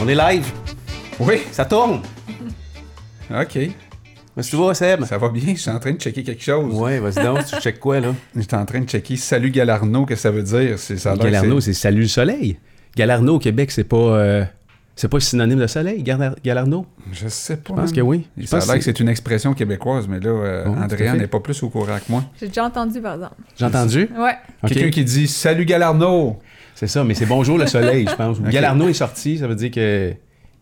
On est live? Oui, Ça tourne? ok. Que tu vois, Seb? Ça va bien, je suis en train de checker quelque chose. Ouais, vas-y donc, tu checkes quoi, là? J'étais en train de checker Salut Galarno, qu'est-ce que ça veut dire? C'est, ça a l'air que Galarno, c'est Salut le soleil. Galarno au Québec, c'est pas. euh, c'est pas synonyme de soleil, Galar- Galarno? Je sais pas. Je pense que oui. Je Ça a pense l'air que que c'est une expression québécoise, mais là, euh, Oh, tout à Andréane fait. n'est pas plus au courant que moi. J'ai déjà entendu, par exemple. J'ai entendu? Ouais. Ok. Quelqu'un qui dit Salut Galarno! C'est ça, mais c'est bonjour le soleil, je pense. Ok. Galarno est sorti, ça veut dire que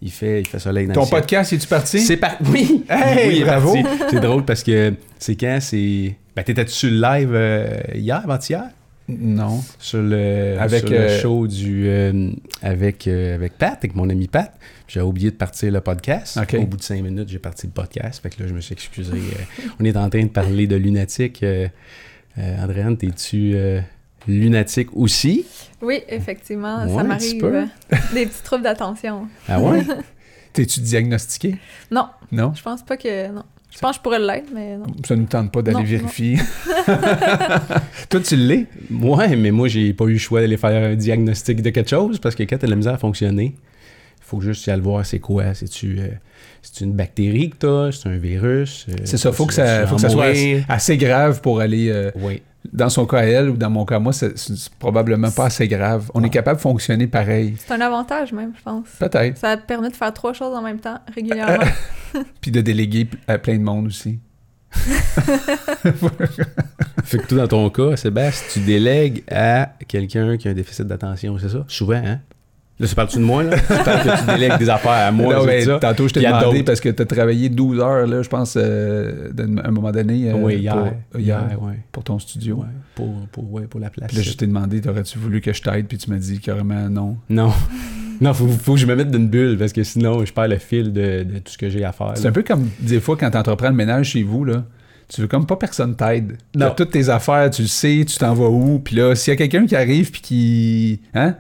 il fait, il fait soleil dans Ton le podcast, es-tu parti? C'est par... Oui! Hey, oui, il est bravo! parti. C'est drôle parce que c'est quand? C'est. Ben, t'étais-tu sur le live euh, hier, avant-hier? Non. Sur le, Avec, sur le euh, show du. euh, avec, euh, avec Pat, avec mon ami Pat. J'ai oublié de partir le podcast. Au bout de cinq minutes, j'ai parti le podcast. Fait que là, je me suis excusé. On est en train de parler de lunatique. Andréane, t'es-tu lunatique aussi? Oui, effectivement, Ouais, ça un m'arrive. petit peu. euh, Des petits troubles d'attention. Ah ouais? T'es-tu diagnostiqué? Non, Non? je pense pas que. Non. Je pense que je pourrais l'être, mais non. Ça ne nous tente pas d'aller Non, vérifier. Toi, tu l'es? Ouais, mais moi, j'ai pas eu le choix d'aller faire un diagnostic de quelque chose parce que quand t'as de la misère à fonctionner, il faut juste y aller voir c'est quoi. C'est-tu euh, c'est une bactérie que t'as? C'est un virus? Euh, C'est ça, faut que ça, faut que ça soit assez grave pour aller. euh, Oui. Dans son cas à elle ou dans mon cas à moi, c'est, probablement pas assez grave. On Non. est capable de fonctionner pareil. C'est un avantage, même, je pense. Peut-être. Ça permet de faire trois choses en même temps, régulièrement. Puis de déléguer à plein de monde aussi. Fait que toi, dans ton cas, Sébastien, tu délègues à quelqu'un qui a un déficit d'attention, c'est ça? Souvent, hein? Là, tu parles-tu de moi, là? Tu parles que tu délègues des affaires à moi, Là, c'est ouais, ça? tantôt, je t'ai demandé parce que tu as travaillé 12 heures, là, je pense, euh, d'un- à un moment donné, euh, oui, hier. pour, hier, hier, ouais. pour ton studio. Ouais, pour, pour, ouais, pour la place. Puis là, je t'ai demandé, t'aurais-tu voulu que je t'aide? Puis tu m'as dit carrément non. Non. Non, faut, faut que je me mette d'une bulle parce que sinon, je perds le fil de, de tout ce que j'ai à faire. C'est un peu comme des fois quand tu entreprends le ménage chez vous, là. Tu veux comme pas personne t'aide. T'as toutes tes affaires, tu le sais, tu t'en vas où. Puis là, s'il y a quelqu'un qui arrive puis qui. Hein?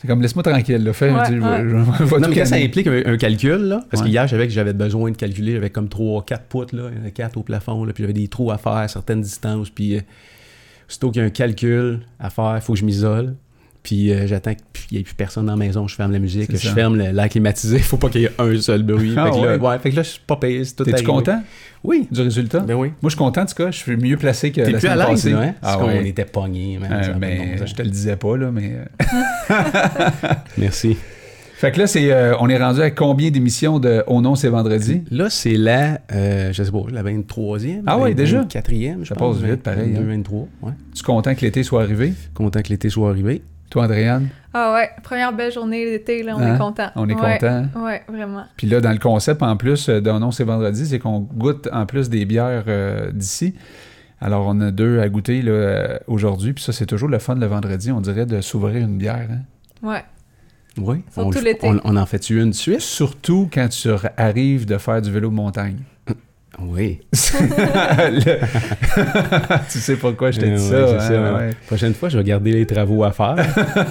C'est comme laisse-moi tranquille, là. Fais, Ouais, je je je vais Non, tout mais quand ça implique un, un calcul, là, parce Ouais. que hier, j'avais que j'avais besoin de calculer, j'avais comme 3, 4 poutres, là, il y en a 4 au plafond, là, puis j'avais des trous à faire à certaines distances, puis euh, aussitôt qu'il y a un calcul à faire, il faut que je m'isole. Puis euh, j'attends qu'il n'y ait plus personne dans la maison, je ferme la musique, je ça. ferme l'air climatisé, il faut pas qu'il y ait un seul bruit. Ah fait, que là, ouais. ouais, fait que là, je suis pas payé, c'est tout T'es-tu content Oui. du résultat? Ben oui. Moi, je suis content, en tout cas. Je suis mieux placé que T'es la plus à semaine l'aise, passée. là, hein? Ah Parce qu'on ouais. était pognés, man. Euh, mais bon je te le disais pas, là, mais... euh, Merci. Fait que là, c'est, euh, on est rendu à combien d'émissions de Oh non, c'est vendredi? Là, c'est la, euh, je sais pas, la 23e. Ah ouais, déjà? 4e, je Ça pense. passe vite, pareil, 22, hein? 23, ouais. Tu es content que l'été soit arrivé? Content que l'été soit arrivé. Toi, Andréane? Ah ouais, première belle journée d'été, là, on Hein? est content. On est Ouais. content. Ouais, vraiment. Puis là, dans le concept, en plus, euh, de Oh non, c'est vendredi, c'est qu'on goûte en plus des bières euh, d'ici. Alors, on a deux à goûter là, euh, aujourd'hui. Puis ça, c'est toujours le fun le vendredi, on dirait, de s'ouvrir une bière. hein? Ouais. Oui. Surtout on, l'été. On, on en fait-tu une suite? Surtout quand tu arrives de faire du vélo de montagne. Oui. Le- tu sais pourquoi je Euh, dis ouais, ça. hein, ça. ouais. Prochaine fois, je vais garder les travaux à faire.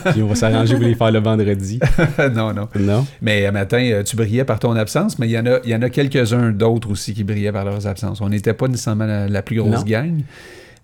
puis on va s'arranger pour les faire le vendredi. non, non. Non? Mais un matin, euh, tu brillais par ton absence, mais il y en a, il y en a quelques-uns d'autres aussi qui brillaient par leurs absences. On n'était pas nécessairement la, la plus grosse Non. gang,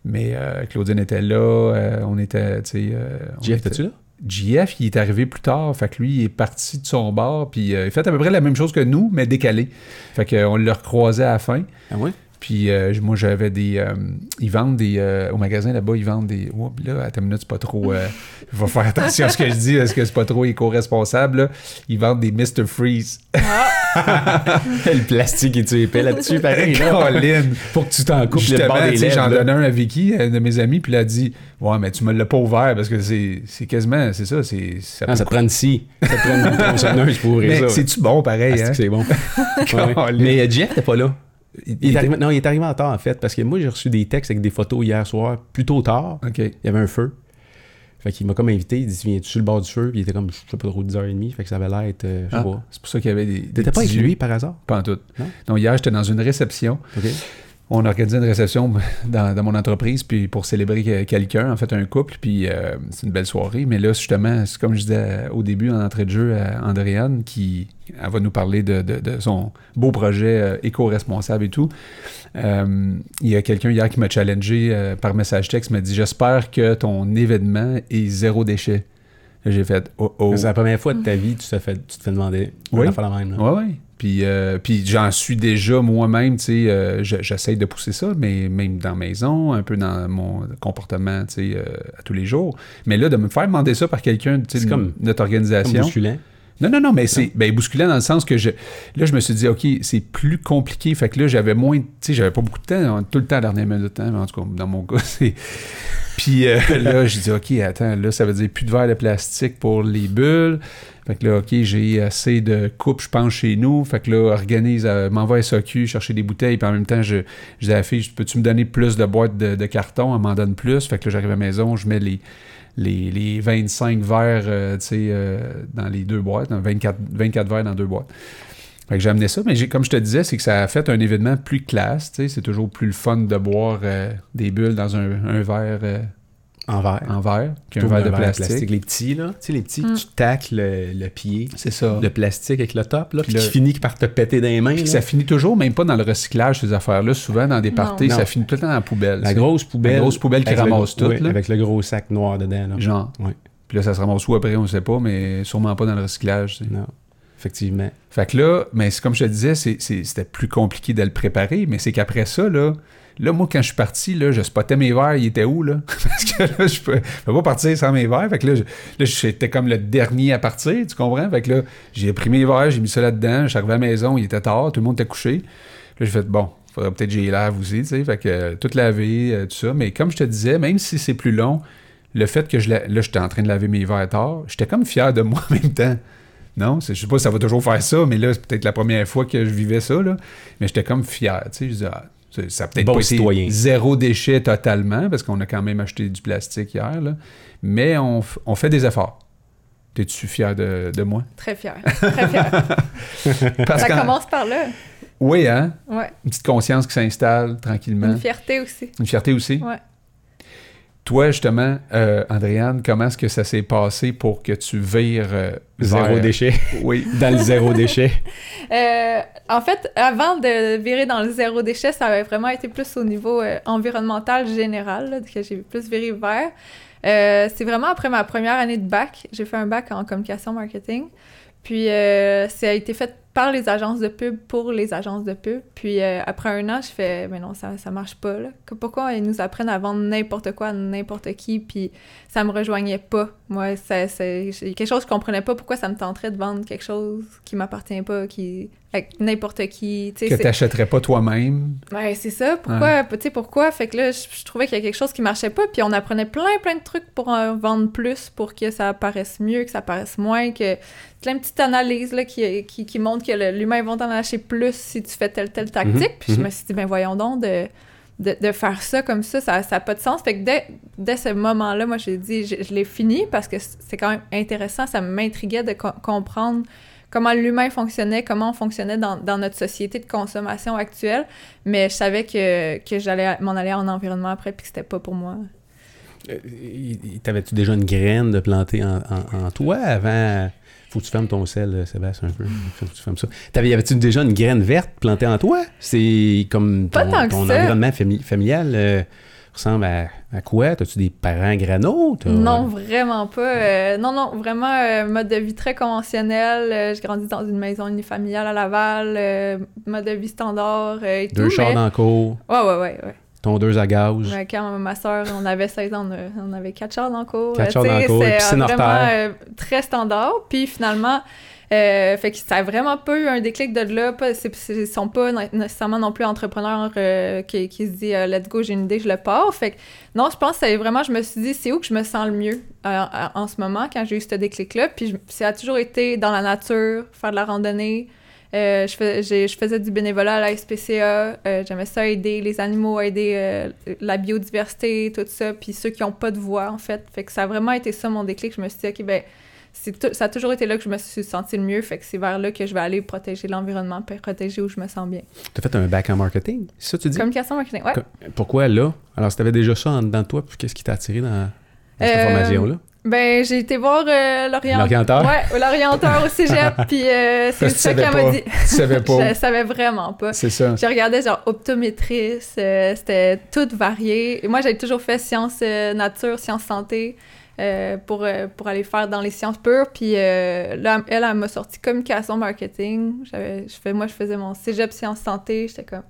mais euh, Claudine était là, euh, on était, tu sais... euh, on Jeff, était- t'es-tu là? JF, il est arrivé plus tard, fait que lui, il est parti de son bar, puis euh, il fait à peu près la même chose que nous, mais décalé. Fait qu'on l'a recroisé à la fin. Ah oui? Puis euh, moi, j'avais des. euh, ils vendent des. euh, au magasin là-bas, ils vendent des. Oups, là, attends une minute, c'est pas trop. Il faut faire attention à ce que je dis, parce que c'est pas trop éco-responsable. là? Ils vendent des Mr. Freeze. le plastique est-tu épais là-dessus, pareil, là? Colin! Pour que tu t'en coupes Justement, j'en donnais un à Vicky, un de mes amis, puis elle a dit Ouais, mais tu me l'as pas ouvert parce que c'est c'est quasiment. C'est ça, c'est. Ça Ah, ça te prend scie. Ça te prend une tronçonneuse pour ouvrir mais c'est-tu bon pareil, Ah, hein? c'est bon? Ouais. Mais Jeff n'était pas là. Il- Il est arrivé- non, il est arrivé en tard, en fait, parce que moi, j'ai reçu des textes avec des photos hier soir, plutôt tard. Il y avait un feu. Fait qu'il m'a comme invité, il dit Viens-tu sur le bord du feu? Puis il était comme, je sais pas trop, 10h30. Fait que ça avait l'air être. euh, je sais Ah, pas. c'est pour ça qu'il y avait des. T'étais pas avec lui par hasard? Pas en tout. Non? Non, hier, j'étais dans une réception. On organisait une réception dans, dans mon entreprise puis pour célébrer que- quelqu'un, en fait un couple, puis euh, c'est une belle soirée. Mais là, justement, c'est comme je disais euh, au début en entrée de jeu à Andréane, qui elle va nous parler de, de- de son beau projet euh, éco-responsable et tout. Euh, il y a quelqu'un hier qui m'a challengé euh, par message texte, m'a dit J'espère que ton événement est zéro déchet. J'ai fait oh oh. C'est la première fois de ta vie que tu te fais, tu te fais demander Oui. la même. là. Ouais, ouais. Puis, euh, puis j'en suis déjà moi-même, tu sais, euh, je- j'essaye de pousser ça, mais même dans la maison, un peu dans mon comportement, tu sais, euh, à tous les jours. Mais là, de me faire demander ça par quelqu'un, tu sais, comme- notre Comme organisation. bousculant. Non, non, non, mais c'est ben, bousculant dans le sens que je, là, je me suis dit, OK, c'est plus compliqué. Fait que là, j'avais moins, tu sais, j'avais pas beaucoup de temps, hein, tout le temps à la dernière minute de temps, mais en tout cas, dans mon cas, c'est. Puis euh, là, j'ai dit, OK, attends, là, ça veut dire plus de verre de plastique pour les bulles. Fait que là, OK, j'ai assez de coupe, je pense, chez nous. Fait que là, organise, euh, m'envoie SAQ, chercher des bouteilles. Puis en même temps, je, je dis peux-tu me donner plus de boîtes de, carton? Elle m'en donne plus. Fait que là, j'arrive à la maison, je mets les, les, les 25 verres, euh, tu sais, euh, dans les deux boîtes, hein, 24, 24 verres dans deux boîtes. Fait que j'ai amené ça, mais comme je te disais, c'est que ça a fait un événement plus classe, tu sais, c'est toujours plus le fun de boire euh, des bulles dans un, un verre euh, En verre. en verre verre qu'un de plastique. Les petits, là. Tu sais, les petits, Mm. tu tacles le, le pied C'est ça. de plastique avec le top, là, Puis puis le- qui finit par te péter dans les mains. Puis là. ça finit toujours, même pas dans le recyclage, ces affaires-là. Souvent, dans des parties, Non. ça finit tout le temps dans la poubelle. La grosse poubelle. La grosse poubelle qui le ramasse tout, oui, là. Avec le gros sac noir dedans, là. Genre. Puis là, ça se ramasse où après, on sait pas, mais sûrement pas dans le recyclage. tu sais. Non, effectivement. Fait que là, mais c'est comme je te disais, c'était plus compliqué de le préparer, mais c'est qu'après ça, là, là, moi, quand je suis parti, là, je spottais mes verres, ils étaient où, là? Parce que là, je peux, peux pas partir sans mes verres. Fait que là, j'étais comme le dernier à partir, tu comprends? Fait que là, j'ai pris mes verres, j'ai mis ça là-dedans, je suis arrivé à la maison, il était tard, tout le monde était couché. Là, j'ai fait, bon, faudrait peut-être j'y lave aussi, tu sais, fait que euh, tout laver, euh, tout ça. Mais comme je te disais, même si c'est plus long, le fait que je là, j'étais en train de laver mes verres tard, j'étais comme fier de moi en même temps. Non, je sais pas si ça va toujours faire ça, mais là, c'est peut-être la première fois que je vivais ça, là. Mais j'étais comme fier, tu sais. Je disais, ah, c'est- ça a peut-être Bon pas été citoyen. zéro déchet totalement, parce qu'on a quand même acheté du plastique hier, là. Mais on, on fait des efforts. T'es-tu fier de, de moi? Très fière. Très. Parce ça commence par là. Oui, hein? Ouais. Une petite conscience qui s'installe tranquillement. Une fierté aussi. Une fierté aussi? Ouais. Toi, justement, euh, Andréane, comment est-ce que ça s'est passé pour que tu vires euh, Zéro vers- déchet. Oui. Dans le zéro déchet. Euh, en fait, avant de virer dans le zéro déchet, ça avait vraiment été plus au niveau euh, environnemental général, là, que j'ai plus viré vers. Euh, c'est vraiment après ma première année de bac. J'ai fait un bac en communication marketing. Puis euh, ça a été fait par les agences de pub pour les agences de pub. Puis euh, après un an, je fais, mais non, ça, ça marche pas. Là. Pourquoi ils nous apprennent à vendre n'importe quoi à n'importe qui? Puis ça me rejoignait pas? Moi, c'est quelque chose que je comprenais pas. Pourquoi ça me tenterait de vendre quelque chose qui m'appartient pas, qui avec n'importe qui. Que t'achèterais pas toi-même. Ouais, c'est ça. Pourquoi? Tu sais, pourquoi? Fait que là, je, je trouvais qu'il y a quelque chose qui marchait pas, puis on apprenait plein, plein de trucs pour en vendre plus, pour que ça paraisse mieux, que ça paraisse moins, que plein de petites analyses là, qui, qui, qui montrent que l'humain va t'en lâcher plus si tu fais telle, telle tactique. Mhm, Puis je mhm. me suis dit, ben voyons donc, de, de, de faire ça comme ça, ça n'a pas de sens. Fait que dès, dès ce moment-là, moi, j'ai dit, je, je l'ai fini parce que c'est quand même intéressant, ça m'intriguait de co- comprendre comment l'humain fonctionnait, comment on fonctionnait dans, dans notre société de consommation actuelle, mais je savais que, que j'allais m'en aller en environnement après, puis que c'était pas pour moi. Euh, T'avais-tu déjà une graine de planter en, en- en toi avant? Faut que tu fermes ton sel, euh, Sébastien, un peu. Faut que tu fermes ça. T'avais, y avait-tu déjà une graine verte plantée en toi? C'est comme Pas ton, que ça. environnement fami- familial euh, ressemble à, à quoi? T'as-tu des parents grano? T'as- Non, vraiment pas. Euh, non, non, vraiment euh, mode de vie très conventionnel. Euh, j'ai grandi dans une maison unifamiliale à Laval, mode de vie standard et Deux tout. chars mais... dans le cours, Ouais, ouais, ouais, ouais. tondeuse à gaz. Ouais, Quand ma soeur, on avait 16 ans, on, avait quatre chars dans le cours. Quatre chars tu dans le sais, cours, c'est, vraiment très standard. Puis finalement, euh, fait que ça a vraiment pas eu un déclic de là. Ils sont pas né- nécessairement non plus entrepreneurs euh, qui, se dit euh, let's go, j'ai une idée, je le pars. Fait que non, je pense que c'est vraiment, je me suis dit, c'est où que je me sens le mieux en ce moment quand j'ai eu ce déclic-là. Puis ça a toujours été dans la nature, faire de la randonnée. Je, faisais du bénévolat à la SPCA. J'aimais ça aider les animaux, aider la biodiversité, tout ça. Puis ceux qui n'ont pas de voix, en fait. Fait que ça a vraiment été ça mon déclic. Je me suis dit, OK, ben, ça a toujours été là que je me suis sentie le mieux. Fait que c'est vers là que je vais aller protéger l'environnement, protéger où je me sens bien. T'as fait un bac en marketing, ça tu dis? Communication marketing, ouais. Pourquoi là? Alors, si t'avais déjà ça en dedans de toi, puis qu'est-ce qui t'a attiré dans, dans cette Euh, formation-là? Ben, j'ai été voir euh, l'orienteur. Ouais, l'orienteur au cégep. puis euh, c'est tu ça qu'elle m'a dit. Tu savais pas. je savais vraiment pas. C'est ça. Je regardais genre optométrice, euh, c'était tout varié. Et moi, j'avais toujours fait sciences euh, nature, sciences santé. Euh, pour, euh, pour aller faire dans les sciences pures. Puis euh, là, elle, elle m'a sorti communication marketing. Je fais, moi, je faisais mon cégep sciences santé. J'étais comme,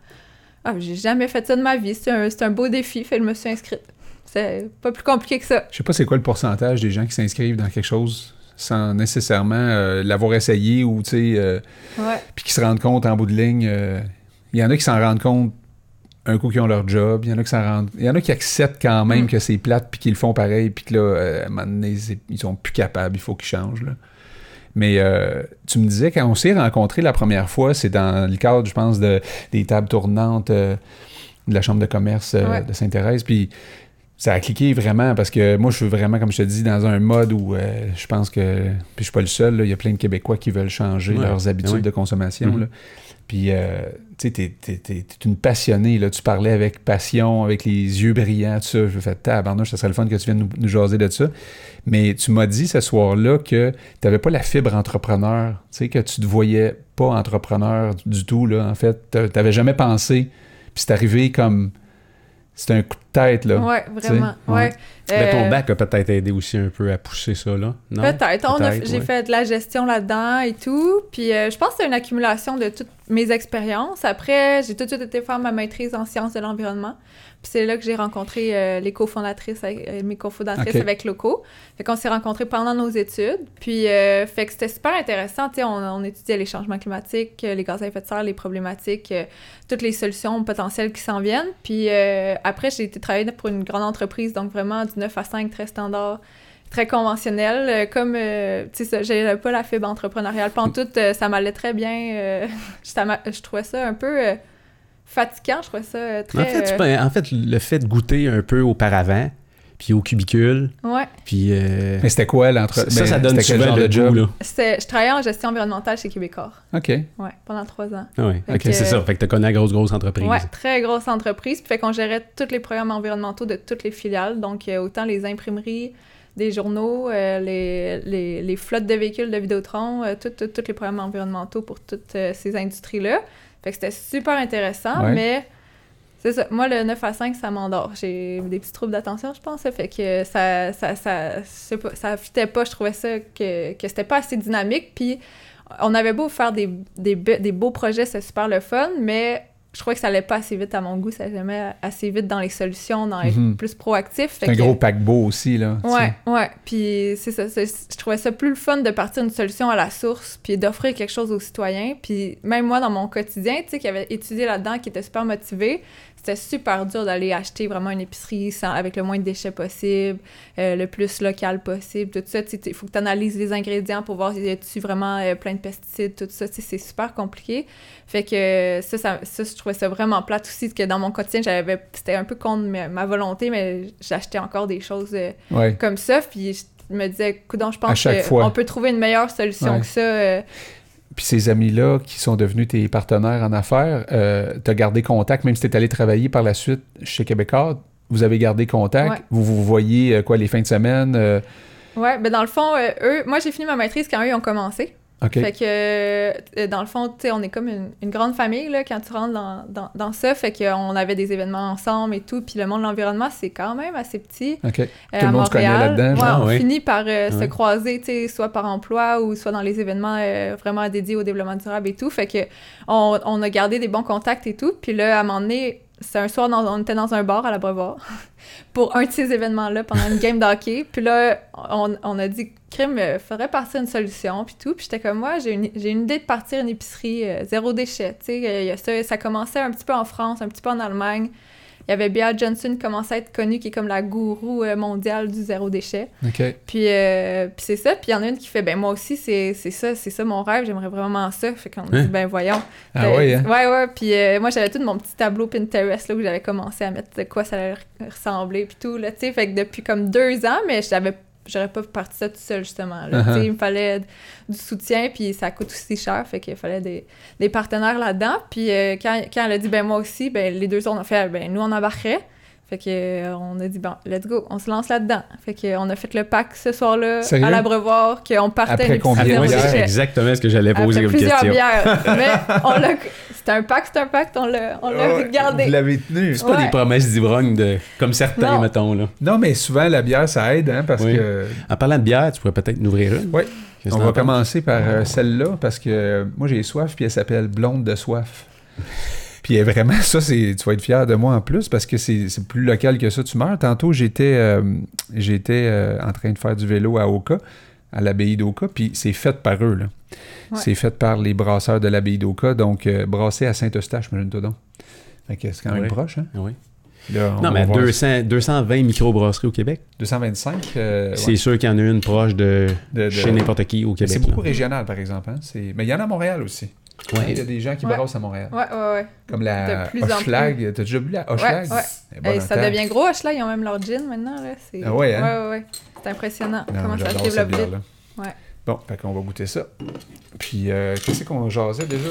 ah, j'ai jamais fait ça de ma vie. C'est un, un beau défi. Fait je me suis inscrite. C'est pas plus compliqué que ça. Je sais pas c'est quoi le pourcentage des gens qui s'inscrivent dans quelque chose sans nécessairement euh, l'avoir essayé ou, tu sais, Ouais. puis qui se rendent compte en bout de ligne. Il y en a qui s'en rendent compte un coup qui ont leur job, il y en a qui s'en rendent... Il y en a qui acceptent quand même Mm. que c'est plate puis qu'ils le font pareil puis que là, euh, à un moment donné, ils sont plus capables, il faut qu'ils changent, là. Mais euh, tu me disais, quand on s'est rencontrés la première fois, c'est dans le cadre, je pense, de, des tables tournantes euh, de la Chambre de commerce Ouais. de Sainte-Thérèse. Puis ça a cliqué vraiment parce que moi, je suis vraiment, comme je te dis, dans un mode où euh, je pense que. Puis je suis pas le seul, là, il y a plein de Québécois qui veulent changer Ouais. leurs habitudes Ouais. de consommation. Mhm. là. Puis, euh, tu sais, t'es, une passionnée, là. Tu parlais avec passion, avec les yeux brillants, tout ça. Je fais, tabarnouche, ça serait le fun que tu viennes nous, jaser de. Mais tu m'as dit ce soir-là que tu n'avais pas la fibre entrepreneur, tu sais, que tu te voyais pas entrepreneur du tout, là. En fait, tu n'avais jamais pensé. Puis c'est arrivé comme. C'était un coup de tête, là. Ouais, vraiment. ouais. Ouais. Mais ton Euh, bac a peut-être aidé aussi un peu à pousser ça, là. Peut-être. J'ai fait de la gestion là-dedans et tout. Puis euh, je pense que c'est une accumulation de toutes mes expériences. Après, j'ai tout de suite été faire ma maîtrise en sciences de l'environnement. Puis c'est là que j'ai rencontré euh, les cofondatrices, avec- euh, mes cofondatrices Ok. avec Loco. Fait qu'on s'est rencontrés pendant nos études. Puis euh, fait que c'était super intéressant. Tu sais, on, on étudiait les changements climatiques, euh, les gaz à effet de serre, les problématiques, euh, toutes les solutions potentielles qui s'en viennent. Puis euh, après, j'ai été travailler pour une grande entreprise, donc vraiment du 9 à 5, très standard très conventionnel. euh, comme, euh, tu sais, j'avais pas la fibre entrepreneuriale. Pantoute, euh, ça m'allait très bien. ça je trouvais ça un peu euh, fatigant. Je trouvais ça euh, très... En fait, tu euh, peux- en fait, le fait de goûter un peu auparavant, puis au cubicule, ouais. puis... euh, Mais c'était quoi l'entre... ça, mais ça donne souvent genre le de job? goût, là? Je travaillais en gestion environnementale chez Québécois. OK. Ouais, pendant trois ans. Ah ouais, Fait ok, que- c'est ça. Fait que t'as connu la grosse, grosse entreprise. Ouais, très grosse entreprise. Puis fait qu'on gérait tous les programmes environnementaux de toutes les filiales. Donc, euh, autant les imprimeries, des journaux, euh, les, les, les flottes de véhicules de Vidéotron, euh, tous les programmes environnementaux pour toutes euh, ces industries-là. Fait que c'était super intéressant, Ouais. mais c'est ça. Moi, le 9 à 5, ça m'endort. J'ai des petits troubles d'attention, je pense. ça Fait que ça, ça, ça, pas, ça fitait pas. Je trouvais ça que, que c'était pas assez dynamique. Puis on avait beau faire des, des, be- des beaux projets, c'est super le fun, mais je trouvais que ça allait pas assez vite à mon goût. Ça allait jamais assez vite dans les solutions, dans être Mhm. plus proactif. C'est un que- gros paquebot aussi, là. tu sais. Ouais, ouais. Puis c'est ça. Je trouvais ça plus le fun de partir une solution à la source, puis d'offrir quelque chose aux citoyens. Puis même moi, dans mon quotidien, tu sais, qui avait étudié là-dedans, qui était super motivé, c'était super dur d'aller acheter vraiment une épicerie sans, avec le moins de déchets possible, euh, le plus local possible, tout ça. Il faut que tu analyses les ingrédients pour voir s'il y a vraiment euh, plein de pesticides, tout ça. C'est super compliqué. Fait que euh, ça, ça, ça, je trouvais ça vraiment plate aussi, que dans mon quotidien, j'avais, c'était un peu contre ma, ma volonté, mais j'achetais encore des choses euh, Ouais. comme ça, puis je me disais, coudon, je pense qu'on peut trouver une meilleure solution Ouais. que ça. Puis ces amis-là qui sont devenus tes partenaires en affaires, euh, tu as gardé contact, même si tu es allé travailler par la suite chez Québécois, vous avez gardé contact. Ouais. Vous vous voyez, euh, quoi, les fins de semaine? euh, Ouais, ben dans le fond, euh, eux, moi j'ai fini ma maîtrise quand eux ils ont commencé. Fait que, euh, dans le fond, tu sais, on est comme une, une grande famille, là, quand tu rentres dans, dans, dans ça. Fait qu'on avait des événements ensemble et tout. Puis le monde de l'environnement, c'est quand même assez petit. OK. euh, le à monde se connaît Montréal. là-dedans, Ouais, on finit par euh, se croiser, tu sais, soit par emploi ou soit dans les événements euh, vraiment dédiés au développement durable et tout. Fait que on, on a gardé des bons contacts et tout. Puis là, à un moment donné, c'est un soir, dans- on était dans un bar à la Brevoire pour un de ces événements-là pendant une game d'hockey. Puis là, on, on a dit, crime, euh, faudrait partir une solution, puis tout. Puis j'étais comme, moi, j'ai une, une idée de partir une épicerie euh, zéro déchet. Tu sais, euh, il ça, ça commençait un petit peu en France, un petit peu en Allemagne. Il y avait Bea Johnson qui commençait à être connue, qui est comme la gourou euh, mondiale du zéro déchet. Puis, euh, puis c'est ça. Puis il y en a une qui fait, ben moi aussi, c'est ça, c'est ça mon rêve, j'aimerais vraiment ça. Fait qu'on Hein? dit, ben voyons. Ah Fait- ouais, hein? Ouais, ouais. Puis euh, moi, j'avais tout mon petit tableau Pinterest là, où j'avais commencé à mettre de quoi ça allait ressembler, puis tout, là, tu sais. Fait que depuis comme deux ans, mais j'avais j'aurais pas parti ça tout seul, justement. Là, Uh-huh. Il me fallait du soutien, puis ça coûte aussi cher, fait qu'il fallait des, des partenaires là-dedans. Puis euh, quand, quand elle a dit, ben moi aussi, ben les deux autres, on a fait, ben nous, on embarquerait. Fait que euh, on a dit bon, let's go, on se lance là-dedans. Fait que on a fait le pack ce soir-là Sérieux? à l'abreuvoir qu'on partait Après combien de bières? c'est exactement ce que j'allais poser Après comme plusieurs question. bières. Mais on l'a c'était un pack, c'était un pack, on l'a on l'a Ouais, gardé. Vous l'avez tenu. C'est pas Ouais. des promesses d'ivrogne de... comme certains, Non. mettons. Là. Non, mais souvent, la bière, ça aide, hein, parce Oui. que... En parlant de bière, tu pourrais peut-être nous ouvrir une. Oui. On va commencer par euh, celle-là, parce que euh, moi, j'ai soif, puis elle s'appelle Blonde de soif. Puis est vraiment, ça, c'est, tu vas être fier de moi en plus, parce que c'est, c'est plus local que ça. Tu meurs. Tantôt, j'étais, euh, j'étais euh, en train de faire du vélo à Oka, à l'abbaye d'Oka, puis c'est fait par eux, là. Ouais. C'est fait par les brasseurs de l'abbaye d'Oka, donc euh, brassé à Saint-Eustache, imagine-toi donc. Fait que c'est quand même proche, hein? Oui. Là, Non, mais voir. 200, 220 microbrasseries au Québec. 225, euh, C'est sûr qu'il y en a une proche de, De- de- chez n'importe qui au Mais Québec. c'est beaucoup là. régional, par exemple. Hein? C'est... Mais il y en a à Montréal aussi. Il y a des gens qui Ouais. brassent à Montréal. Ouais, ouais, ouais. Comme la. Hochelag. T'as déjà bu la Hochelag? Ouais, ouais. En ça devient gros, là, ils ont même leur gin maintenant. Là. C'est... Ah ouais, hein? Ouais, ouais, ouais. C'est impressionnant Non, comment ça se développe vite. Ouais. Bon, fait qu'on va goûter ça. Puis, euh, qu'est-ce qu'on jasait déjà?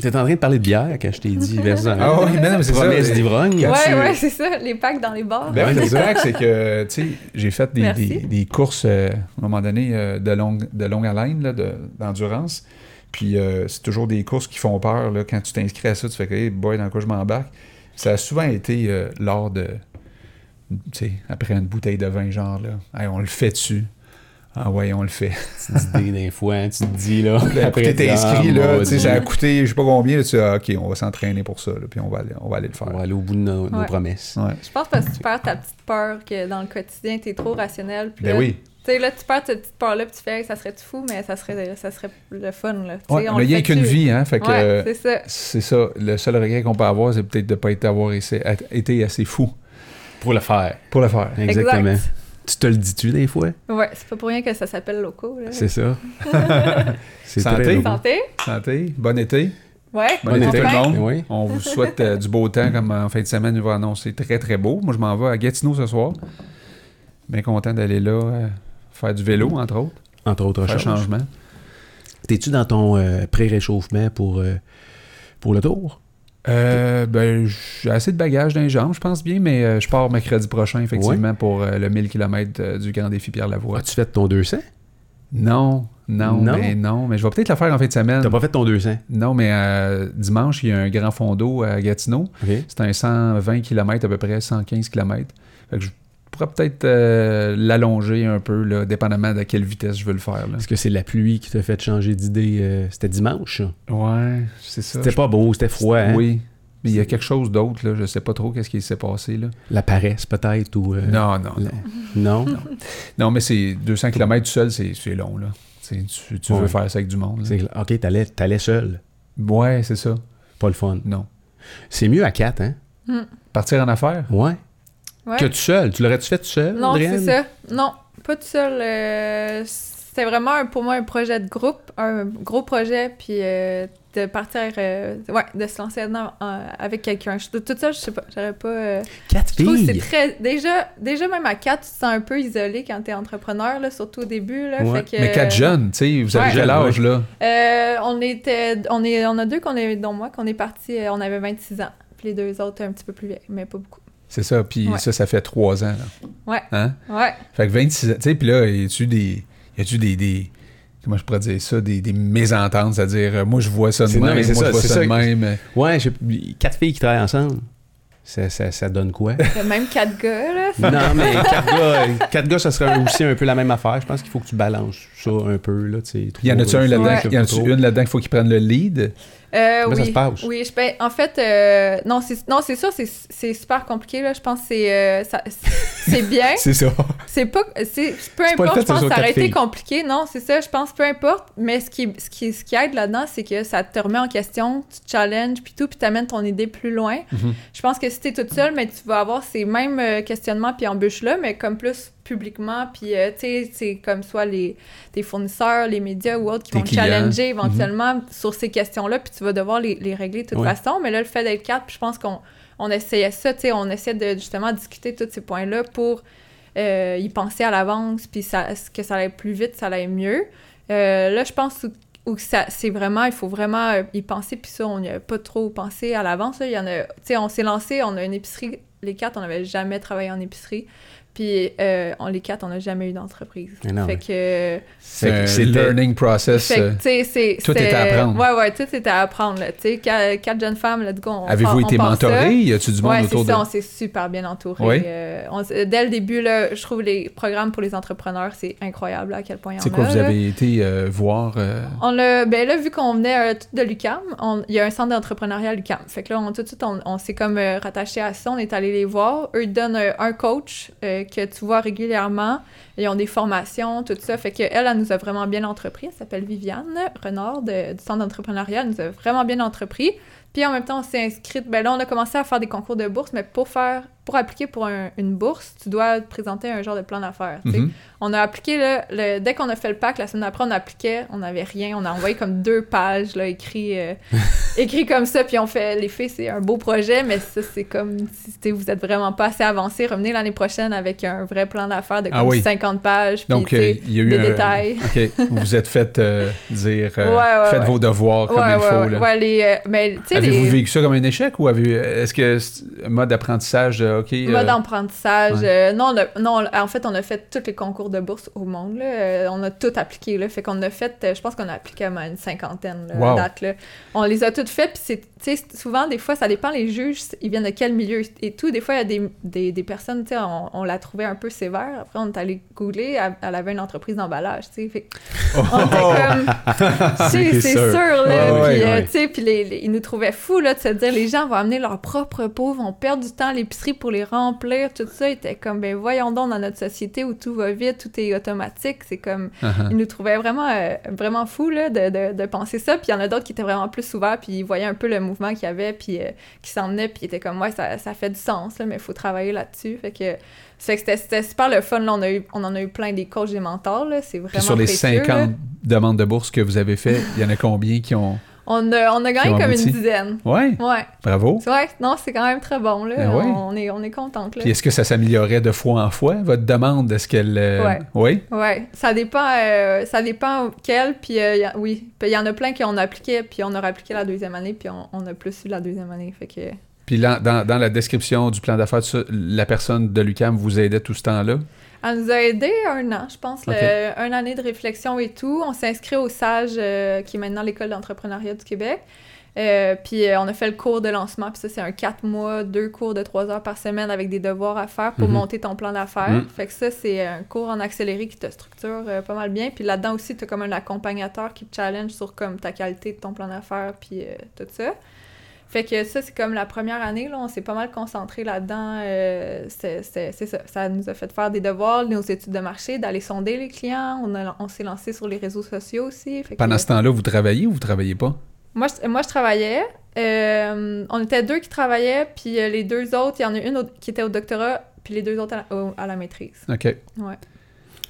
T'es en train de parler de bière quand je t'ai dit versus Ah oui, mais non, mais c'est ça. promesse les- d'ivrogne. Ouais, tu- ouais, c'est ça, les packs dans les bars. Ben, Ouais, le c'est que, tu sais, j'ai fait des, Merci. des, des courses, euh, à un moment donné, euh, de, longue, de longue haleine, de- d'endurance. Puis, euh, c'est toujours des courses qui font peur, là. Quand tu t'inscris à ça, tu fais que, hey, boy, dans quoi je m'embarque? Ça a souvent été euh, lors de, tu sais, après une bouteille de vin, genre, là. Hey, on le fait dessus. Ah ouais, on le fait. Petite idée d'un fois, hein, tu te dis là. Après, t'es tu dis, inscrit, ah, là, tu sais, ça a coûté, je sais pas combien, là, tu dis, ah, OK, on va s'entraîner pour ça, là, puis on va aller, on va aller le faire. On va aller au bout de nos, promesses. Ouais. Je pense parce que tu perds ta petite peur que dans le quotidien, t'es trop rationnel. Puis Ben là, oui. Tu sais, là, tu perds cette petite peur-là, puis tu fais, Hey, ça serait fou, mais ça serait, ça serait le fun, là. Tu Ouais, sais, on mais il n'y a qu'une vie, hein, fait que... Ouais, euh, c'est ça. C'est ça. Le seul regret qu'on peut avoir, c'est peut-être de ne pas être, avoir essayé- été assez fou Pour le faire. pour le faire. Exactement. Exact. Tu te le dis-tu des fois? Ouais, c'est pas pour rien que ça s'appelle loco, là. C'est ça. c'est Santé. Santé? Santé, bon été. Ouais. Bon Bon été été. tout le monde. Oui. On vous souhaite euh, du beau temps comme en fin de semaine. Il va annoncer très très beau. Moi, je m'en vais à Gatineau ce soir. Bien content d'aller là euh, faire du vélo, entre autres. Entre autres Faire choses. changement. T'es-tu dans ton euh, pré-réchauffement pour, euh, pour le tour? Euh, ben, j'ai assez de bagages dans les jambes, je pense bien, mais euh, je pars mercredi prochain, effectivement, pour le 1000 km du Grand Défi Pierre-Lavoie. As-tu fait ton 200? Non, non, Non? mais non. Mais je vais peut-être la faire en fin de semaine. T'as pas fait ton 200? Non, mais euh, dimanche, il y a un grand fond d'eau à Gatineau. C'est un 120 km, à peu près 115 km. Fait que je pourrais peut-être euh, l'allonger un peu, là, dépendamment de quelle vitesse je veux le faire. Est-ce que c'est la pluie qui t'a fait changer d'idée? euh, c'était dimanche, ça? Ouais, c'est ça. C'était pas beau, c'était froid, hein? Oui. Mais il y a quelque chose d'autre, là. Je sais pas trop qu'est-ce qui s'est passé, là. La paresse, peut-être, ou... euh, non, non, la- non. Non? Non, mais c'est 200 km tout seul, c'est c'est long, là. Tu, veux faire ça avec du monde. là. OK, t'allais, t'allais seul. Ouais, c'est ça. Pas le fun. Non. C'est mieux à 4, hein? Partir en affaires? Ouais. Ouais. Que tout seul? Tu l'aurais-tu fait tout seul, Non, c'est ça. Non, pas tout seul. euh, C'était vraiment un- pour moi un projet de groupe, un gros projet, puis euh, de partir, euh, ouais, de se lancer dedans euh, avec quelqu'un. Je- Toute seule, je sais pas, j'aurais pas. euh, Quatre je trouve que c'est filles! très. Déjà, déjà, même à quatre, tu te sens un peu isolé quand t'es entrepreneur, là, surtout au début. Là, Ouais. fait que, Mais quatre jeunes, tu sais, vous avez Ouais. quel âge, là? Euh, on était. On, est, on a deux qu'on est, dont moi, qu'on est partis, on avait 26 ans. Puis les deux autres, un petit peu plus vieilles, mais pas beaucoup. C'est ça, puis Ouais. ça, ça fait trois ans, là. Ouais. Hein? Ouais. Fait que 26 ans, tu sais, puis là, y a-tu des... Y a-tu des, des... Comment je pourrais dire ça? Des, des mésententes, c'est-à-dire, euh, moi, je vois ça de même, non, mais c'est moi, ça, je vois c'est ça, de ça. même. euh, Ouais, j'ai- quatre filles qui travaillent ensemble. Ça, ça, ça donne quoi? Même quatre gars, là. non, mais quatre gars, quatre gars, ça serait aussi un peu la même affaire. Je pense qu'il faut que tu balances ça un peu, là, tu sais. Y en a-tu un là-dedans? Ouais. qui- Y en a-tu une là-dedans qu'il faut qu'il prenne le lead? Euh, Comment oui. ça se passe? Oui, je ben, en fait, euh, non, c'est non, c'est sûr, c'est c'est super compliqué là. Je pense que c'est euh, ça- c'est bien. C'est ça. C'est pas, c'est peu importe. Je pense que ça aurait été filles. compliqué. Non, c'est ça. Je pense peu importe. Mais ce qui, ce qui, ce qui aide là-dedans, c'est que ça te remet en question, tu te challenges puis tout, puis t'amènes ton idée plus loin. Mhm. Je pense que si t'es toute seule, mais tu vas avoir ces mêmes euh, questionnements puis embûches là, mais comme plus publiquement, puis euh, tu sais, c'est comme soit les tes fournisseurs, les médias ou autres qui vont te challenger éventuellement sur ces questions-là, puis tu vas devoir les, les régler de toute Ouais. façon. Mais là, le fait d'être quatre, puis je pense qu'on on essayait ça, tu sais, on essayait de justement discuter tous ces points-là pour euh, y penser à l'avance, puis ça, que ça allait plus vite, ça allait mieux. Euh, là, je pense que ça, c'est vraiment, il faut vraiment euh, y penser, puis ça, on n'y a pas trop pensé à l'avance. Il y en a, tu sais, on s'est lancé, on a une épicerie les quatre, on n'avait jamais travaillé en épicerie. Puis euh, on, les quatre, on n'a jamais eu d'entreprise. Non, fait que. C'est un C'était- learning process. Fait que, euh, tu sais, c'est. tout c'est- est à apprendre. Ouais, ouais, tout était à apprendre, là. Tu sais, quatre, quatre jeunes femmes, let's go. on Avez-vous été mentoré? Y a-tu du monde Ouais, autour c'est de ça, on s'est super bien entouré. Oui? Euh, on dès le début, là, je trouve les programmes pour les entrepreneurs, c'est incroyable là, à quel point il y en C'est quoi, a, vous là. avez été euh, voir? euh, On a, ben là, vu qu'on venait euh, tout de l'UCAM, il y a un centre d'entrepreneuriat à l'UCAM. Fait que là, on, tout de suite, on, on s'est comme euh, rattaché à ça, on est allé les voir. Eux, ils donnent euh, un coach euh, que tu vois régulièrement. Ils ont des formations, tout ça. Fait que elle, elle nous a vraiment bien entrepris. Elle s'appelle Viviane Renard du centre d'entrepreneuriat. Elle nous a vraiment bien entrepris. Puis en même temps, on s'est inscrite. Ben là, on a commencé à faire des concours de bourse, mais pour faire, pour appliquer pour un- une bourse, tu dois te présenter un genre de plan d'affaires. mhm. On a appliqué, le, dès qu'on a fait le pack, la semaine d'après, on appliquait, on n'avait rien. On a envoyé comme deux pages, là, écrit, euh, écrit comme ça, puis on fait, les filles, c'est un beau projet, mais ça, c'est comme, si vous êtes vraiment pas assez avancé, revenez l'année prochaine avec un vrai plan d'affaires de Ah comme oui. 50 pages, puis, Donc, euh, il y a eu des un... détails. Vous vous êtes fait euh, dire... euh, Ouais, ouais, faites ouais. vos devoirs comme il faut. là. les, mais, Avez-vous les vécu ça comme un échec ou avez est-ce que c'est un mode d'apprentissage de OK euh, mode d'apprentissage, ouais. euh, non, non, en fait, on a fait tous les concours de bourse au monde, là. Euh, on a tout appliqué, là, fait qu'on a fait, euh, je pense qu'on a appliqué à une cinquantaine, là, à Wow. date, là. On les a toutes faites, puis c'est, souvent, des fois, ça dépend, les juges, ils viennent de quel milieu et tout. Des fois, il y a des, des, des personnes, tu sais, on, on l'a trouvé un peu sévère. Après, on est allé googler, elle, elle avait une entreprise d'emballage, tu sais. Fait que on était comme, C'est sûr. sûr, là. Ouais, puis, ouais, euh, ouais. tu sais, puis les, les- ils nous trouvaient fous, là, de se dire, les gens vont amener leur propre pot, vont perdre du temps à l'épicerie pour les remplir, tout ça. Ils étaient comme, ben voyons donc, dans notre société où tout va vite, tout est automatique, c'est comme, uh-huh. ils nous trouvaient vraiment, euh, vraiment fous, là, de, de, de penser ça. Puis il y en a d'autres qui étaient vraiment plus ouverts, puis ils voyaient un peu le mouvement qu'il y avait, puis euh, qui s'en venaient, puis ils étaient comme, ouais, ça, ça fait du sens, là, mais il faut travailler là-dessus. Fait que, ça fait que c'était- super le fun, là. On, a eu, on en a eu plein des coachs, des mentors. C'est vraiment Puis sur les précieux, 50 là. demandes de bourse que vous avez fait, il y en a combien qui ont On a, on a gagné comme une dizaine. Ouais, Ouais. bravo. Que non, c'est quand même très bon, là. Ben on, est, on est contente, là. Puis est-ce que ça s'améliorait de fois en fois votre demande? Est-ce qu'elle euh, Ouais. Oui? Ouais, ça dépend, euh, ça dépend quel, puis euh, a- oui. Puis il y en a plein qui ont appliqué, puis on a appliqué la deuxième année, puis on, on a plus eu la deuxième année, fait que... Puis là, dans, dans la description du plan d'affaires, la personne de l'UCAM vous aidait tout ce temps-là? Elle nous a aidé un an, je pense, le- année de réflexion et tout. On s'est inscrit au SAGE, euh, qui est maintenant l'École d'entrepreneuriat du Québec. Euh, puis euh, on a fait le cours de lancement, puis ça, c'est un 4 mois, deux cours de 3 heures par semaine avec des devoirs à faire pour Mhm. monter ton plan d'affaires. Mhm. Fait que ça, c'est un cours en accéléré qui te structure euh, pas mal bien. Puis là-dedans aussi, tu as comme un accompagnateur qui te challenge sur comme ta qualité de ton plan d'affaires, puis tout ça. Fait que ça, c'est comme la première année, là, on s'est pas mal concentré là-dedans. euh, c'est ça. Ça nous a fait faire des devoirs, nos études de marché, d'aller sonder les clients. On, a- on s'est lancé sur les réseaux sociaux aussi. Fait que- Pendant ce temps-là, vous travaillez ou vous travaillez pas? Moi, je, moi, je travaillais. Euh, on était deux qui travaillaient, puis euh, les deux autres, il y en a une au- qui était au doctorat, puis les deux autres à la, au- à la maîtrise. OK. Ouais.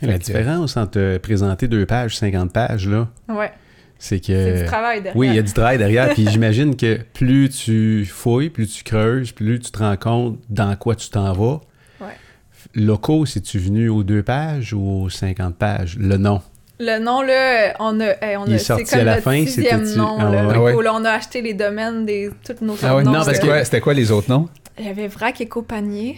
La différence entre présenter deux pages, 50 pages, là, Ouais. C'est que. C'est du travail derrière. Oui, il y a du travail derrière. Puis j'imagine que plus tu fouilles, plus tu creuses, plus tu te rends compte dans quoi tu t'en vas. Ouais. Locaux, c'est-tu venu aux deux pages ou aux 50 pages? Le nom. Le nom, là, on a. hey, on Il a est c'est sorti comme à la notre fin, sixième c'était-tu- nom, Ah là. ouais. Ah ouais. Où, là, on a acheté les domaines des tous nos Ah ouais, non, noms. c'était là. quoi, c'était quoi les autres noms? Il y avait Vrac et Compagnie.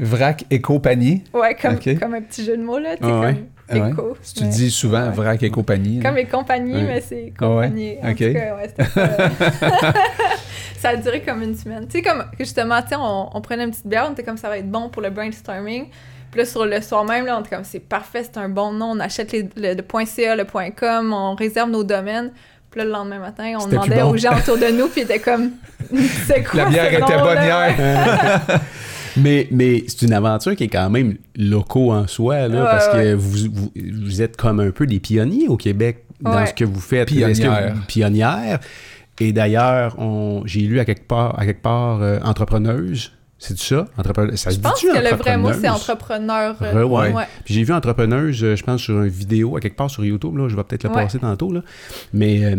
Vrac Éco Panier. Ouais, comme, comme un petit jeu de mots, là. Tu Ah ouais. comme Ah ouais. éco. Tu dis souvent Ouais. Vrac et compagnie. Comme compagnies, Ouais. mais c'est Ah ouais? compagnie. En Ok. tout cas, ouais, c'était ça. a duré comme une semaine. Tu sais, comme justement, tu sais, on, on prenait une petite bière, on était comme ça va être bon pour le brainstorming. Puis là, sur le soir même, là, on était comme c'est parfait, c'est un bon nom, on achète les, le, le .ca, le .com, on réserve nos domaines. Puis là, le lendemain matin, on demandait bon. aux gens autour de nous, puis ils étaient comme c'est quoi La bière ce était bonne hier. Mais, mais c'est une aventure qui est quand même locaux en soi, là, Ouais, parce que vous, vous, vous êtes comme un peu des pionniers au Québec dans Ouais. ce que vous faites. Pionnière. Vous-. Et d'ailleurs, j'ai lu à quelque part, à quelque part euh, entrepreneuse. C'est ça? Entrepreneur, ça se Je pense que le vrai mot, c'est entrepreneur. euh, Re- ouais. ouais. Puis j'ai vu entrepreneuse, euh, je pense, sur une vidéo, à quelque part sur YouTube, là, je vais peut-être le Ouais. passer tantôt. Là. Mais euh,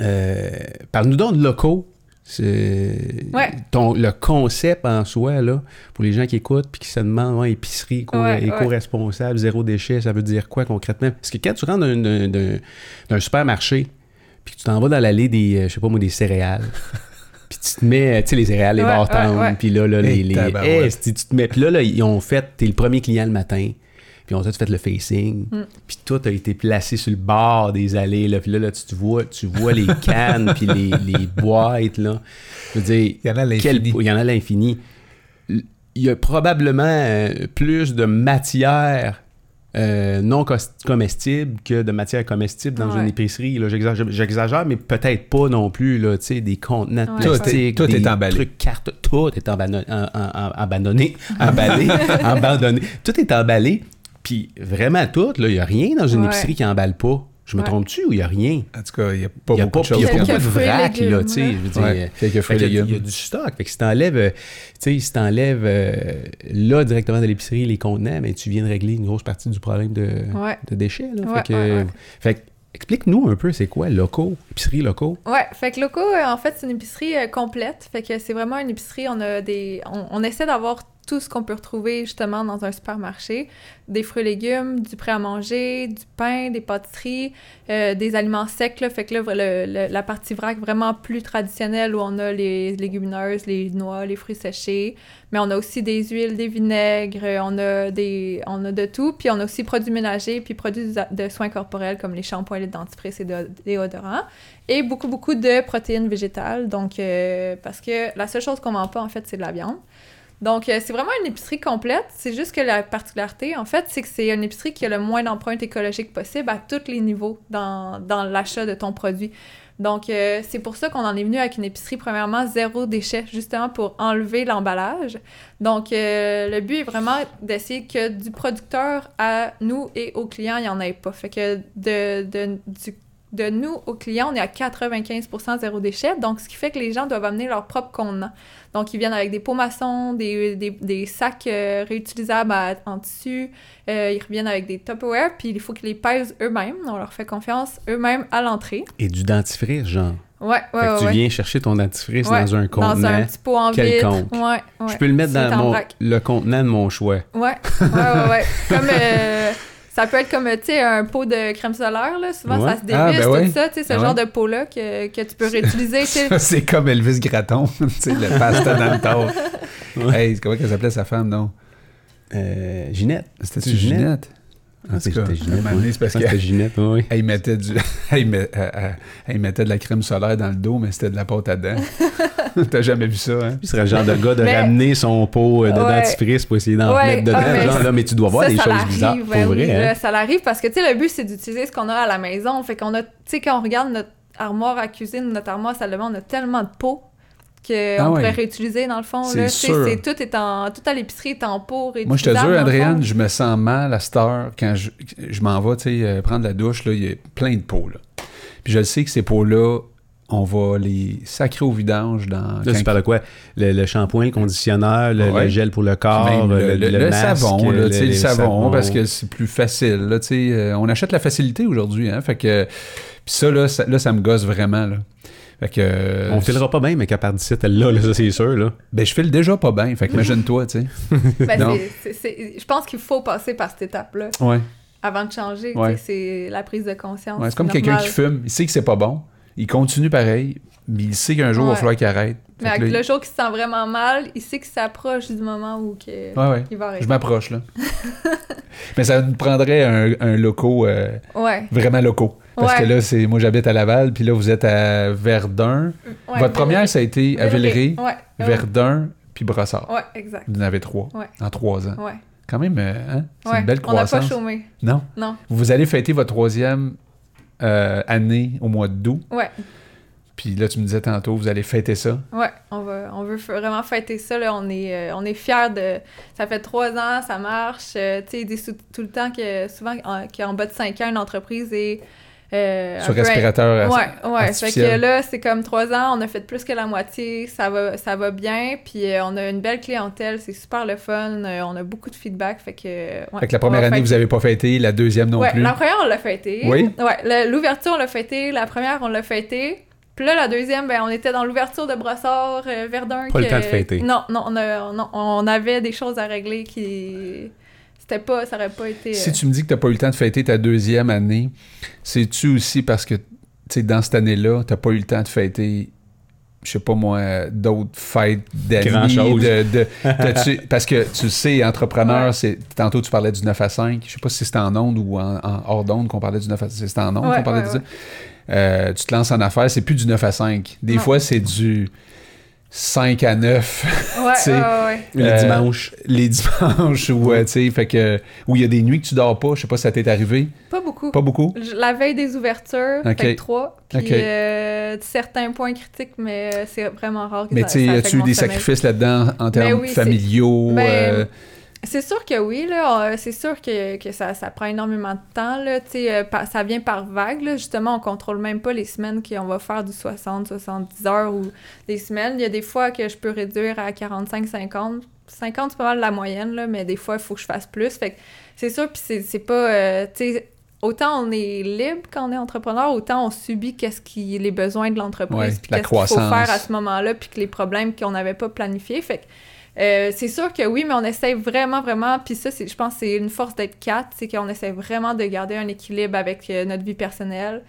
euh, parle-nous donc de locaux. C'est Ouais. ton, le concept en soi, là, pour les gens qui écoutent puis qui se demandent, ouais, épicerie, éco- Ouais, ouais. éco-responsable, zéro déchet, ça veut dire quoi concrètement? Parce que quand tu rentres d'un- d'un d'un- d'un supermarché, puis que tu t'en vas dans l'allée des, euh, je sais pas moi, des céréales, puis tu te mets, tu sais, les céréales, les Ouais, bartendes, puis là, là, les... Les tu te mets... Puis là, là, ils ont fait... T'es le premier client le matin, puis on t'a fait le facing, Mm. puis tout a été placé sur le bord des allées, là, puis là, là, tu, te vois, tu vois les cannes, puis les, les boîtes, là. Je veux dire, Il y en a à quel- l'infini. il y en a à l'infini. Il y a probablement euh, plus de matière euh, non comestible que de matière comestible dans Ouais. une épicerie. là. J'exagère, j'exagère, mais peut-être pas non plus. Là, tu sais, des contenants de Ouais. Tout est- plastique, tout est des emballé. trucs cartes, tout est emballonné, emballé. Tout est emballé. Puis vraiment tout, il n'y a rien dans une Ouais. épicerie qui emballe pas. Je me Ouais. trompe-tu ou il n'y a rien? En tout cas, il n'y a pas a beaucoup pas, de choses. il y a pas Quelques beaucoup de fruits et vrac, là, tu sais. là. Je veux dire, Ouais, quelques fait fruits et qu'il y a- légumes. Il y a du stock. Fait que si t'enlèves, euh, tu sais, si t'enlèves euh, là directement de l'épicerie les contenants, mais tu viens de régler une grosse partie du problème de, Ouais. de déchets. Là. Ouais, fait que, ouais, ouais. fait que, explique-nous un peu, c'est quoi locaux, épicerie locaux? Ouais, fait que Loco, euh, en fait, c'est une épicerie complète. Fait que c'est vraiment une épicerie, on a des... On, on essaie d'avoir tout ce qu'on peut retrouver justement dans un supermarché. Des fruits et légumes, du prêt à manger, du pain, des pâtisseries, euh, des aliments secs, là. Fait que là, la partie vrac vraiment plus traditionnelle où on a les légumineuses, les noix, les fruits séchés. Mais on a aussi des huiles, des vinaigres, euh, on a des... On a de tout. Puis on a aussi produits ménagers, puis produits de, soins corporels comme les shampoings, les dentifrices et de- déodorants et beaucoup, beaucoup de protéines végétales. Donc, euh, parce que la seule chose qu'on vend pas, en fait, c'est de la viande. Donc, euh, c'est vraiment une épicerie complète. C'est juste que la particularité, en fait, c'est que c'est une épicerie qui a le moins d'empreinte écologique possible à tous les niveaux dans, dans l'achat de ton produit. Donc, euh, c'est pour ça qu'on en est venu avec une épicerie, premièrement, zéro déchet, justement pour enlever l'emballage. Donc, euh, le but est vraiment d'essayer que du producteur à nous et aux clients, il n'y en ait pas. Fait que de, de, du- de nous aux clients, on est à 95% zéro déchet. Donc, ce qui fait que les gens doivent amener leur propre contenant. Donc, ils viennent avec des pots maçons, des, des, des sacs euh, réutilisables à- en tissu. Euh, ils reviennent avec des Tupperware, puis il faut qu'ils les pèsent eux-mêmes. On leur fait confiance eux-mêmes à l'entrée. Et du dentifrice, genre. Ouais, ouais, fait que ouais. tu ouais. viens chercher ton dentifrice Ouais, dans un contenant. Dans un petit pot en quelconque. Ouais, ouais. Je peux le mettre dans mon, le contenant de mon choix. Ouais, ouais, ouais, ouais. Comme, euh, ça peut être comme, tu sais, un pot de crème solaire, là. Souvent, Ouais. ça se dévisse, Ah, ben ouais. tout ça, tu sais, ce Ah genre ouais. de pot-là que, que tu peux réutiliser, tu sais. Ça, c'est comme Elvis Gratton, tu sais, le pasta dans le tort. Hey, comment qu'elle s'appelait sa femme, non? Euh, Ginette. C'était-tu Ginette? C'était cas, Ginette. ouais. c'est parce Ah, que- c'était Ginette, oui. Elle mettait du... elle, met- elle- elle- elle mettait de la crème solaire dans le dos, mais c'était de la pâte à dents. T'as jamais vu ça, hein? Lui serait le genre de gars de Mais- ramener son pot euh, de Ouais. dentifrice pour essayer d'en Ouais, mettre dedans. ah, mais genre, là, mais tu dois voir ça, des ça choses bizarres. Pour oui, vrai, hein? ça l'arrive parce que, tu sais, le but, c'est d'utiliser ce qu'on a à la maison. Fait qu'on a, tu sais, quand on regarde notre armoire à cuisine, notre armoire à salle de bain, on a tellement de pots qu'on Ah ouais. pourrait réutiliser, dans le fond. C'est sûr. c'est- tout est en... Tout à l'épicerie est en pot Moi, je te jure, Adrienne, je me sens mal à cette heure quand je, je m'en vais, euh, prendre la douche, là, il y a plein de pots, là. Puis je le sais que ces pots-là, on va les sacrer au vidange dans... Là, tu parles de quoi? Le, le shampoing, le conditionneur, le, Ouais. le gel pour le corps, Même le, le, le- le le masque, savon, là, le, savon, savons. parce que c'est plus facile. Là, euh, on achète la facilité aujourd'hui, hein, fait que... Puis ça, là, ça, là, ça me gosse vraiment, là. Fait que... euh, On filera pas bien, mais qu'à part d'ici, elle là, là, ça c'est sûr. Là. Ben, je file déjà pas bien, fait que imagine-toi, tu sais. Ben, Je pense qu'il faut passer par cette étape-là Ouais. avant de changer. Ouais. C'est la prise de conscience. Ouais, c'est comme quelqu'un qui fume, il sait que c'est pas bon, il continue pareil, mais il sait qu'un jour, il va falloir qu'il arrête. Mais que avec là, le jour qui se sent vraiment mal, il sait qu'il s'approche du moment où que- Ouais, ouais. il va Je arrêter. m'approche, là. mais ça nous prendrait un, un loco, euh, Ouais. vraiment loco. Parce Ouais. que là, c'est moi, j'habite à Laval, puis là, vous êtes à Verdun. Ouais, Votre première, ça a été à Villeray, Ouais. Verdun, puis Brossard. Ouais, exact. Vous en avez trois en trois ans. Quand même, euh, hein? c'est une belle On n'a pas croissance. chômé. non? Non. Vous allez fêter votre troisième euh, année au mois d'août. Ouais. Puis là, tu me disais tantôt, vous allez fêter ça. Ouais, on, va, on veut vraiment fêter ça. Là. On est, euh, on est fiers de. Ça fait trois ans, ça marche. Euh, tu sais, tout le temps que souvent, en, qu'en bas de cinq ans, une entreprise est. euh, Sur un peu- respirateur Ouais, ouais. Fait que là, c'est comme trois ans, on a fait plus que la moitié, ça va, ça va bien, puis euh, on a une belle clientèle, c'est super le fun, euh, on a beaucoup de feedback, fait que... ouais, Fait que la première année, fêter. vous n'avez pas fêté, la deuxième non ouais, plus. la première, on l'a fêté. Oui? Ouais, l'ouverture, on l'a fêté, la première, on l'a fêté. Puis là, la deuxième, ben, on était dans l'ouverture de Brossard, euh, Verdun. Pas le temps de fêter. Non, non, on, a- non, on avait des choses à régler qui... C'était pas... Ça aurait pas été... Si euh, tu me dis que tu n'as pas eu le temps de fêter ta deuxième année, c'est-tu aussi parce que, tu sais, dans cette année-là, tu n'as pas eu le temps de fêter je sais pas moi, d'autres fêtes d'amis. De, de- parce que tu sais, entrepreneur, Ouais. c'est tantôt tu parlais du 9 à 5. Je sais pas si c'était en onde ou en, en hors d'onde qu'on parlait du 9 à 5. C'était en onde Ouais, qu'on parlait ouais, de ça. Euh, tu te lances en affaires, c'est plus du 9 à 5. Des fois, c'est du 5 à 9 Ouais, Tu sais, ouais, ouais. Le Euh, dimanche. les dimanches ou tu sais, fait que où il y a des nuits que tu dors pas. Je sais pas si ça t'est arrivé. Pas beaucoup. Pas beaucoup? La veille des ouvertures, Ok. fait que trois. Puis Ok. euh, certains points critiques, mais euh, c'est vraiment rare que Mais ça, tu sais, ça as-tu eu des sommeil. sacrifices là-dedans en termes Ben oui, familiaux? Ben, euh, C'est sûr que oui, là. C'est sûr que, que ça, ça prend énormément de temps, là. Tu sais, euh, ça vient par vague, là. Justement, on contrôle même pas les semaines qu'on va faire du 60, 70 heures ou des semaines. Il y a des fois que je peux réduire à 45, 50. 50, c'est pas mal la moyenne, là, mais des fois, il faut que je fasse plus. Fait que c'est sûr, puis c'est c'est pas... euh, tu sais, autant on est libre quand on est entrepreneur, autant on subit qu'est-ce qui les besoins de l'entreprise, Ouais, puis la qu'est-ce qu'il faut faire à ce moment-là, puis que les problèmes qu'on n'avait pas planifiés. Fait que euh, c'est sûr que oui, mais on essaie vraiment, vraiment, puis ça, je pense c'est une force d'être quatre, c'est qu'on essaie vraiment de garder un équilibre avec euh, notre vie personnelle,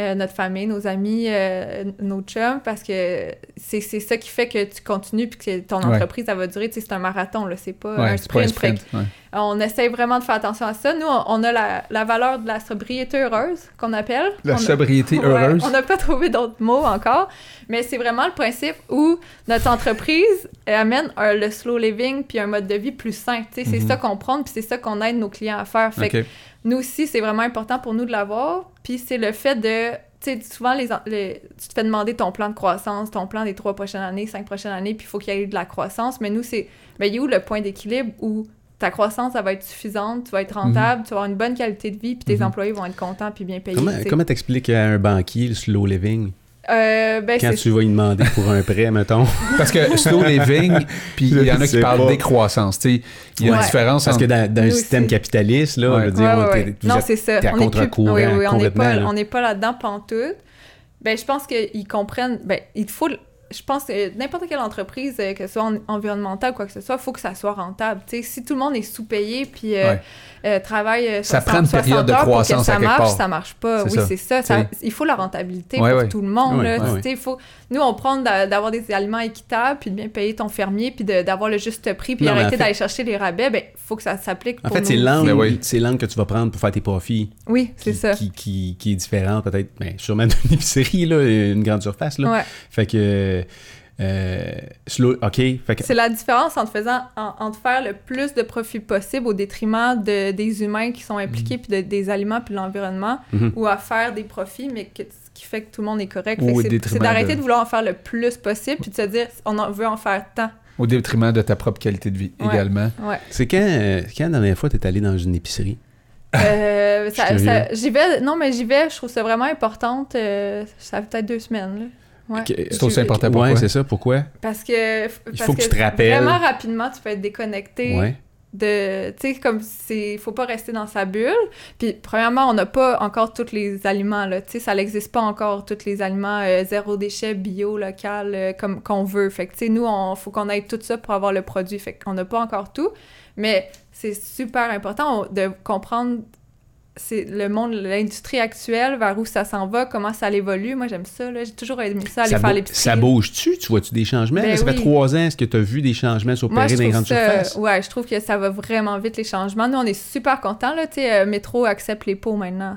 euh, notre famille, nos amis, euh, nos chums, parce que c'est c'est ça qui fait que tu continues puis que ton Ouais. entreprise, ça va durer. Tu sais, c'est un marathon, là, c'est pas ouais, un c'est pas un sprint. Sprint. ouais. on essaie vraiment de faire attention à ça. Nous, on, on a la, la valeur de la sobriété heureuse, qu'on appelle. La On sobriété heureuse. on n'a pas trouvé d'autres mots encore, mais c'est vraiment le principe où notre entreprise amène un- le slow living puis un mode de vie plus sain. Tu sais, C'est Mhm. ça qu'on prend puis c'est ça qu'on aide nos clients à faire. Fait que Ok. Nous aussi, c'est vraiment important pour nous de l'avoir. Puis c'est le fait de. Tu sais, souvent, les, tu te fais demander ton plan de croissance, ton plan des trois prochaines années, cinq prochaines années, puis il faut qu'il y ait de la croissance. Mais nous, c'est. Ben, il est où le point d'équilibre où ta croissance, ça va être suffisante, tu vas être rentable, tu vas avoir une bonne qualité de vie, puis tes Mhm. employés vont être contents puis bien payés. Comment t'expliques à un banquier le slow living? Euh, ben, quand tu vas lui demander pour un prêt, mettons? Parce que slow living, puis il y en a qui parlent décroissance. Il y a une différence Parce que dans, dans un système aussi. capitaliste, là, Ouais. je veux dire, Ouais, on- ouais, vous Non, c'est ça. à On est plus- oui, oui, on n'est là. on n'est pas là-dedans pantoute. Ben, je pense qu'ils comprennent. Ben, il faut. Je pense que n'importe quelle entreprise, euh, que ce soit en- environnementale ou quoi que ce soit, il faut que ça soit rentable. Tu sais, si tout le monde est sous-payé puis euh, Ouais. euh, travaille euh, Ça 60, prend une période 60 de heures pour croissance que ça marche, part. ça marche pas. Oui, c'est ça. il faut la rentabilité Ouais, pour ouais. tout le monde. Ouais, là. faut... Nous, on prend d'a- d'avoir des aliments équitables, puis de bien payer ton fermier, puis de- d'avoir le juste prix, puis Non, mais en arrêter fait- d'aller chercher les rabais. Ben, il faut que ça s'applique En pour fait, c'est l'angle. Ben oui. c'est l'angle que tu vas prendre pour faire tes profits. Oui, c'est qui, ça. Qui, qui, qui est différent, peut-être, ben, sûrement d'une épicerie, là, une grande surface. Là. Ouais. Fait que. Euh, slow, OK. Fait que, C'est la différence entre faisant en- entre faire le plus de profit possible au détriment de, des humains qui sont impliqués, puis de- des aliments, puis de l'environnement, Mhm. ou à faire des profits, mais que, ce qui fait que tout le monde est correct. C'est- d'arrêter de- de... vouloir en faire le plus possible, puis de se dire, on en veut en faire tant. Au détriment de ta propre qualité de vie Ouais. également. Ouais. c'est quand, euh, quand la dernière fois tu es allé dans une épicerie? Euh, j'y vais, non, mais j'y vais, je trouve ça vraiment importante. euh, ça fait peut-être deux semaines. là. Ouais. C'est aussi important Ouais, pourquoi? c'est ça. Pourquoi? Parce que. parce faut que tu te rappelles. Vraiment rapidement, tu peux être déconnecté. Ouais. de tu sais comme c'est faut pas rester dans sa bulle puis premièrement on n'a pas encore tous les aliments là tu sais ça n'existe pas encore tous les aliments euh, zéro déchet bio local euh, comme qu'on veut fait que tu sais nous on faut qu'on ait tout ça pour avoir le produit fait qu'on n'a pas encore tout mais c'est super important on- de comprendre c'est le monde l'industrie actuelle vers où ça s'en va comment ça évolue moi j'aime ça là j'ai toujours aimé ça aller ça, faire l'épicerie ça bouge-tu? Tu vois-tu des changements? Ben ça fait trois ans. Est-ce que tu as vu des changements s'opérer dans les grandes ça, surfaces? ouais, je trouve que ça va vraiment vite les changements. Nous, on est super contents là, sais, euh, Métro accepte les pots maintenant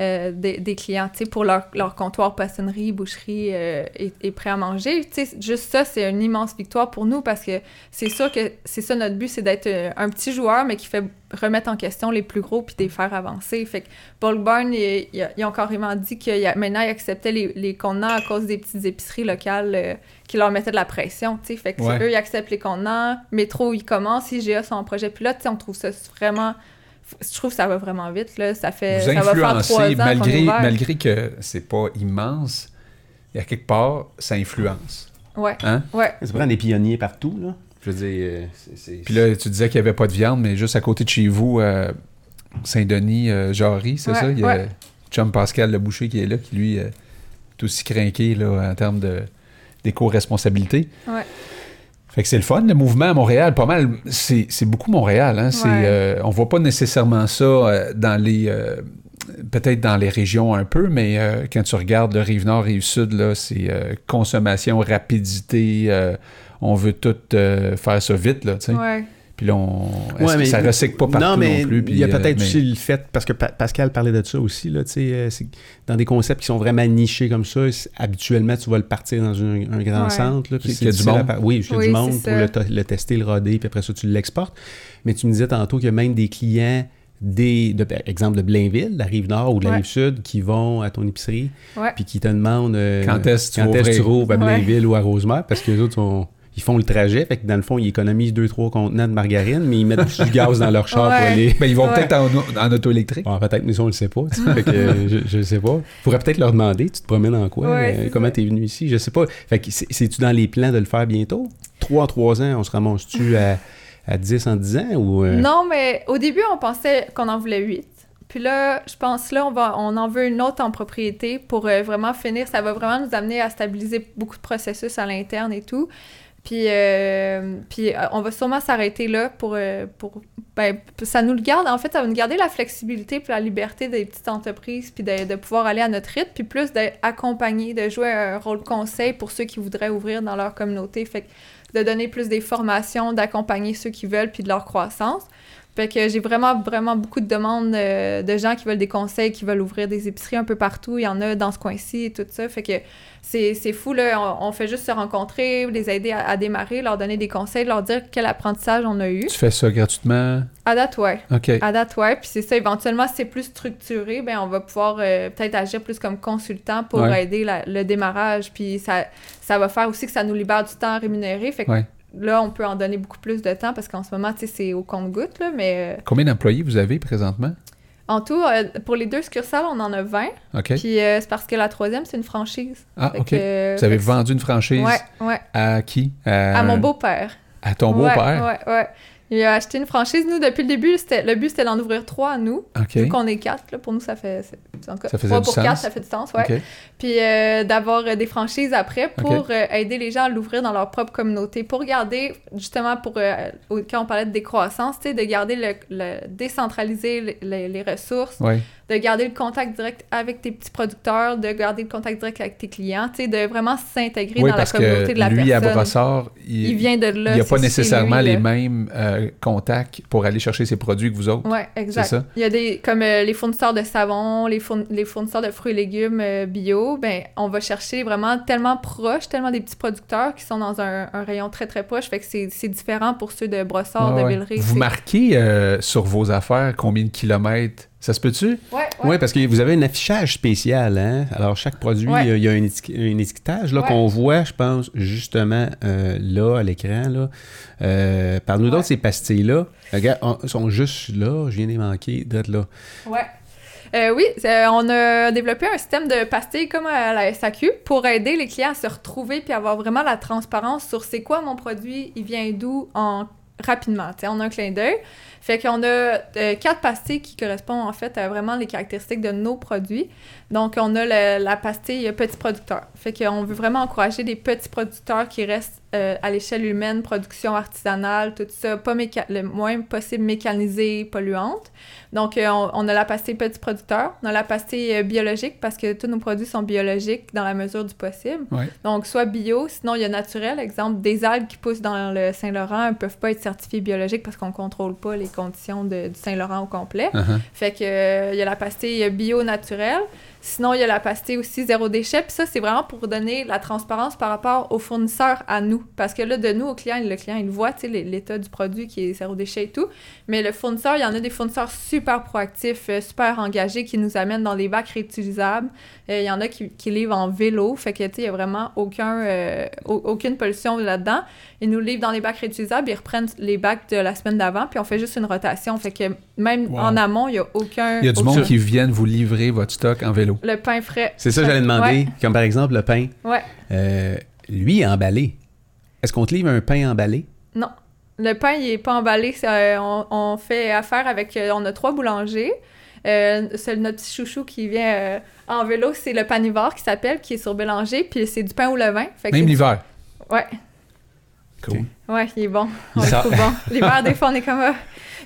euh, des, des clients, tu sais, pour leur, leur comptoir poissonnerie, boucherie euh, et, et prêt à manger. Tu sais, juste ça, c'est une immense victoire pour nous parce que c'est sûr que c'est ça notre but, c'est d'être euh, un petit joueur mais qui fait remettre en question les plus gros puis les faire avancer. Fait que Bulk Barn, ils, ont carrément dit a- maintenant ils acceptaient les, les contenants à cause des petites épiceries locales euh, qui leur mettaient de la pression, tu sais. Fait que Ouais. eux, ils acceptent les contenants. Métro, ils commencent. IGA sont en projet pilote. Tu sais, on trouve ça vraiment... Je trouve que ça va vraiment vite, là. Ça fait... Vous ça va faire trois ans influencez, qu'on est malgré, ouvert. malgré que c'est pas immense, il y a quelque part, ça influence. Ouais, Hein? ouais. Ça prend des pionniers partout, là. Je veux dire, euh, c'est... Puis là, tu disais qu'il n'y avait pas de viande, mais juste à côté de chez vous, euh, Saint-Denis, euh, Jarry, c'est Ouais, ça? Il y a ouais. Chum Pascal le boucher qui est là, qui lui euh, est aussi craqué là, en termes de, d'éco-responsabilité. Ouais. Fait que c'est le fun, le mouvement à Montréal, pas mal, c'est, beaucoup Montréal. Hein? C'est, Ouais. euh, on voit pas nécessairement ça euh, dans les, euh, peut-être dans les régions un peu, mais quand tu regardes le rive nord, rive sud, là, c'est consommation, rapidité. on veut tout faire ça vite, là, tu sais. Ouais. Puis là, on, est-ce Ouais, que mais- ça recycle pas partout non, mais non plus. puis, il y a euh, peut-être mais- aussi le fait, parce que Pa- Pascal parlait de ça aussi, là, euh, c'est dans des concepts qui sont vraiment nichés comme ça, habituellement, tu vas le partir dans un, un grand Ouais. centre. Là, puis c'est y a du à monde. par- Oui, il y a Oui, du monde pour le, tester, le roder, puis après ça, tu l'exportes. Mais tu me disais tantôt qu'il y a même des clients, des, de, par exemple de Blainville, la rive nord ou de la Ouais. rive sud, qui vont à ton épicerie, Ouais. puis qui te demandent euh, Quand est-ce que tu rouvres à Ouais. Blainville ou à Rosemère, parce que les autres sont- Ils font le trajet, fait que dans le fond, ils économisent 2-3 contenants de margarine, mais ils mettent du gaz dans leur char pour aller. Ben, ils vont Ouais. peut-être en, en auto électrique. Bon, peut-être, mais ça, on le sait pas. tu. Fait que, euh, je, je sais pas. Faudrait peut-être leur demander, tu te promènes en quoi? Ouais, euh, comment ça. t'es venu ici? Je sais pas. Fait que c'est- c'est-tu dans les plans de le faire bientôt? 3 en 3 ans, on se ramasse-tu à, à 10 en 10 ans? Ou, euh, Non, mais au début, on pensait qu'on en voulait huit. Puis là, je pense là, on, va, on en veut une autre en propriété pour euh, vraiment finir. Ça va vraiment nous amener à stabiliser beaucoup de processus à l'interne et tout. Puis, euh, puis euh, on va sûrement s'arrêter là pour, euh, pour... Ben, ça nous le garde, en fait, ça va nous garder la flexibilité puis la liberté des petites entreprises puis de, de pouvoir aller à notre rythme, puis plus d'accompagner, de jouer un rôle conseil pour ceux qui voudraient ouvrir dans leur communauté. Fait que de donner plus des formations, d'accompagner ceux qui veulent puis de leur croissance. Fait que j'ai vraiment, vraiment beaucoup de demandes euh, de gens qui veulent des conseils, qui veulent ouvrir des épiceries un peu partout. Il y en a dans ce coin-ci et tout ça. Fait que c'est c'est fou, là. On, on fait juste se rencontrer, les aider à, à démarrer, leur donner des conseils, leur dire quel apprentissage on a eu. Tu fais ça gratuitement? À date, ouais. OK. À date, ouais. Puis c'est ça, éventuellement, si c'est plus structuré, ben on va pouvoir euh, peut-être agir plus comme consultant pour Ouais. aider la- le démarrage. Puis ça, ça va faire aussi que ça nous libère du temps rémunéré. Fait que Ouais. Là, on peut en donner beaucoup plus de temps parce qu'en ce moment, c'est au compte-goutte, là. Mais euh, Combien d'employés vous avez présentement? en tout, euh, pour les deux succursales, on en a 20. OK. Puis euh, c'est parce que la troisième, c'est une franchise. Ah, Fait OK. que, Vous avez vendu une franchise Ouais, ouais. à qui? À mon beau-père. À ton Ouais, beau-père? Ouais, ouais. Il a acheté une franchise. Nous, depuis le début, le but, c'était d'en ouvrir trois à nous. OK. Vu qu'on est quatre, là, pour nous, ça fait. Ça trois pour sens. quatre, ça fait du sens, ouais. Puis euh, d'avoir euh, des franchises après pour euh, aider les gens à l'ouvrir dans leur propre communauté. Pour garder, justement, pour euh, quand on parlait de décroissance, de garder le, le- décentraliser le- le- les ressources, Ouais. De garder le contact direct avec tes petits producteurs, de garder le contact direct avec tes clients, de vraiment s'intégrer Oui, dans la communauté que de la lui, à. Brossard, il il vient de là. il n'y a pas nécessairement lui, les mêmes euh, contacts pour aller chercher ses produits que vous autres. Ouais, exact. ça? Il y a des comme euh, les fournisseurs de savon, les, fourn- les fournisseurs de fruits et légumes euh, bio, ben on va chercher vraiment tellement proche, tellement des petits producteurs qui sont dans un, un rayon très très proche, fait que c'est différent pour ceux de Brossard, de. Villeray. Vous marquez sur vos affaires combien de kilomètres? Ça se peut-tu? Ouais, ouais. Oui, parce que vous avez un affichage spécial, hein? Alors, chaque produit, Ouais. il y a- il y a un, étiquet- un étiquetage là, Ouais. qu'on voit, je pense, justement, euh, là, à l'écran. là. Euh, Parle-nous Ouais. d'autres, ces pastilles-là. Regarde, on- sont juste là. Je viens de les manquer, d'être là. Ouais. Euh, oui, on a développé un système de pastilles comme à la SAQ pour aider les clients à se retrouver puis avoir vraiment la transparence sur c'est quoi mon produit, il vient d'où en rapidement, a un clin d'œil. Fait qu'on a euh, quatre pastilles qui correspondent en fait à vraiment les caractéristiques de nos produits. Donc on a le- la pastille petit producteur. Fait qu'on veut vraiment encourager des petits producteurs qui restent euh, à l'échelle humaine, production artisanale, tout ça, pas méca- le moins possible mécanisé, polluante. Donc, euh, on, on a la pastille petit producteur, on a la pastille euh, biologique parce que tous nos produits sont biologiques dans la mesure du possible. Ouais. Donc, soit bio, sinon il y a naturel. Exemple, des algues qui poussent dans le Saint-Laurent ne peuvent pas être certifiées biologiques parce qu'on ne contrôle pas les conditions de- du Saint-Laurent au complet. Uh-huh. Fait que il y a la pastille bio naturelle. Sinon, il y a la pastille aussi zéro déchet. Puis ça, c'est vraiment pour donner la transparence par rapport aux fournisseurs à nous. Parce que là, de nous au client, le client, il voit, l'état du produit qui est zéro déchet et tout. Mais le fournisseur, il y en a des fournisseurs super proactifs, euh, super engagés qui nous amènent dans des bacs réutilisables. Euh, il y en a qui, qui livrent en vélo. Fait que, tu sais, il y a vraiment aucun, euh, au- aucune pollution là-dedans. Ils nous livrent dans les bacs réutilisables, ils reprennent les bacs de la semaine d'avant, puis on fait juste une rotation. Fait que même Wow. en amont, il n'y a aucun. Il y a du aucun- monde qui viennent vous livrer votre stock en vélo. Le pain frais. C'est ça que j'allais demander. Comme par exemple, le pain. Ouais. Euh, lui, est emballé. Est-ce qu'on te livre un pain emballé? Non. Le pain, il est pas emballé. c'est, euh, on, on fait affaire avec... euh, on a trois boulangers. Euh, c'est notre petit chouchou qui vient euh, en vélo. C'est le panivore qui s'appelle, qui est sur Bélanger. Puis c'est du pain au levain. Fait que Même du- l'hiver. Ouais. Cool. Ouais, il est bon. On Il le trouve bon. L'hiver, des fois, on est comme...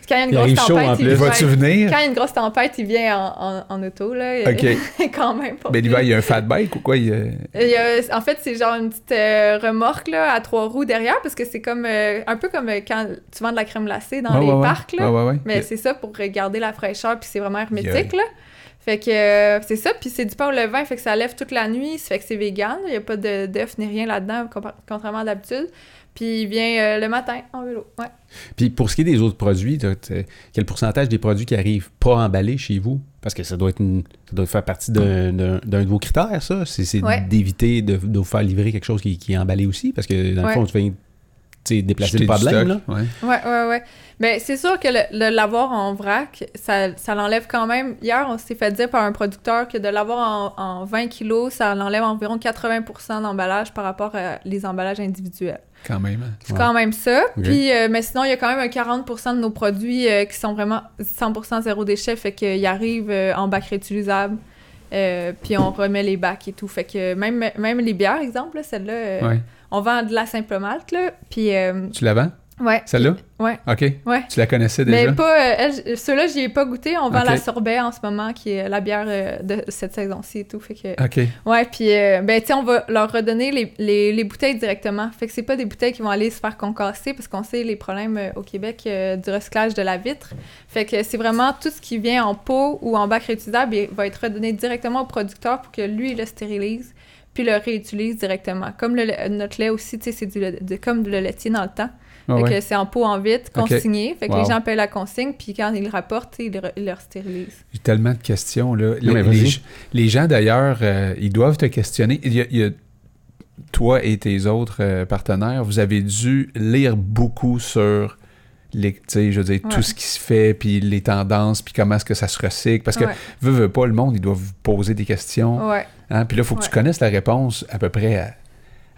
Quand il y a une grosse tempête, il ouais. venir? Quand il y a une grosse tempête, il vient en, en, en auto, là. OK. quand même. pas Mais l'hiver, il y a un fat bike ou quoi? Il y a- Il y a- en fait, c'est genre une petite euh, remorque là, à trois roues derrière, parce que c'est comme euh, un peu comme euh, quand tu vends de la crème glacée dans Ouais, les ouais, parcs. Là. Ouais, ouais, ouais. Mais c'est ça pour garder la fraîcheur, puis c'est vraiment hermétique. Yeah. Là. Fait que euh, c'est ça, puis c'est du pain au levain, fait que ça lève toute la nuit, ça fait que c'est vegan, il n'y a pas de- d'œufs ni rien là-dedans, contrairement à d'habitude. Puis il vient euh, le matin en vélo. Ouais. Puis pour ce qui est des autres produits, t'as- t'as- quel pourcentage des produits qui arrivent pas emballés chez vous? Parce que ça doit être une- ça doit faire partie d'un d'un- d'un de vos critères, ça. C'est c'est Ouais. d'éviter de, de vous faire livrer quelque chose qui, qui est emballé aussi. Parce que dans le Ouais. fond, tu viens déplacer le problème. Là. ouais. Ouais, ouais, ouais. Mais c'est sûr que le, l'avoir en vrac, ça, ça l'enlève quand même. Hier, on s'est fait dire par un producteur que de l'avoir en, en 20 kilos, ça l'enlève environ 80% d'emballage par rapport à les emballages individuels. Quand même. hein. C'est Ouais. quand même ça. Puis, euh, mais sinon, il y a quand même un 40% de nos produits euh, qui sont vraiment 100% zéro déchet, fait qu'ils arrivent euh, en bac réutilisable. Euh, puis on remet les bacs et tout. Fait que même, même les bières, exemple, là, celle-là, euh, Ouais. On vend de la simple malt, là. Puis, euh, Tu la vends? ouais. Celle-là? Ouais. OK. Ouais. Tu la connaissais déjà? Mais pas. euh, ceux-là, j'y ai pas goûté. On vend la sorbet en ce moment, qui est la bière euh, de cette saison-ci et tout. Fait que. OK. Ouais, puis, euh, ben, tu on va leur redonner les, les, les bouteilles directement. Fait que c'est pas des bouteilles qui vont aller se faire concasser parce qu'on sait les problèmes au Québec du recyclage de la vitre. Fait que c'est vraiment tout ce qui vient en pot ou en bac réutilisable il va être redonné directement au producteur pour que lui, il le stérilise puis le réutilise directement. Comme le, notre lait aussi, tu sais, c'est du, de- comme le laitier dans le temps. Ah fait ouais. que c'est en pot en vitre, Ok. consigné. Fait que Wow. les gens payent la consigne, puis quand ils le rapportent, ils le, ils le stérilisent. J'ai tellement de questions. Là. Les, les- gens, d'ailleurs, euh, ils doivent te questionner. Il y a, il y a- toi et tes autres euh, partenaires, vous avez dû lire beaucoup sur les, je veux dire, Ouais. tout ce qui se fait, puis les tendances, puis comment est-ce que ça se recycle. Parce que, Ouais. veut, veut pas, le monde, ils doivent vous poser des questions. Hein? Puis là, il faut que tu connaisses la réponse à peu près à,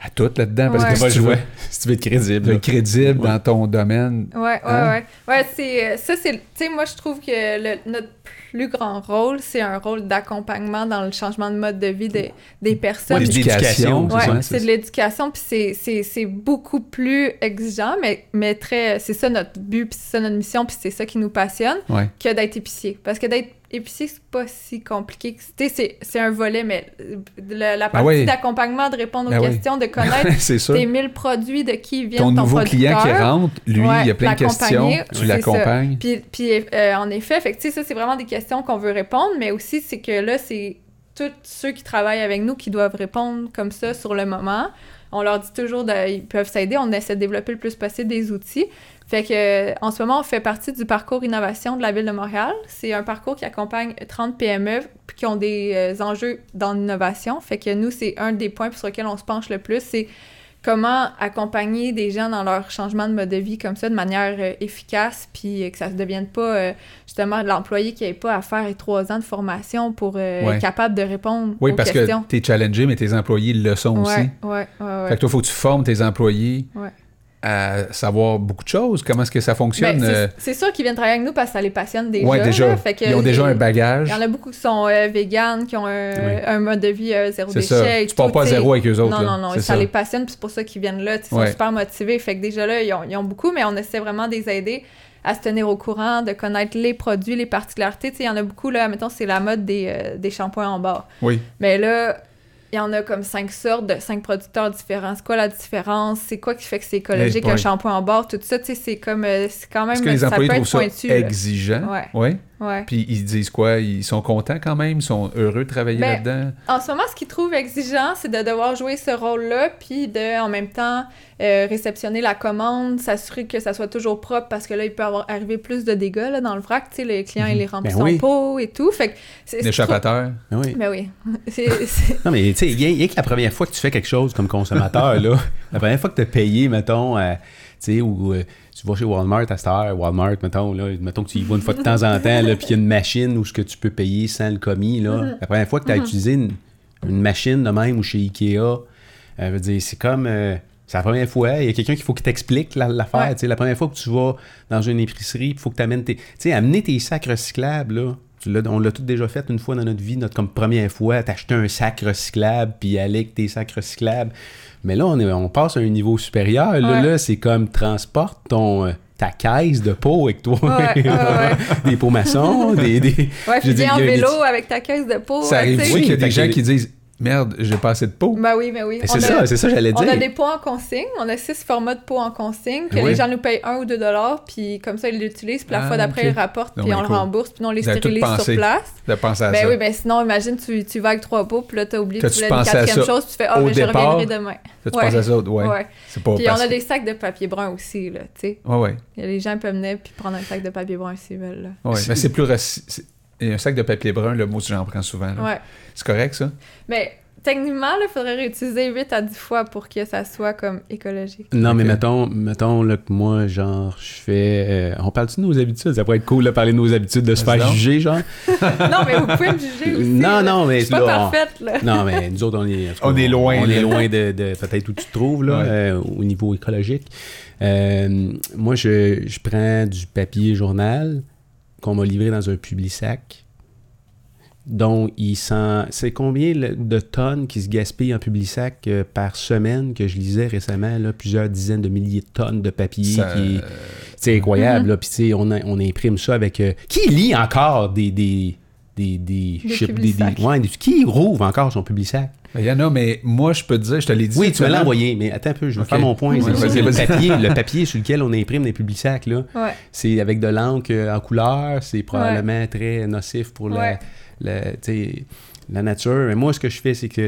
à toutes là-dedans. Parce Ouais. que si tu veux. Si tu veux être crédible. être crédible Ouais. dans ton domaine, Ouais, ouais, Hein? ouais. Ouais, c'est. euh, Ça, c'est. Tu sais, moi, je trouve que le- notre plus grand rôle, c'est un rôle d'accompagnement dans le changement de mode de vie des, des personnes. Ouais, l'éducation, Ouais, c'est de l'éducation, puis c'est- c'est c'est beaucoup plus exigeant, mais, mais très. C'est ça notre but, puis c'est ça notre mission, puis c'est ça qui nous passionne, ouais. que d'être épicier. Parce que d'être épicier, c'est pas si compliqué. que- Tu sais, c'est- un volet, mais euh, la, la partie oui. d'accompagnement, de répondre aux Ben oui. questions, de connaître tes 1000 produits, de qui viennent Ton ton, nouveau client qui rentre, lui, Ouais, il y a plein de questions, tu l'accompagnes. Puis, puis euh, en effet, fait que, ça, c'est vraiment des questions qu'on veut répondre, mais aussi, c'est que là, c'est tous ceux qui travaillent avec nous qui doivent répondre comme ça sur le moment. On leur dit toujours qu'ils peuvent s'aider. On essaie de développer le plus possible des outils. Fait que, euh, en ce moment, on fait partie du parcours innovation de la Ville de Montréal. C'est un parcours qui accompagne 30 PME qui ont des euh, enjeux dans l'innovation. Fait que nous, c'est un des points sur lesquels on se penche le plus. C'est comment accompagner des gens dans leur changement de mode de vie comme ça de manière euh, efficace, puis euh, que ça ne devienne pas euh, justement l'employé qui n'ait pas à faire trois ans de formation pour Ouais. être capable de répondre Oui, aux parce questions. que tu es challengé, mais tes employés le sont aussi. ouais, ouais, ouais. Fait que toi, il faut que tu formes tes employés Ouais. À savoir beaucoup de choses. Comment est-ce que ça fonctionne? Ben, c'est- euh, sûr qu'ils viennent travailler avec nous parce que ça les passionne déjà. ouais, déjà. là. Fait que, Ils ont déjà un bagage. Il y en a beaucoup qui sont euh, véganes, qui ont un, Oui. un mode de vie euh, zéro déchet. ça. et Tu pars tout, pas à zéro avec eux autres. Non, là. non, non, ça, ça. les passionne, puis c'est pour ça qu'ils viennent là. Ils sont super motivés. Fait que déjà là, ils ont, ils ont beaucoup, mais on essaie vraiment de les aider à se tenir au courant, de connaître les produits, les particularités. Il y en a beaucoup, là, mettons, c'est la mode des, euh, des shampoings en barre. Oui. Mais là, il y en a comme cinq sortes de cinq producteurs différents. C'est quoi la différence? C'est quoi qui fait que c'est écologique, un shampoing en barre? Tout ça, tu sais, c'est comme, euh, c'est quand même, que les ça peut être ça pointu. exigeant? Ouais. Ouais. Ouais. Puis ils disent quoi? Ils sont contents quand même? Ils sont heureux de travailler Ben, là-dedans? En ce moment, ce qu'ils trouvent exigeant, c'est de devoir jouer ce rôle-là, puis de, en même temps, euh, réceptionner la commande, s'assurer que ça soit toujours propre, parce que là, il peut avoir arriver plus de dégâts là, dans le vrac. Tu sais, le client, il les remplit Ben son oui. pot et tout. Fait que L'échappateur? Ah oui. Ben oui. Non, mais tu sais, rien rien que la première fois que tu fais quelque chose comme consommateur, là, la première fois que tu as payé, mettons, euh, sais, ou euh, tu vas chez Walmart à cette heure, Walmart, mettons, là, mettons que tu y vas une fois de temps en temps, puis il y a une machine où ce que tu peux payer sans le commis, là. Mm-hmm. La première fois que tu as utilisé une, une machine de même ou chez Ikea, euh, veut dire, c'est comme. euh, c'est la première fois, il y a quelqu'un qu'il faut qu'il t'explique la- l'affaire. Ouais. tu sais, La première fois que tu vas dans une épicerie, il faut que tu amènes tes. Tu sais, amener tes sacs recyclables, là. Tu on l'a tout déjà fait une fois dans notre vie, notre comme première fois, t'acheter un sac recyclable, puis aller avec tes sacs recyclables. Mais là, on, est, on passe à un niveau supérieur. Là, Ouais. là, c'est comme transporte ton, euh, ta caisse de peau avec toi. Ouais, ouais, ouais. des pots maçons, des... des... Ouais, Je viens en des- vélo avec ta caisse de peau. Ça euh, arrive oui, qu'il y a des gens qui disent Merde, j'ai pas assez de peau. Ben oui, ben oui. Mais On C'est a- ça, c'est ça, j'allais On dire. a des pots en consigne. On a six formats de pots en consigne que Oui. les gens nous payent 1 ou 2 dollars, puis comme ça, ils l'utilisent, puis la Ah, fois d'après, ils rapportent, puis mais on le rembourse, puis nous, on les Vous stérilise pensé. sur place. De penser à Ben ça. oui, ben sinon, imagine, tu, tu vas avec trois pots, puis là, t'as oublié que tu voulais une pensé quatrième chose, puis tu fais « Ah, au mais je reviendrai demain. Tu Ouais. penses à ça, ouais. Ouais. C'est pas Puis on a des sacs de papier brun aussi, là, tu sais. Ouais, ouais. Les gens peuvent venir puis prendre un sac de papier brun s'ils veulent, ouais. Mais c'est plus. Et Un sac de papier brun, le mot, j'en prends souvent. là. Ouais. C'est correct, ça? Mais techniquement, il faudrait réutiliser 8 à 10 fois pour que ça soit comme écologique. Non, mais mettons, mettons là, que moi, genre, je fais. euh, on parle-tu de nos habitudes? Ça pourrait être cool de parler de nos habitudes, de se faire juger, genre? non, mais vous pouvez me juger aussi. Non, non, mais Je suis pas là, parfaite, là. Non, mais nous autres, on est. On est loin, On là. est loin de, de peut-être où tu te trouves, là, Ouais. euh, au niveau écologique. Euh, moi, je, je prends du papier journal qu'on m'a livré dans un public-sac. dont il sent. C'est combien de tonnes qui se gaspillent en public-sac euh, par semaine que je lisais récemment, là, plusieurs dizaines de milliers de tonnes de papier. Ça- qui C'est incroyable, là. Puis, tu sais, on, a- on imprime ça avec. euh, qui lit encore des. des des, des, Des ouais, des- qui rouvre encore son public-sac? Il y en a, mais moi, je peux te dire, je te l'ai dit. Oui, tu me l'as envoyé, mais attends un peu, je vais faire mon point. Ouais, le, papier, le papier sur lequel on imprime des publics-sacs, là. Ouais. C'est avec de l'encre euh, en couleur, c'est probablement très nocif pour la, Ouais. la, nature. Mais moi, ce que je fais, c'est que,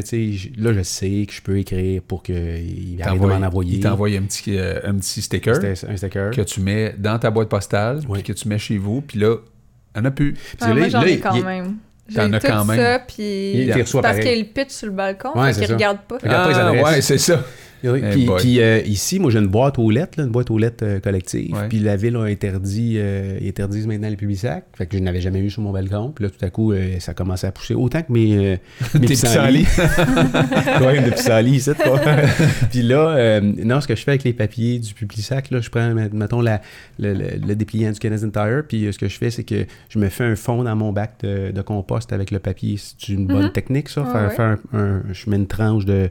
là, je sais que je peux écrire pour qu'il de T'envoies- m'en envoyer. Il t'envoie un petit, euh, un petit sticker un sticker. que tu mets dans ta boîte postale, puis que tu mets chez vous, puis là, il n'y en a moi, là, j'en là, ai quand il- même. T'en as tout quand même. ça, puis... Il reçoit parce qu'il pitch sur le balcon, Ouais, fait qu'il regarde pas. Regarde pas les adresses. Ah, ouais, c'est ça. Oui, puis, euh, ici, moi, j'ai une boîte aux lettres, là, une boîte aux lettres euh, collective. Ouais. Puis la ville a interdit, euh, ils interdisent maintenant les publics sacs. Fait que je n'avais jamais eu sur mon balcon. Puis là, tout à coup, euh, ça commençait à pousser. Autant que mes, euh, mes pissenlits. ouais, mes pissenlits, ici, quoi. puis là, euh, non, ce que je fais avec les papiers du public sac, là, je prends, mettons, la, le, le- le dépliant du Canadian Tire. Puis euh, ce que je fais, c'est que je me fais un fond dans mon bac de, de compost avec le papier. C'est une bonne Mhm. technique, ça. Ouais, faire, ouais. faire un- un- je mets une tranche de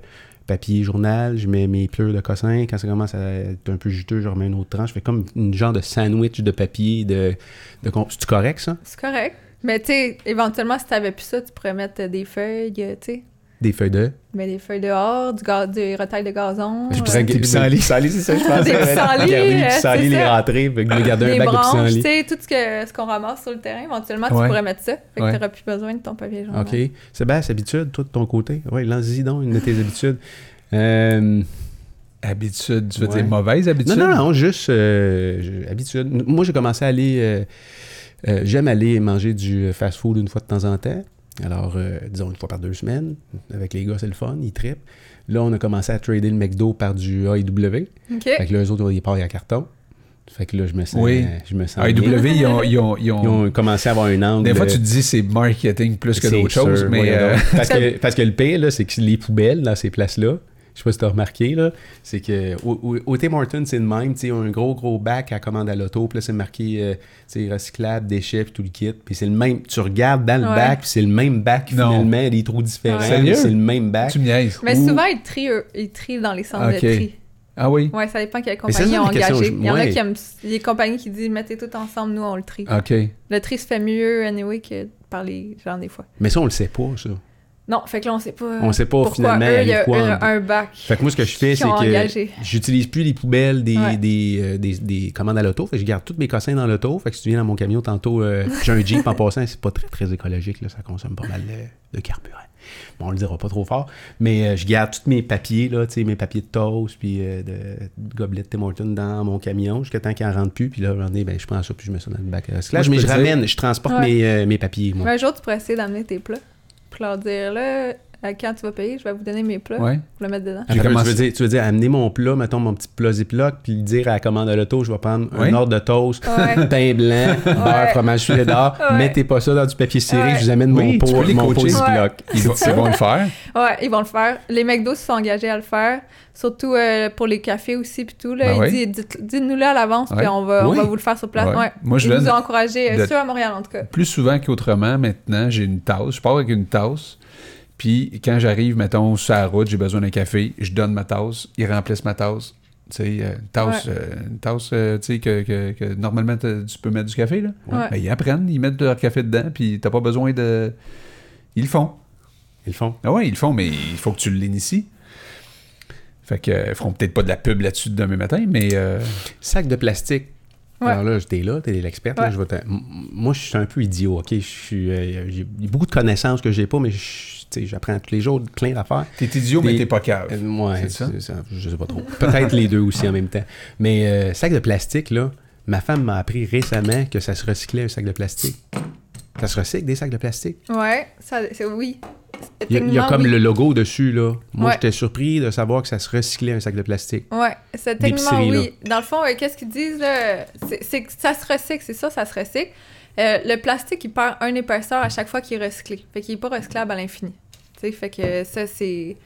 papier journal, je mets mes pleurs de cossin. Quand ça commence à être un peu juteux, je remets une autre tranche. Je fais comme une genre de sandwich de papier. de, de C'est correct, ça? C'est correct. Mais tu sais, éventuellement, si t'avais plus ça, tu pourrais mettre des feuilles, tu sais. Des feuilles de... Mais des feuilles dehors, du, ga- du retail de gazon. Je euh, pourrais des pissenlits. pissenlits, c'est ça, je pense. Des pissenlits, Garder les euh, pissenlits, les puis me garder un des bac de branches, tu pissenlits. sais, tout ce que- ce qu'on ramasse sur le terrain, éventuellement, tu Ouais. pourrais mettre ça. Fait que Ouais. t'auras plus besoin de ton papier journal. OK. C'est bien, c'est habitude, toi, de ton côté? Oui, lance-y donc une de tes habitudes. Euh, Habitude, tu veux Ouais. dire mauvaise habitude? non, non, non, juste euh, habitude. Moi, j'ai commencé à aller... euh, euh, J'aime aller manger du fast-food une fois de temps en temps. Alors, euh, disons une fois par deux semaines. Avec les gars, c'est le fun, ils trippent. Là, on a commencé à trader le McDo par du AEW. OK. Fait que là, eux autres, ils partent à carton. Fait que là, je me sens... Oui. Je me sens AEW, bien. ils ont, ils ont- ils ont- Ils ont commencé à avoir un angle... Des fois, tu te dis c'est marketing plus que d'autres choses, mais euh, parce, que, parce que le pire, là, c'est que les poubelles dans ces places-là, sais pas si tu as remarqué, là, c'est que au, au- au Tim Hortons, c'est le même. tu sais, Ils ont un gros, gros bac à commande à l'auto. Puis là, c'est marqué euh, tu sais, recyclable, déchets, puis tout le kit. Puis c'est le même. Tu regardes dans le Ouais. bac, puis c'est le même bac finalement. Des trous différents. Ouais. C'est le même bac. tu me niaises. Mais Ou- souvent, ils trient. Ils trient dans les centres de tri. Ah oui? Ouais, ça dépend quelle compagnie ont engagé. je- Il y en a qui aiment... Les compagnies qui disent « Mettez tout ensemble, nous, on le trie OK. Le tri se fait mieux, anyway, que par les gens, des fois. Mais ça, on le sait pas, ça. Non, fait que là, on sait pas... On sait pas pourquoi finalement eux, il y a quoi un, en- un bac. Fait que moi, ce que je fais, c'est que j'utilise plus les poubelles des, Ouais. des, euh, des, des commandes à l'auto. Fait que je garde tous mes cossins dans l'auto. Fait que si tu viens dans mon camion tantôt, euh, j'ai un Jeep en passant, c'est pas très, très écologique. Là, ça consomme pas mal de, de carburant. Bon, on le dira pas trop fort. Mais euh, je garde tous mes papiers, là, tu sais, mes papiers de toast, puis euh, de, de gobelet de Tim Hortons dans mon camion jusqu'à temps qu'il en rentre plus. Puis là, j'en ai, ben, je prends ça, puis je mets ça dans le bac à recyclage. Mais je ramène, je transporte Ouais. mes, euh, mes papiers, moi. Un jour, tu pourrais essayer d'amener tes plats. Pour leur dire, là, quand tu vas payer, je vais vous donner mes plats, Ouais. vous le mettre dedans. Tu, veux dire, tu veux dire amener mon plat, mettons mon petit plat Ziploc, puis dire à la commande de l'auto, je vais prendre Oui. un ordre de toast, Ouais. pain blanc, beurre, fromage cheddar, Ouais. mettez pas ça dans du papier serré, Ouais. je vous amène Oui, mon pot, mon pot. Ziploc. Ils vont, ils vont le faire. Ouais, ils vont le faire. Les McDo se sont engagés à le faire, surtout euh, pour les cafés aussi, puis tout. Là. Ben Ils disent, dites- dites-nous-le à l'avance, puis on va, on va vous le faire sur place. Moi, je Ils nous ont encouragés, euh, ceux à Montréal en tout cas. Plus souvent qu'autrement, maintenant, j'ai une tasse. Je pars avec une tasse. Puis quand j'arrive, mettons, sur la route, j'ai besoin d'un café, je donne ma tasse, ils remplissent ma tasse. Tu sais, euh, une tasse, euh, une tasse euh, tu sais, que, que, que normalement tu peux mettre du café, là. Ouais. Ben, ils apprennent, ils mettent leur café dedans, puis t'as pas besoin de... Ils le font. Ils le font. Ah ouais, ils le font, mais il faut que tu l'inities. Fait que, euh, ils feront peut-être pas de la pub là-dessus demain matin, mais... euh, Sac de plastique. Ouais. Alors là, t'es là, t'es l'expert. là, Ouais. je vais te- M- Moi, je suis un peu idiot, OK? Je suis, euh, j'ai beaucoup de connaissances que j'ai pas, mais j'apprends tous les jours plein d'affaires. T'es idiot, mais t'es pas cave. Euh, ouais, C'est ça? ça. Je sais pas trop. Peut-être les deux aussi en même temps. Mais euh, sac de plastique, là, ma femme m'a appris récemment que ça se recyclait un sac de plastique. Ça se recycle des sacs de plastique? Ouais, ça, oui. Il y a, il y a Techniquement, comme oui. le logo dessus, là. Moi, Ouais. j'étais surpris de savoir que ça se recyclait un sac de plastique. Ouais, c'est D'épicerie, oui. Dans le fond, euh, qu'est-ce qu'ils disent là? C'est que ça se recycle, c'est ça, ça se recycle. Euh, le plastique, il perd un épaisseur à chaque fois qu'il est recyclé. Fait qu'il est pas recyclable à l'infini. Tu sais, fait que ça, c'est.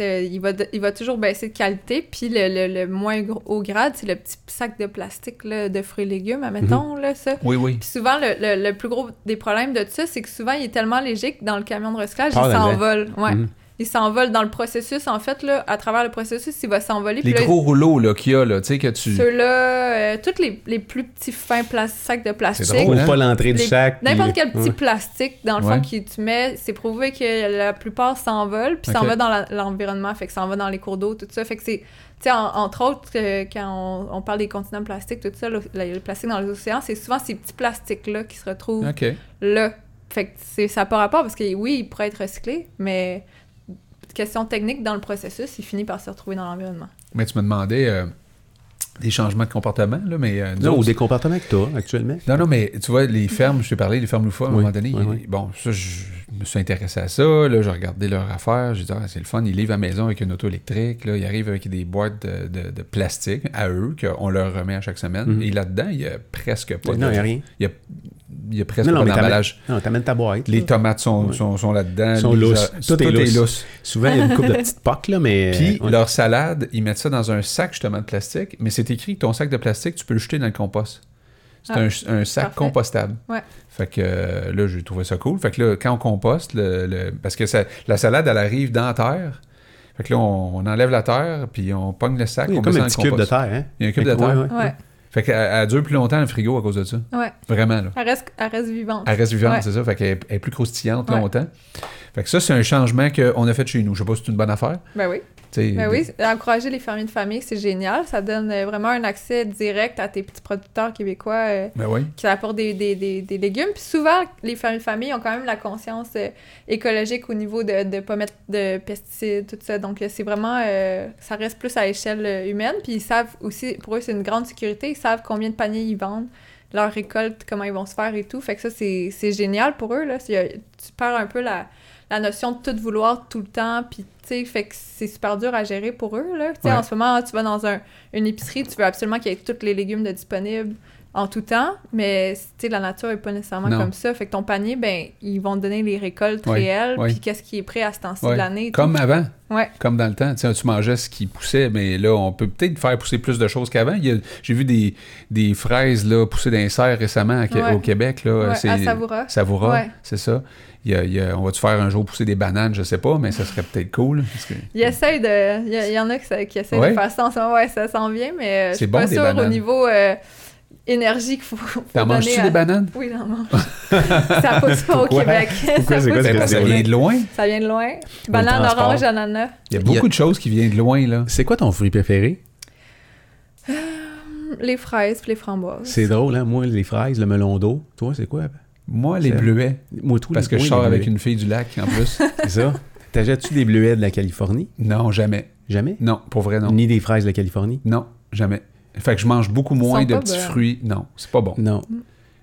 Il va, il va toujours baisser de qualité. Puis le, le- le moins gros- haut grade, c'est le petit sac de plastique là, de fruits et légumes, admettons, là, ça. Oui, oui. Puis souvent, le, le- plus gros des problèmes de ça, c'est que souvent, il est tellement léger que dans le camion de recyclage, il s'envole. Ouais. Mhm. Il s'envole dans le processus, en fait, là, à travers le processus, il va s'envoler. Les là, gros rouleaux là, qu'il y a, là, tu sais, que tu... ceux-là, euh, tous les, les plus petits fins plas- sacs de plastique. drôle, Ouvre hein? pas l'entrée du Les- sac. puis- N'importe quel petit Ouais. plastique, dans le Ouais. fond, que tu mets, c'est prouvé que la plupart s'envolent, puis s'en va dans la- l'environnement, fait que ça en va dans les cours d'eau, tout ça. Fait que c'est, tu sais, en- entre autres, euh, quand on, on parle des continents plastiques, tout ça, le, le plastique dans les océans, c'est souvent ces petits plastiques-là qui se retrouvent là. Fait que c'est, ça n'a pas rapport, parce que oui, il pourrait être recyclé, mais question technique dans le processus, il finit par se retrouver dans l'environnement. Mais tu me demandais euh, des changements de comportement, là, mais... euh, Non, ou des comportements que t'as actuellement. Non, non, mais tu vois, les fermes, je t'ai parlé, les fermes loufois, à un Oui, moment donné, oui, il- oui. bon, ça, je me suis intéressé à ça, là, j'ai regardé leur affaire, j'ai dit, ah, c'est le fun, ils livrent à la maison avec une auto électrique, là, ils arrivent avec des boîtes de, de- de plastique à eux, qu'on leur remet à chaque semaine, Mhm. et là-dedans, il y a presque pas non, il de... n'y a rien. Il y a, il y a presque Non, non, pas d'emballage. Non, t'amènes ta boîte. Les tomates sont, Ouais. sont, sont là-dedans. Sont lousses. Tout est lousse. Souvent, il y a une couple de petites pocs, là, mais. Puis ouais. leur salade, ils mettent ça dans un sac justement de plastique, mais c'est écrit que ton sac de plastique, tu peux le jeter dans le compost. C'est Ah, un, un sac parfait. compostable. Ouais. Fait que euh, là, j'ai trouvé ça cool. Fait que là, quand on composte, le, le- parce que ça- la salade, elle arrive dans la terre. Fait que là, on, on enlève la terre, puis on pogne le sac, Il y a on comme met un petit cube de terre, hein? Il y a un cube de Ouais, terre. ouais. Ouais, Fait qu'elle elle dure plus longtemps le frigo à cause de ça. ouais. Vraiment, là. Elle reste, elle reste vivante. Elle reste vivante, Ouais. c'est ça. Fait qu'elle elle est plus croustillante Ouais. longtemps. Fait que ça, c'est un changement qu'on a fait chez nous. Je sais pas si c'est une bonne affaire. Ben oui. Ben oui, encourager les fermiers de famille, c'est génial. Ça donne euh, vraiment un accès direct à tes petits producteurs québécois euh, Ben oui. qui apportent des, des, des, des légumes. Puis souvent, les fermiers de famille ont quand même la conscience euh, écologique au niveau de ne pas mettre de pesticides, tout ça. Donc, c'est vraiment... euh, ça reste plus à échelle humaine. Puis ils savent aussi, pour eux, c'est une grande sécurité. Ils savent combien de paniers ils vendent, leur récolte, comment ils vont se faire et tout. Fait que ça, c'est génial pour eux. Là. Tu perds un peu la, la notion de tout vouloir tout le temps. Puis, tu sais, fait que c'est super dur à gérer pour eux. Là. Tu sais, Ouais. En ce moment, tu vas dans un, une épicerie, tu veux absolument qu'il y ait tous les légumes de disponibles en tout temps, mais tu sais, la nature est pas nécessairement Non. comme ça. Fait que ton panier, ben, ils vont te donner les récoltes réelles, puis qu'est-ce qui est prêt à ce temps-ci de l'année. Comme avant. Ouais. Comme dans le temps. Tu sais, tu mangeais ce qui poussait, mais là, on peut peut-être faire pousser plus de choses qu'avant. J'ai vu des, des fraises là, pousser d'un serre récemment à- Ouais. au Québec. Là, Ouais, à Savoura. Savoura, c'est ça. Il y a- il y a- on va-tu faire un jour pousser des bananes, je sais pas, mais ça serait peut-être cool. parce que- Il essaye de. Il y, en a qui, qui essayent Ouais. de faire ça en ce moment. Ouais, ça s'en vient, mais euh, je C'est suis bon, pas des sûre au bananes. niveau euh, énergie qu'il faut, faut T'en manges-tu à- des bananes? Oui, j'en mange. ça pousse pas au? Québec. Pourquoi? ça, C'est quoi, pousse c'est Ben, ça c'est vient de loin. ça vient de loin. Banane, orange, ananas. Il y a Il y a- beaucoup de choses qui viennent de loin. là. C'est quoi ton fruit préféré? Les fraises puis les framboises. C'est drôle, hein? Moi, les fraises, le melon d'eau. Toi, c'est quoi? Moi, les bleuets, Moi, tout. parce les- que je sors avec bleuets. une fille du lac en plus. C'est ça. T'achètes-tu des bleuets de la Californie? non, jamais. Jamais? Non, pour vrai, non. Ni des fraises de la Californie? Non, jamais. Fait que je mange beaucoup moins de petits fruits. Non, c'est pas bon. Non.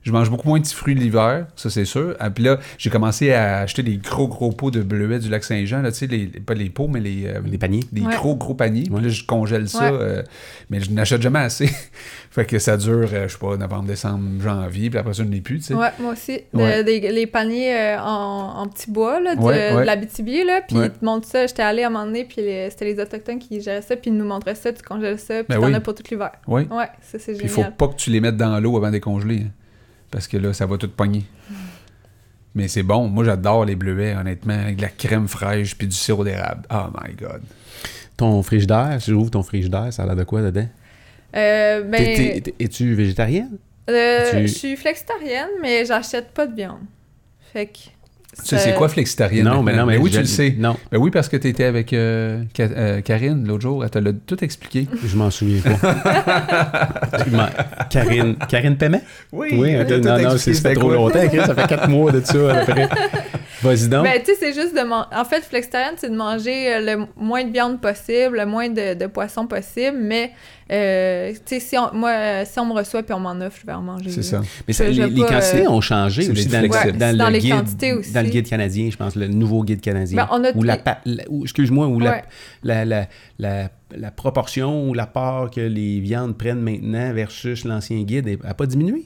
Je mange beaucoup moins de petits fruits l'hiver, ça c'est sûr. Et puis là, j'ai commencé à acheter des gros gros pots de bleuets du lac Saint-Jean, là, tu sais, les, pas les pots, mais les, euh, Les paniers. des Ouais. gros gros paniers. Puis là, je congèle ça, Ouais. euh, mais je n'achète jamais assez. fait que ça dure, euh, je sais pas, novembre, décembre, janvier, puis après ça, je n'ai plus, tu sais. Ouais, moi aussi. De- Ouais. des- les paniers euh, en, en petit bois, là, de, Ouais, ouais. de la BTB, là, puis Ouais. ils te montrent ça. J'étais allée à un moment donné, puis les- c'était les Autochtones qui géraient ça, puis ils nous montraient ça, tu congèles ça, puis Ben t'en oui. as pour tout l'hiver. Oui. Ouais, ça, c'est Puis il faut génial. pas que tu les mettes dans l'eau avant de les congeler. hein, parce que là, ça va tout pogner. Mais c'est bon. Moi, j'adore les bleuets, honnêtement, avec de la crème fraîche puis du sirop d'érable. Oh my God. Ton frigidaire, si j'ouvre ton frigidaire, ça a l'air de quoi dedans? Euh, ben, Es-tu végétarienne? euh, tu- je suis flexitarienne, mais j'achète pas de viande. Fait que... Tu sais, c'est quoi flexitarienne? Non, mais non, mais oui, je- tu le sais. Non, Ben oui, parce que tu étais avec euh, Ka- euh, Karine l'autre jour. Elle te l'a tout expliqué. je m'en souviens pas. Karine, Karine Paiement? Oui, t'a non, non, c'est trop longtemps, ça fait quatre mois de ça, à peu près. Vas-y donc. Ben, tu sais, c'est juste de manger. En fait, flexitarienne, c'est de manger euh, le moins de viande possible, le moins de, de poisson possible, mais, euh, tu sais, si on, moi, si on me reçoit puis on m'en offre, je vais en manger. C'est ça. Mais ça, les, les quantités euh, ont changé aussi dans, le- dans, Dans le les guide, quantités aussi. dans le guide canadien, je pense, le nouveau guide canadien. Ben, on a ou la, les- pa- la- ou- excuse-moi, ou Ouais. la, la, la, la proportion ou la part que les viandes prennent maintenant versus l'ancien guide n'a pas diminué?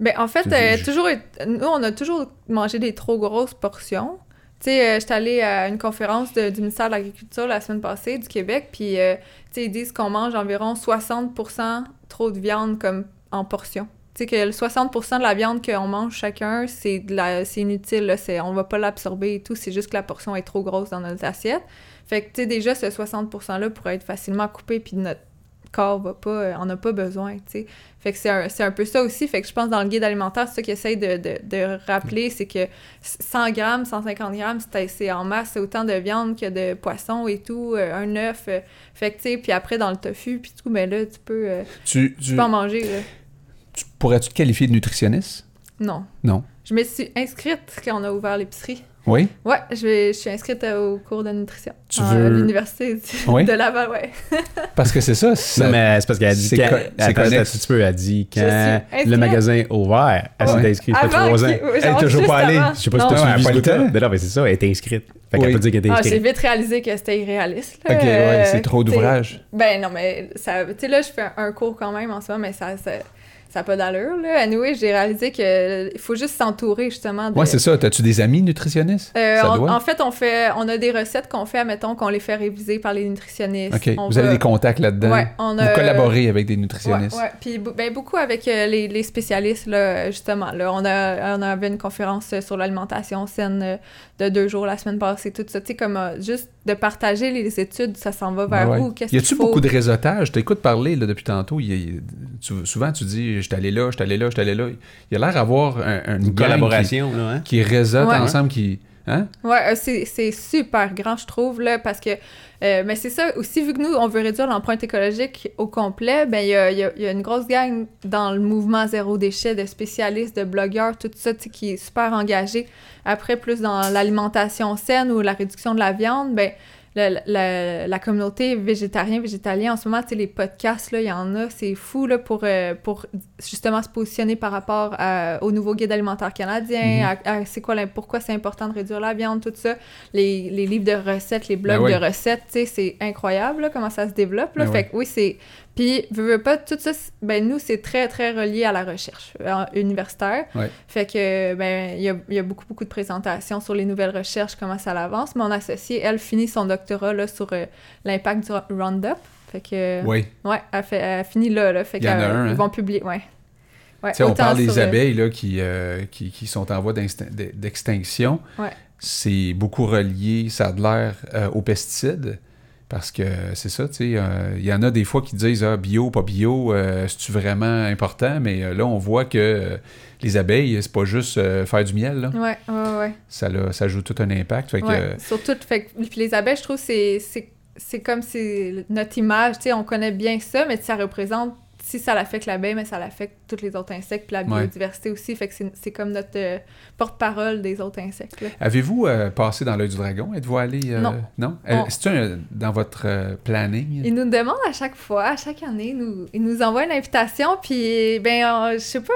Ben, en fait, euh, toujours, nous, on a toujours mangé des trop grosses portions. Tu sais, euh, j'étais allée à une conférence de- du ministère de l'Agriculture la semaine passée du Québec, puis, euh, tu sais, ils disent qu'on mange environ 60% trop de viande comme en portions. Tu sais, que le 60% de la viande qu'on mange chacun, c'est de la- c'est inutile, là, on va pas l'absorber et tout, c'est juste que la portion est trop grosse dans notre assiette. Fait que, tu sais, déjà, ce 60 %-là pourrait être facilement coupé, puis notre corps va pas, euh, en a pas besoin, tu sais. Fait que c'est un, un peu ça aussi. Fait que je pense dans le guide alimentaire, c'est ça qu'ils essayent de, de, de rappeler, c'est que 100 grammes, 150 grammes, c'est en masse, c'est autant de viande que de poisson et tout, euh, un œuf. euh, fait que, tu sais, puis après, dans le tofu, puis tout, mais là, tu peux, Tu, tu tu- peux en manger, pourrais-tu te qualifier de nutritionniste? Non. Non. Je me suis inscrite quand on a ouvert l'épicerie. Oui? Ouais, je, vais- je suis inscrite euh, au cours de nutrition. Tu à veux- l'université du- Oui? de Laval, ouais. Parce que c'est ça. Non, mais c'est parce qu'elle a dit c'est quand. co- c'est attends, tu peux, elle a dit quand le magasin ouvert. Elle s'est inscrite, ça fait Avant trois ans. Elle est genre, toujours pas allée. Je sais pas si Non. t'as Non, elle a suivi ce le bout-là. temps. Mais non, mais c'est ça, elle est inscrite. Fait qu'elle Oui. peut dire qu'elle est Ah, j'ai inscrite. vite réalisé que c'était irréaliste. là. Ok, ouais, Euh, c'est trop tu sais, d'ouvrage. Ben non, mais ça, tu sais, là, je fais un cours quand même en ce moment, mais ça, ça, n'a pas d'allure, là. Anyway, j'ai réalisé que il faut juste s'entourer, justement, de... Ouais, c'est ça. T'as-tu des amis nutritionnistes? Euh, ça on- doit. en fait, on fait, on a des recettes qu'on fait, admettons, qu'on les fait réviser par les nutritionnistes. OK. On Vous va- avez des contacts là-dedans? Ouais, on Vous a... collaborez avec des Ouais, nutritionnistes? ouais. Puis bou- ben, beaucoup avec euh, les, les spécialistes, là, justement. Là, on, a, on avait une conférence euh, sur l'alimentation saine euh, de deux jours la semaine passée, tout ça. Tu sais, comme euh, juste de partager les études, ça s'en va vers Ouais. où? Qu'est-ce Y qu'il a-tu beaucoup de réseautage? Je t'écoute parler là, depuis tantôt. il y a- tu- souvent, tu dis Je suis allé là, je suis allé là, je suis allé là. Il y a l'air d'avoir un, un- Une collaboration, là, hein? Qui, réseautent Ouais. ensemble, qui. Hein? Ouais, euh, c'est c'est super grand, je trouve, là, parce que... euh, mais c'est ça, aussi, vu que nous, on veut réduire l'empreinte écologique au complet, ben il y a, il y a- il y a une grosse gang dans le mouvement zéro déchet de spécialistes, de blogueurs, tout ça, qui est super engagé. Après, plus dans l'alimentation saine ou la réduction de la viande, ben le- la, la communauté végétarien, végétalien, en ce moment, tu sais, les podcasts, là, il y en a, c'est fou, là, pour, euh, pour justement se positionner par rapport à- au nouveau guide alimentaire canadien, à, à c'est quoi, pourquoi c'est important de réduire la viande, tout ça. Les, les livres de recettes, les blogs Ben oui. de recettes, tu sais, c'est incroyable, là, comment ça se développe, là. Ben fait oui. que oui, c'est... Puis, veux, veux pas, tout ça, ben nous, c'est très, très relié à la recherche euh, universitaire. Ouais. Fait que, ben, il y a, il y a beaucoup, beaucoup de présentations sur les nouvelles recherches, comment ça avance. Mon associée, elle, finit son doctorat, là, sur euh, l'impact du Roundup. Fait que... Oui. Ouais, elle, fait, elle finit là, là. Fait Il y en a qu'elle- un, Ils hein? vont publier, ouais. Ouais, on parle des euh, abeilles là, qui, euh, qui, qui sont en voie d'extinction. Ouais. C'est beaucoup relié, ça a de l'air euh, aux pesticides. Parce que c'est ça, tu sais, euh, il y en a des fois qui disent ah, bio, pas bio, euh, c'est-tu vraiment important? Mais euh, là, on voit que euh, les abeilles, c'est pas juste faire du miel, là. Ouais, ouais, ouais. Ça, là, ça joue tout un impact. Fait que, Ouais, surtout, fait que- puis les abeilles, je trouve, c'est, c'est, c'est comme c'est notre image, tu sais, on connaît bien ça, mais ça représente, si ça l'affecte l'abeille, mais ça l'affecte tous les autres insectes, puis la Ouais. biodiversité aussi, fait que c'est, c'est comme notre euh, porte-parole des autres insectes. Avez-vous euh, passé dans l'œil du dragon? Êtes-vous allé? euh, Non. Non? Euh, Non. C'est-tu dans votre planning? Ils nous demandent à chaque fois, à chaque année, nous, ils nous envoient une invitation, puis, ben, je sais pas,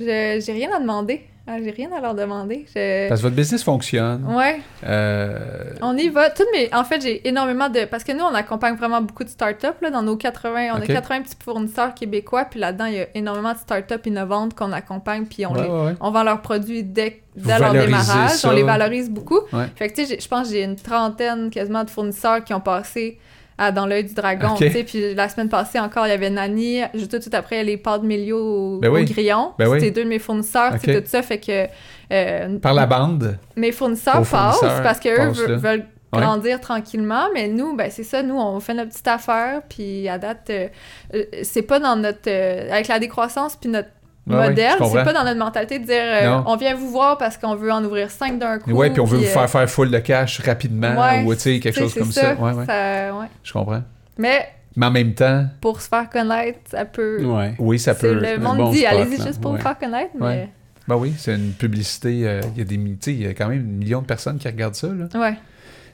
J'ai rien à demander. Ah, J'ai rien à leur demander. Je- Parce que votre business fonctionne. Ouais, Euh, on y va. Toutes mes... En fait, j'ai énormément de... Parce que nous, on accompagne vraiment beaucoup de startups. Là, dans nos 80... On a 80 petits fournisseurs québécois. Puis là-dedans, il y a énormément de startups innovantes qu'on accompagne. Puis on, ouais, les... ouais, ouais. on vend leurs produits dès, dès leur démarrage. ça. On les valorise beaucoup. Ouais. Fait que, tu sais, je pense que j'ai une trentaine quasiment de fournisseurs qui ont passé à Dans l'œil du dragon. Tu sais. Puis la semaine passée encore, il y avait Nani. Juste tout de suite après, les pâtes Mélio au, Ben oui. au grillon. Ben oui. C'était deux de mes fournisseurs. tu sais, Ok. tout ça fait que... euh, Par la bande. mes fournisseurs Vos passent fournisseurs parce qu'eux veulent, là. veulent Ouais. grandir tranquillement, mais nous, ben c'est ça, nous, on fait notre petite affaire, puis à date, euh, euh, c'est pas dans notre... euh, avec la décroissance puis notre Ouais, ouais, c'est pas dans notre mentalité de dire euh, on vient vous voir parce qu'on veut en ouvrir cinq d'un coup. Ouais, puis on veut vous euh, faire faire full de cash rapidement ouais, ou tu sais, quelque chose comme ça. Ouais, ouais. ouais. Je comprends. Mais Mais en même temps, pour se faire connaître, ça peut... Ouais. oui, ça peut. le monde bon dit, allez-y juste pour vous faire connaître, mais... Ouais. Ben oui, c'est une publicité. euh, Il y a des mi- tu sais, il y a quand même un million de personnes qui regardent ça. Là. Ouais.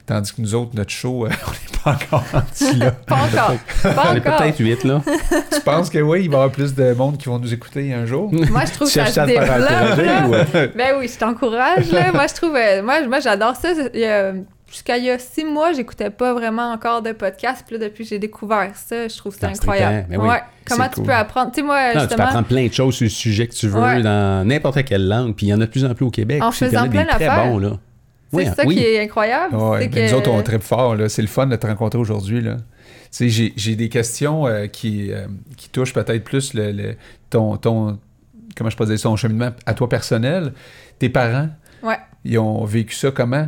Tandis que nous autres, notre show, euh, on n'est pas encore rendu là. Pas encore. Pas On est encore. peut-être 8, là. tu penses que oui, il va y avoir plus de monde qui vont nous écouter un jour? Moi, je trouve que ça se à te faire développe. là. ou, euh, Ben oui, je t'encourage. là. moi, je trouve. euh, moi, moi j'adore ça. Il y a- Jusqu'à il y a six mois, j'écoutais pas vraiment encore de podcast. Puis là, depuis que j'ai découvert ça, je trouve que c'est Ah, c'est incroyable. Ben oui, ouais. Comment tu cool. peux apprendre? Tu sais, moi, Non, tu peux apprendre plein de choses sur le sujet que tu veux Ouais. dans n'importe quelle langue. Puis il y en a de plus en plus au Québec. En puis faisant plein d'affaires. C'est Oui, ça oui. qui est incroyable. Que... nous autres, on tripe fort. C'est le fun de te rencontrer aujourd'hui. j'ai, j'ai des questions euh, qui, euh, qui touchent peut-être plus le, le- ton, ton, comment je peux dire, son cheminement à toi personnel. Tes parents, Ouais. ils ont vécu ça comment?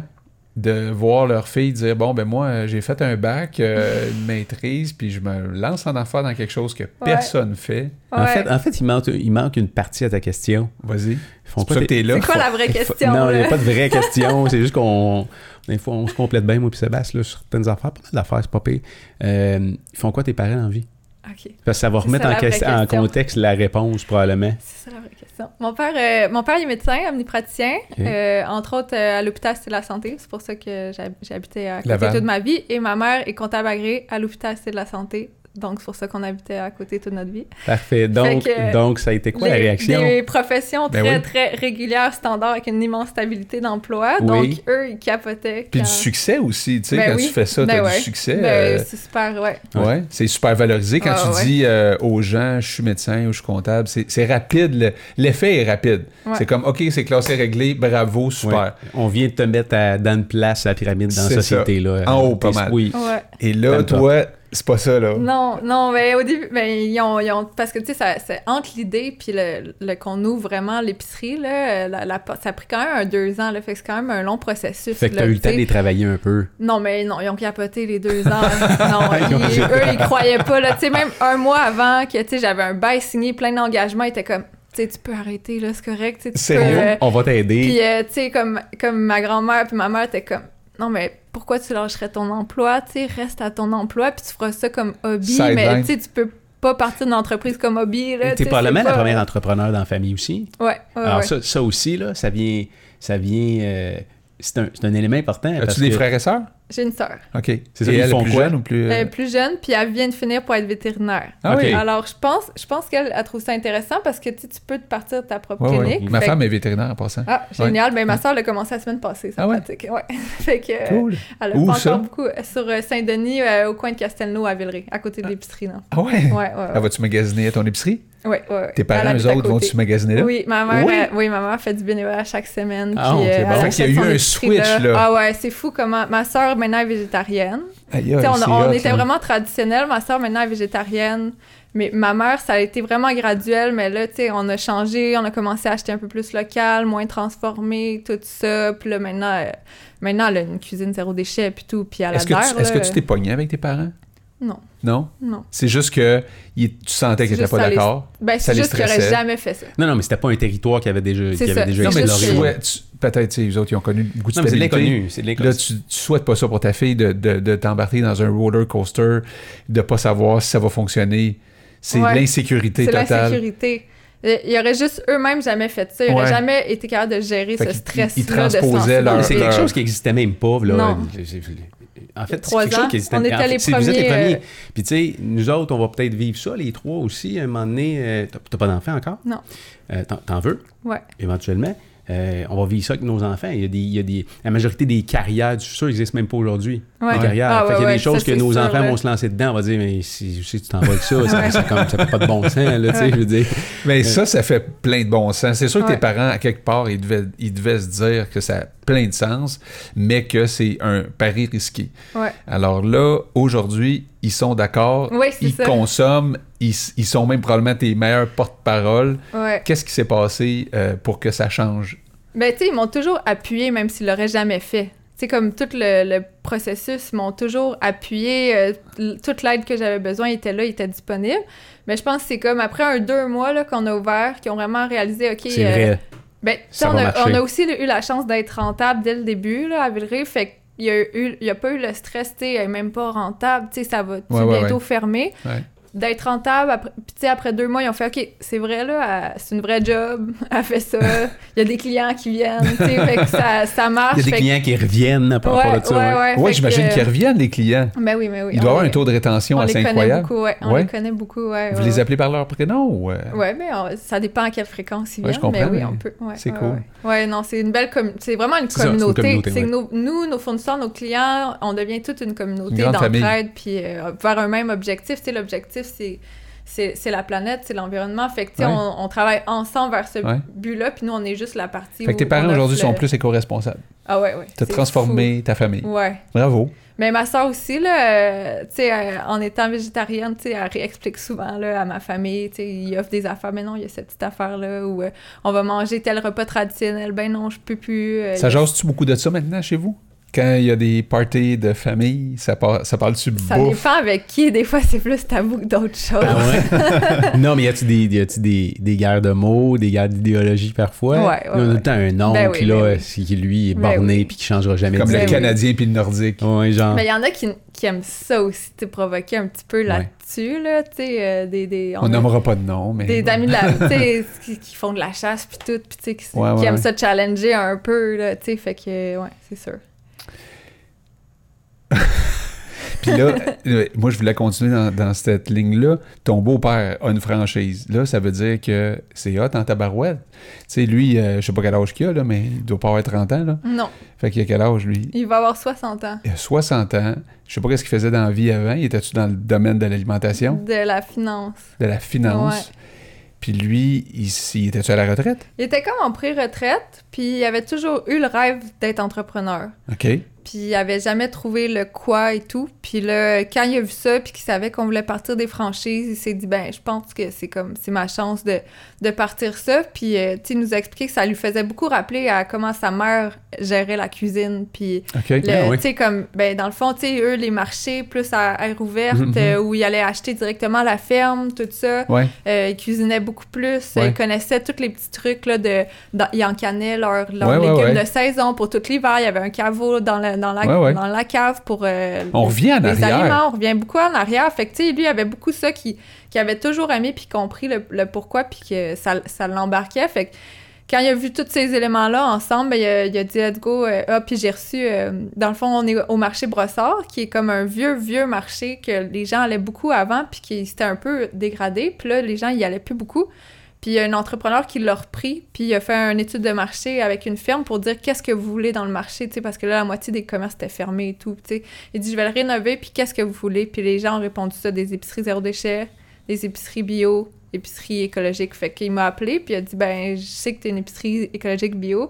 De voir leur fille dire Bon, ben moi, euh, j'ai fait un bac, euh, une maîtrise, puis je me lance en affaires dans quelque chose que personne fait. En, fait, en fait, il manque, il manque une partie à ta question. Vas-y. Ils font C'est pour ça que t'es là. C'est quoi la vraie question? Non, il n'y a pas de vraie question. c'est juste qu'on. Des fois, on se complète bien, moi et Sébastien, là, sur certaines affaires. Pas mal d'affaires, c'est pas pire. Euh, ils font quoi tes parents en vie? OK. Parce que ça va remettre ça en, question- en contexte la réponse, probablement. C'est ça la vraie question. Mon père, euh, mon père il est médecin, omnipraticien, euh, entre autres euh, à l'hôpital Cité de la Santé. C'est pour ça que j'ai habité à côté toute ma vie. Et ma mère est comptable agréée à l'hôpital Cité de la Santé. Donc, c'est pour ça qu'on habitait à côté toute notre vie. Parfait. Donc, que, donc ça a été quoi la réaction? Des professions Ben très, oui. très régulières, standards, avec une immense stabilité d'emploi. Oui. Donc, eux, ils capotaient. Puis quand- du succès aussi. Tu sais, Ben quand oui. tu fais ça, Ben t'as ouais. du succès. Ben, euh, c'est super, ouais. Ouais, c'est super valorisé. Quand Ah, tu ouais. dis euh, aux gens, je suis médecin ou je suis comptable, c'est rapide. le- L'effet est rapide. Ouais. C'est comme, OK, c'est classé, réglé, bravo, super. Ouais. On vient de te mettre à- dans une place à la pyramide dans la société. Là. En haut, pas mal. Oui. Ouais. Et là, toi, c'est pas ça, là. Non, non, mais au début, ben, ils ont, ils ont- parce que, tu sais, ça- c'est entre l'idée puis le, le- qu'on ouvre vraiment l'épicerie, là, la- la- ça a pris quand même un deux ans, là, fait que c'est quand même un long processus. Fait que t'as eu le temps de les travailler un peu. Non, mais non, ils ont capoté les deux ans. non, Ils eux, ils croyaient pas, là, tu sais, même un mois avant que, tu sais, j'avais un bail signé, plein d'engagements, ils étaient comme, tu sais, tu peux arrêter, là, c'est correct, tu peux... Sérieux? euh, On va t'aider. puis, euh, tu sais, comme, comme ma grand-mère puis ma mère étaient comme, non, mais pourquoi tu lâcherais ton emploi? Tu sais, reste à ton emploi, puis tu feras ça comme hobby. Mais tu sais, tu peux pas partir d'une entreprise comme hobby. Là, T'es tu sais, probablement la première entrepreneur dans la famille aussi. Ouais, ouais, Alors ouais. ça, ça aussi, là, ça vient... Ça vient euh, c'est un, c'est un élément important. As-tu des que- frères et sœurs? J'ai une sœur. OK. C'est ça, ils elle font plus quoi? jeune ou plus... euh, Elle est plus jeune, puis elle vient de finir pour être vétérinaire. Ah oui? Ok. Alors, je pense, je pense qu'elle elle trouve ça intéressant parce que tu peux te partir de ta propre Ouais, ouais. clinique. Ma femme que- est vétérinaire en passant. Ah, génial. Ben, ma soeur l'a commencé la semaine passée, sa Ah ouais? pratique. Ouais. fait que, euh, Cool. elle a Où pas ça? encore beaucoup. Sur euh, Saint-Denis, euh, au coin de Castelnau, à Villeray, à côté de l'épicerie, non? Ah ouais? Ouais, ouais, Ah, ouais. vas-tu magasiner à ton épicerie? Tes parents, eux autres, vont-tu magasiner là? Oui, ma mère, Oui? oui, ma mère fait du bénévolat chaque semaine. Ah, puis, euh, bon. Fait qu'il y a eu un switch, là. Ah ouais, c'est fou comment. Ma soeur, maintenant, est végétarienne. Aïe, aïe, on, c'est on hot, était là. vraiment traditionnel. Ma soeur, maintenant, est végétarienne. Mais ma mère, ça a été vraiment graduel. Mais là, tu sais, on a changé. On a commencé à acheter un peu plus local, moins transformé, tout ça. Puis là, maintenant, euh, maintenant elle a une cuisine zéro déchet, puis tout. Puis Est-ce que, adhère, tu, est-ce que là. tu t'es pogné avec tes parents? Non, Non? non. C'est juste que il- tu sentais qu'ils C'est n'étaient juste pas les- d'accord. Ben, Ça c'est les juste qu'ils n'auraient stressait. jamais fait ça. Non, non, mais c'était pas un territoire qui avait déjà, C'est qui ça. avait déjà Non, exploré. que- Peut-être, tu sais, les autres, ils ont connu beaucoup de Non, mais c'est stabilité. l'inconnu. C'est. Là, tu, tu souhaites pas ça pour ta fille de, de, de t'embarquer dans un roller coaster, de pas savoir si ça va fonctionner. C'est Ouais. l'insécurité C'est totale. l'insécurité. Euh, Ils auraient juste eux-mêmes jamais fait ça. Ils Ouais. n'auraient jamais été capables de gérer Fait ce stress-là. ils transposaient leur- c'est quelque chose qui existait même pas, là. Non. En fait, c'est trois quelque chose ans. qui existait. On était en fait, les c'est- Vous êtes les premiers, euh, Puis, tu sais, nous autres, on va peut-être vivre ça, les trois aussi, à un moment donné. euh, t'as- pas d'enfant encore? Non. Euh, t'en- veux, Ouais. éventuellement. Euh, on va vivre ça avec nos enfants. Il y a des, il y a des, la majorité des carrières du futur n'existent même pas aujourd'hui. Ouais. Des carrières. Ah, qu'il y a ouais, des choses ça, que nos sûr, enfants là. vont se lancer dedans. On va dire, mais si, si tu t'en vas avec ça, ça, ça, comme, ça fait pas de bon sens. Là, tu sais, Ouais. je veux dire. Mais ça, ça fait plein de bon sens. C'est sûr que tes parents, à quelque part, ils devaient, ils devaient se dire que ça plein de sens, mais que c'est un pari risqué. Ouais. Alors là, aujourd'hui, ils sont d'accord, Ouais, ils ça. consomment, ils, ils sont même probablement tes meilleurs porte-parole. Ouais. Qu'est-ce qui s'est passé euh, pour que ça change? Ben, tu sais, ils m'ont toujours appuyé, même s'ils l'auraient jamais fait. Tu sais, comme tout le, le processus, ils m'ont toujours appuyé. euh, toute l'aide que j'avais besoin était là, était disponible. Mais je pense que c'est comme après un deux mois là, qu'on a ouvert, qu'ils ont vraiment réalisé, OK. C'est euh, vrai. Ben, on, a, marcher. on a aussi eu la chance d'être rentable dès le début là, à Villeray. Fait qu'il y a, eu, il y a pas eu le stress, tu sais, même pas rentable. Tu sais, ça va Ouais, ouais, bientôt fermer. Ouais. D'être rentable, après, puis tu sais, après deux mois, ils ont fait OK, c'est vrai, là, c'est une vraie job, elle fait ça, il y a des clients qui viennent, tu sais, fait que ça, ça marche. Il y a des fait que- clients qui reviennent à propos Ouais, de ça. ouais, ouais. ouais. Oui, fait j'imagine qu'ils reviennent, les clients. Ben oui, mais oui. Il doit avoir un taux de rétention On assez les connaît incroyable. beaucoup, ouais. On Ouais. les connaît beaucoup, ouais. Vous ouais, les ouais. appelez par leur prénom ou... euh? Ouais, mais on- ça dépend à quelle fréquence ils Ouais, viennent. je comprends, mais oui, mais on peut. Ouais, c'est ouais, cool. Ouais, Ouais, non, c'est une belle communauté. C'est vraiment une communauté. C'est ouais. nous, nos fournisseurs, nos clients, on devient toute une communauté d'entraide, puis euh, vers un même objectif. Tu sais, l'objectif, c'est. C'est la planète, c'est l'environnement. Fait que, tu sais, Ouais. on, on travaille ensemble vers ce Ouais. but-là, puis nous, on est juste la partie. Fait que tes parents aujourd'hui le- sont plus éco-responsables. Ah ouais, ouais. T'as transformé ta famille. Ouais. Bravo. Mais ma soeur aussi, là, euh, tu sais, euh, en étant végétarienne, tu sais, elle réexplique souvent là, à ma famille, tu sais, il offre des affaires, mais non, il y a cette petite affaire-là où euh, on va manger tel repas traditionnel, ben non, je peux plus. Ça jase-tu beaucoup de ça maintenant chez vous? Quand il y a des parties de famille, ça, par- ça parle-tu Ça bouffe? dépend avec qui, des fois c'est plus tabou que d'autres choses. Ah ouais? non, mais y a-tu des, y des, des guerres de mots, des guerres d'idéologie parfois? Ouais, ouais, on a tout le temps un oncle, Ben oui, là, ben oui. qui lui est Ben borné oui. puis qui changera jamais Comme de le Ben. Canadien puis le Nordique. Ouais, genre. Mais il y en a qui, qui aiment ça aussi, provoquer un petit peu là-dessus, là, euh, des... des On nommera pas de nom, mais... des amis de la, qui, qui font de la chasse puis tout, puis qui, Ouais, qui ouais, aiment ouais. ça challenger un peu, là, tu sais, fait que, ouais, c'est sûr. Puis là, euh, moi, je voulais continuer dans, dans cette ligne-là. Ton beau-père a une franchise. Là, ça veut dire que c'est hot en tabarouette. Tu sais, lui, euh, je sais pas quel âge qu'il a, là, mais il doit pas avoir 30 ans, là. Non, Fait qu'il a quel âge, lui? il va avoir 60 ans. Il a 60 ans. Je sais pas qu'est-ce qu'il faisait dans la vie avant. Il était-tu dans le domaine de l'alimentation, De la finance. de la finance? Ouais. Puis lui, il, il était-tu à la retraite? Il était comme en pré-retraite, puis il avait toujours eu le rêve d'être entrepreneur. OK. Puis il avait jamais trouvé le quoi et tout. Puis là, quand il a vu ça, puis qu'il savait qu'on voulait partir des franchises, il s'est dit, ben, je pense que c'est comme, c'est ma chance de, de partir ça. Puis, euh, tu sais, il nous a expliqué que ça lui faisait beaucoup rappeler à comment sa mère gérait la cuisine. Puis, oui. tu sais, comme, ben, dans le fond, tu sais, eux, les marchés plus à air ouverte, Mhm. euh, où ils allaient acheter directement à la ferme, tout ça. Ouais. Euh, ils cuisinaient beaucoup plus. Ouais. Ils connaissaient tous les petits trucs là, de. dans- ils encanaient leurs leurs Ouais, légumes de saison pour tout l'hiver. Il y avait un caveau dans, le- dans, la, Ouais, ouais. dans la cave pour. euh, On revient en les arrière. aliments. On revient beaucoup en arrière. Fait que, lui, il avait beaucoup ça qui, qui avait toujours aimé puis compris le, le pourquoi puis que ça, ça l'embarquait. Fait que quand il a vu tous ces éléments-là ensemble, ben, il, a, il a dit let's go. euh, ah, puis j'ai reçu, euh, dans le fond, on est au marché Brossard, qui est comme un vieux, vieux marché que les gens allaient beaucoup avant, puis qui s'était un peu dégradé. Puis là, les gens y allaient plus beaucoup. Puis il y a un entrepreneur qui l'a repris, puis il a fait une étude de marché avec une ferme pour dire qu'est-ce que vous voulez dans le marché, tu sais, parce que là, la moitié des commerces étaient fermés et tout, tu sais. Il dit, je vais le rénover, puis qu'est-ce que vous voulez? Puis les gens ont répondu ça, des épiceries zéro déchet, des épiceries bio, épiceries écologiques. Fait qu'il m'a appelé, puis il a dit, ben, je sais que t'es une épicerie écologique bio,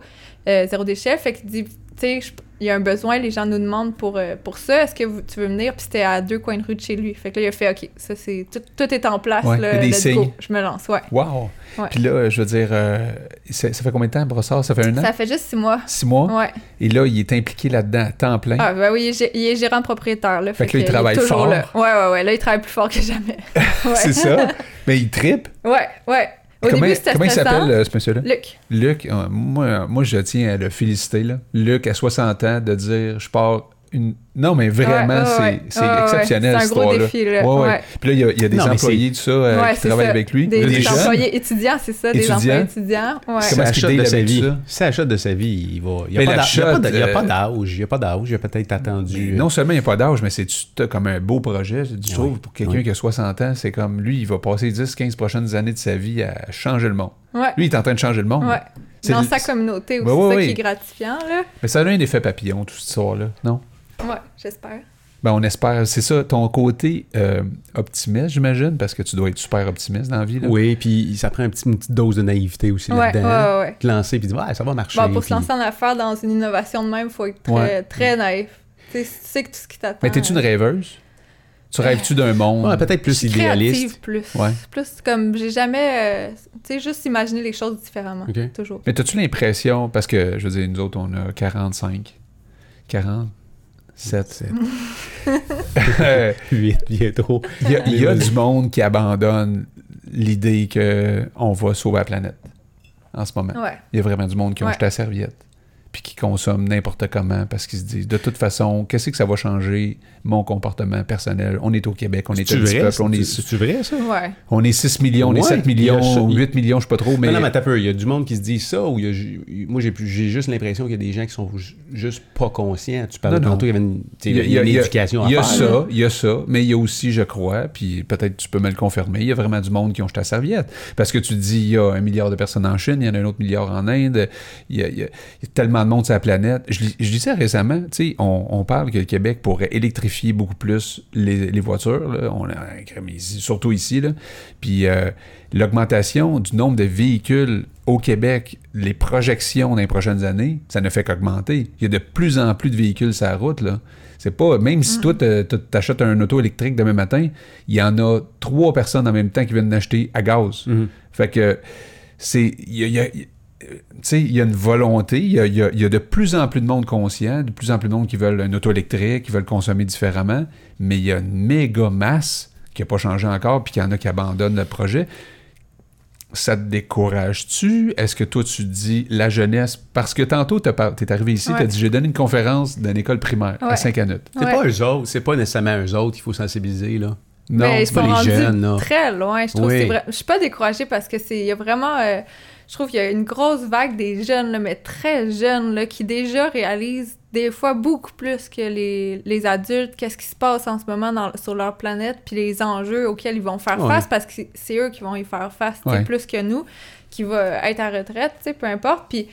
euh, zéro déchet. Fait qu'il dit, tu sais, il y a un besoin, les gens nous demandent pour, euh, pour ça, est-ce que vous- tu veux venir? Puis c'était à deux coins de rue de chez lui. Fait que là, il a fait, OK, ça c'est, tout, tout est en place, Ouais, là, il y a des let's signes. go. Je me lance, ouais. Wow! Ouais. Puis là, je veux dire, euh, ça, fait combien de temps, Brossard? Ça fait un an? Ça fait juste six mois. Six mois? Ouais. Et là, il est impliqué là-dedans à temps plein? Ah, ben oui, il est, gé- il est gérant propriétaire, là. Fait que là, il travaille fort. là. Ouais, ouais, ouais. Là, il travaille plus fort que jamais. C'est ça? Mais il tripe? Ouais, ouais. Au comment début, c'était comment il s'appelle, euh, ce monsieur-là? Luc. Luc, euh, moi, moi, je tiens à le féliciter. Là. Luc, à 60 ans, de dire je pars une... Non, mais vraiment, Ouais, ouais, c'est ouais. c'est Ouais, ouais, exceptionnel, C'est un cette gros histoire-là. défi, là. Ouais, ouais. Ouais. Puis là, il y a, il y a des Non, employés, tout ça, euh, Ouais, qui travaillent ça. avec lui. Des, Là, des jeunes? employés étudiants, c'est ça, des Étudiants? employés étudiants. Ouais. Comment Ça est-ce qu'il de sa vie. ça? Ça achète de sa vie, il va. Il n'y Mais a, pas la d'a- il y a pas d'a- il y a shot, pas euh, d'âge. Il n'y a pas d'âge. Il a peut-être attendu. Non seulement il n'y a pas d'âge, mais c'est comme un beau projet. Tu trouves, pour quelqu'un qui a 60 ans, c'est comme lui, il va passer 10-15 prochaines années de sa vie à changer le monde. Lui, il est en train de changer le monde. Dans sa communauté aussi, ça qui est gratifiant, là. Mais ça a un effet papillon, toute cette histoire-là, non? Ouais, j'espère. Ben, on espère. C'est ça, ton côté euh, optimiste, j'imagine, parce que tu dois être super optimiste dans la vie. Là. Oui, puis ça prend un petit, une petite dose de naïveté aussi ouais, là-dedans. Ouais, ouais. Te lancer, puis dire, ouais ça va marcher. Pour se lancer en affaires dans une innovation de même, il faut être très, très naïf. Tu sais que tout ce qui t'attend. Mais t'es-tu une euh, rêveuse? Tu rêves-tu d'un monde? Peut-être plus idéaliste plus ouais. plus comme j'ai jamais euh, tu sais juste imaginer les choses différemment okay. toujours. Mais as-tu l'impression parce que je veux dire nous autres on a 45 40 7. 8 bientôt. Il y a, du monde qui abandonne l'idée qu'on va sauver la planète en ce moment. Il y a vraiment du monde qui ont jeté la serviette puis qui consomment n'importe comment parce qu'ils se disent de toute façon, qu'est-ce que ça va changer mon comportement personnel? On est au Québec, on est un petit peuple, on est, c'est vrai ça? Ouais. on est 6 millions, on est Ouais, 7 il y a millions, ça, il- 8 millions, je sais pas trop, mais, Non, non, mais t'as peu. Il y a du monde qui se dit ça ou il y a ju- moi, j'ai juste l'impression qu'il y a des gens qui sont ju- juste pas conscients. Tu parlais Non, non. tantôt, il y avait une, il y a, il y a une il y a- éducation il y a à faire. ça, il y a ça, mais il y a aussi, je crois, puis peut-être tu peux me le confirmer, il y a vraiment du monde qui ont jeté la serviette. Parce que tu dis, il y a un milliard de personnes en Chine, il y en a un autre milliard en Inde, il y a, il y a- il y a tellement de monde sur la planète. Je, je disais récemment, tu sais, on, on parle que le Québec pourrait électrifier beaucoup plus les, les voitures, là. On a, comme ici- surtout ici, là. Puis euh, l'augmentation du nombre de véhicules au Québec, les projections dans les prochaines années, ça ne fait qu'augmenter. Il y a de plus en plus de véhicules sur la route, là. C'est pas, même si toi, t'achètes un auto électrique demain matin, il y en a trois personnes en même temps qui viennent d'acheter à gaz. Mhm. Fait que c'est. y a- y a- il y a une volonté, il y a, il y a- il y a de plus en plus de monde conscient, de plus en plus de monde qui veulent un auto électrique, qui veulent consommer différemment, mais il y a une méga masse qui n'a pas changé encore, puis qu'il y en a qui abandonnent le projet. Ça te décourage-tu? Est-ce que toi, tu dis la jeunesse? Parce que tantôt, tu es arrivé ici, tu as Ouais. dit j'ai donné une conférence d'une école primaire à Ouais. Saint-Canut. C'est Ouais. pas eux autres, c'est pas nécessairement eux autres qu'il faut sensibiliser, là. Non, mais ils pas les jeunes, là. très loin. Je trouve Oui. que c'est vrai. Je suis pas découragée parce que c'est. Il y a vraiment. euh, je trouve qu'il y a une grosse vague des jeunes, là, mais très jeunes, là, qui déjà réalisent des fois beaucoup plus que les, les adultes qu'est-ce qui se passe en ce moment dans- sur leur planète, puis les enjeux auxquels ils vont faire Ouais. face parce que c'est- eux qui vont y faire face, Ouais. plus que nous, qui va être à retraite, peu importe. Puis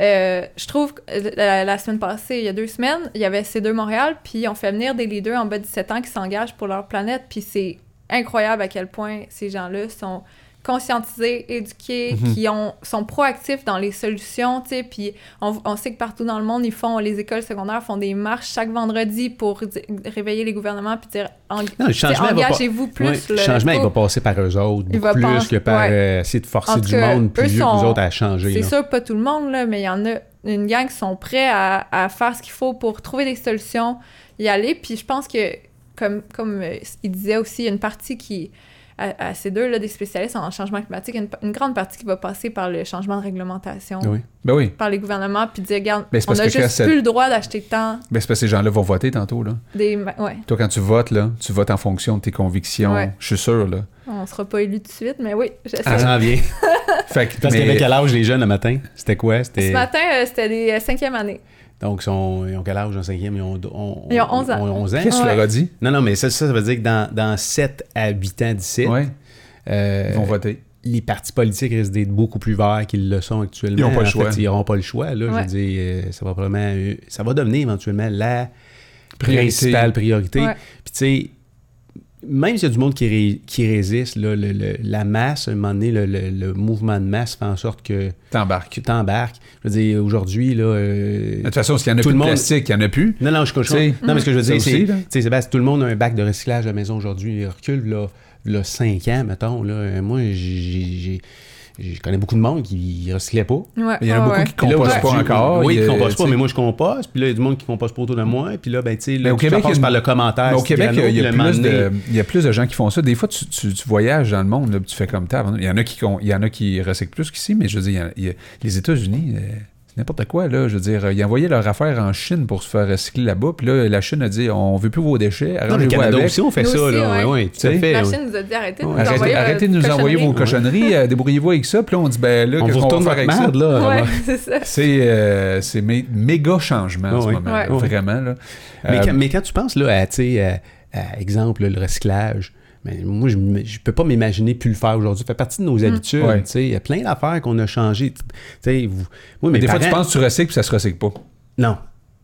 euh, je trouve que euh, la, la semaine passée, il y a deux semaines, il y avait C2 Montréal, puis on fait venir des leaders en bas de 17 ans qui s'engagent pour leur planète, puis c'est incroyable à quel point ces gens-là sont conscientisés, éduqués, Mhm. qui ont, sont proactifs dans les solutions, tu sais, puis on, on sait que partout dans le monde, ils font, les écoles secondaires font des marches chaque vendredi pour réveiller les gouvernements puis dire, engagez-vous plus. Le changement, il va passer par eux autres, Il beaucoup va plus que par ouais. euh, essayer de forcer du cas, monde plus sont- autres à changer. C'est sûr, pas tout le monde, là, mais il y en a une gang qui sont prêts à, à faire ce qu'il faut pour trouver des solutions, y aller. Puis je pense que, comme, comme euh, il disait aussi, il y a une partie qui, à, à ces deux, là, des spécialistes en changement climatique, une, une grande partie qui va passer par le changement de réglementation, Oui. Ben oui. par les gouvernements, puis dire, regarde, c'est on parce a que quand juste ça- plus le droit d'acheter tant Ben, c'est parce que ces gens-là vont voter tantôt, là. des... Ouais, Toi, quand tu votes, là, tu votes en fonction de tes convictions. Ouais. Je suis sûr, là. on sera pas élu tout de suite, mais oui, j'essaie. Ça s'en vient. Fait que, Parce mais- qu'avec quel âge les jeunes le matin? C'était quoi? Ce C'était... matin, euh, c'était des euh, cinquième année. Donc, ils, sont... ils ont quel âge en cinquième? Ils ont, on- Ils ont 11 ans. on- 11 ans? Qu'est-ce que tu leur as dit? Non, non, mais ça, ça, ça veut dire que dans, dans 7 à 8 ans d'ici, Ouais, euh, ils vont voter. les partis politiques risquent d'être beaucoup plus verts qu'ils le sont actuellement. Ils ont pas le En choix. fait, ils n'auront pas le choix. Là, Je veux dire, euh, ça va probablement... euh, Ça va devenir éventuellement la Priorité. principale priorité. Ouais. Puis tu sais, même s'il y a du monde qui, ré- qui résiste, là, le- le- la masse, à un moment donné, le, mouvement de masse fait en sorte que T'embarques. t'embarques. Je veux dire, aujourd'hui, là... euh, De toute façon, s'il y en a plus de monde- plastique, il n'y en a plus. Non, non, je, sais, non, mais ce que je veux dire, c'est... Tu sais, Sébastien, tout le monde a un bac de recyclage à la maison aujourd'hui. Il recule, là, là 5 ans, mettons. Là. Euh, Moi, j'ai- Je connais beaucoup de monde qui ne recyclait pas. Ouais, Il y en a beaucoup ouais. qui Puis là, compostent pas encore. Oui, Il y qui a- compostent pas, mais moi, je composte. Puis là, il y a du monde qui composte pas autour de moi. Puis là, ben, tu sais, au Québec, ça passe il y a par le commentaire. Au Québec, il y a, plus de, il y a plus de gens qui font ça. Des fois, tu, tu- tu voyages dans le monde, là, tu fais comme ça. Il y en a qui, con- il y en a qui recyclent plus qu'ici, mais je veux dire, il y a- il y a- les États-Unis, euh, n'importe quoi, là. Je veux dire, ils envoyaient leur affaire en Chine pour se faire recycler là-bas. Puis là, la Chine a dit on veut plus vos déchets. Non, le arrangez-vous Canada avec. aussi, on fait Nous ça, aussi, là. ouais. Tout à fait. La ouais. Chine nous a dit arrêtez de nous Arrêtez, envoyer, arrêtez de euh, nous envoyer vos cochonneries. euh, débrouillez-vous avec ça. Puis là, on dit ben là, On qu'est-ce vous qu'on va retourne faire avec ça? là. Ouais, c'est ça. C'est euh, c'est mé- méga changement en ce oui. moment, Ouais. là, vraiment. Là. Mais, Euh, quand, mais quand tu penses là, à, tu sais, à- à, exemple, le recyclage, mais moi, je ne peux pas m'imaginer plus le faire aujourd'hui. Ça fait partie de nos habitudes. Ouais. tu sais. Il y a plein d'affaires qu'on a changées. Tu sais, vous- moi, mais des fois, tu penses que tu recycles puis ça se recycle pas. Non,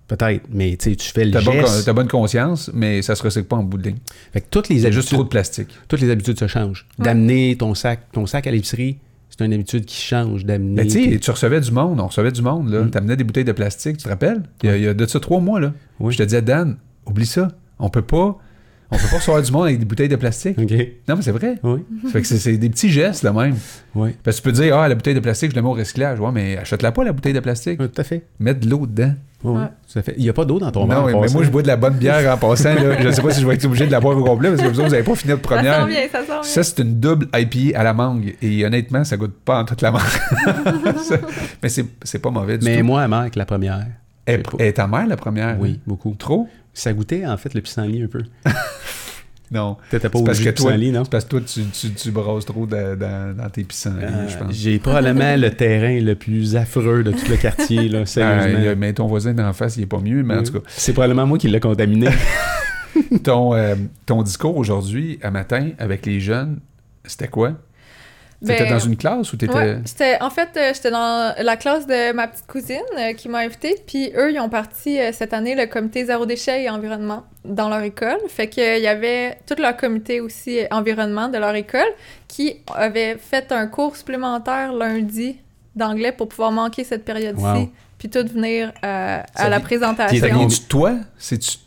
peut-être. Mais tu tu fais le T'as bonne, geste. t'as bonne conscience, mais ça se recycle pas en bout de ligne. Fait que toutes les habitudes, juste trop de plastique. toutes les habitudes se changent. D'amener ton sac, ton sac à l'épicerie, c'est une habitude qui change. D'amener. Mais tu sais, tu recevais du monde, on recevait du monde, là. Mm. T'amenais des bouteilles de plastique, tu te rappelles? Il y a, il y a de ça trois mois, là. Oui. Je te disais, Dan, oublie ça. On peut pas. On peut pas recevoir du monde avec des bouteilles de plastique. Non, mais c'est vrai. Oui. Ça fait que c'est- des petits gestes, là, même. Oui. Parce que tu peux dire, ah, la bouteille de plastique, je la mets au recyclage. Ouais, mais achète-la pas, la bouteille de plastique. Oui, tout à fait. Mets de l'eau dedans. Oui, Ouais. tout à fait. Il n'y a pas d'eau dans ton verre. non, mais, mais moi, je bois de la bonne bière en passant, là. Je sais pas si je vais être obligé de la boire au complet, parce que vous n'avez pas fini Ça première. sent bien, ça sent bien. Ça, c'est une double IPA à la mangue. Et honnêtement, ça goûte pas en toute la mangue. Ça- mais c'est c'est pas mauvais du Mais tout. moi, à avec la première. Est, est ta mère la première? Oui, beaucoup. Trop? Ça goûtait, en fait, le pissenlit un peu. Non. T'étais pas au parce que toi, pissenlit, non? parce que toi, tu, tu, tu brasses trop dans, dans, dans tes pissenlits, Euh, je pense. J'ai probablement le terrain le plus affreux de tout le quartier, là, Ah, sérieusement. mais ton voisin d'en face, il est pas mieux, mais en tout cas. C'est probablement moi qui l'ai contaminé. Ton, euh, ton discours aujourd'hui, à matin, avec les jeunes, c'était quoi? T'étais Ben, dans une classe ou t'étais... Ouais, j'étais, en fait, euh, j'étais dans la classe de ma petite cousine euh, qui m'a invitée, puis eux, ils ont parti euh, cette année le comité zéro déchet et environnement dans leur école. Fait qu'il y avait tout leur comité aussi environnement de leur école qui avait fait un cours supplémentaire lundi d'anglais pour pouvoir manquer cette période-ci, Wow. puis tout venir euh, à la présentation. T'es de toi? C'est-tu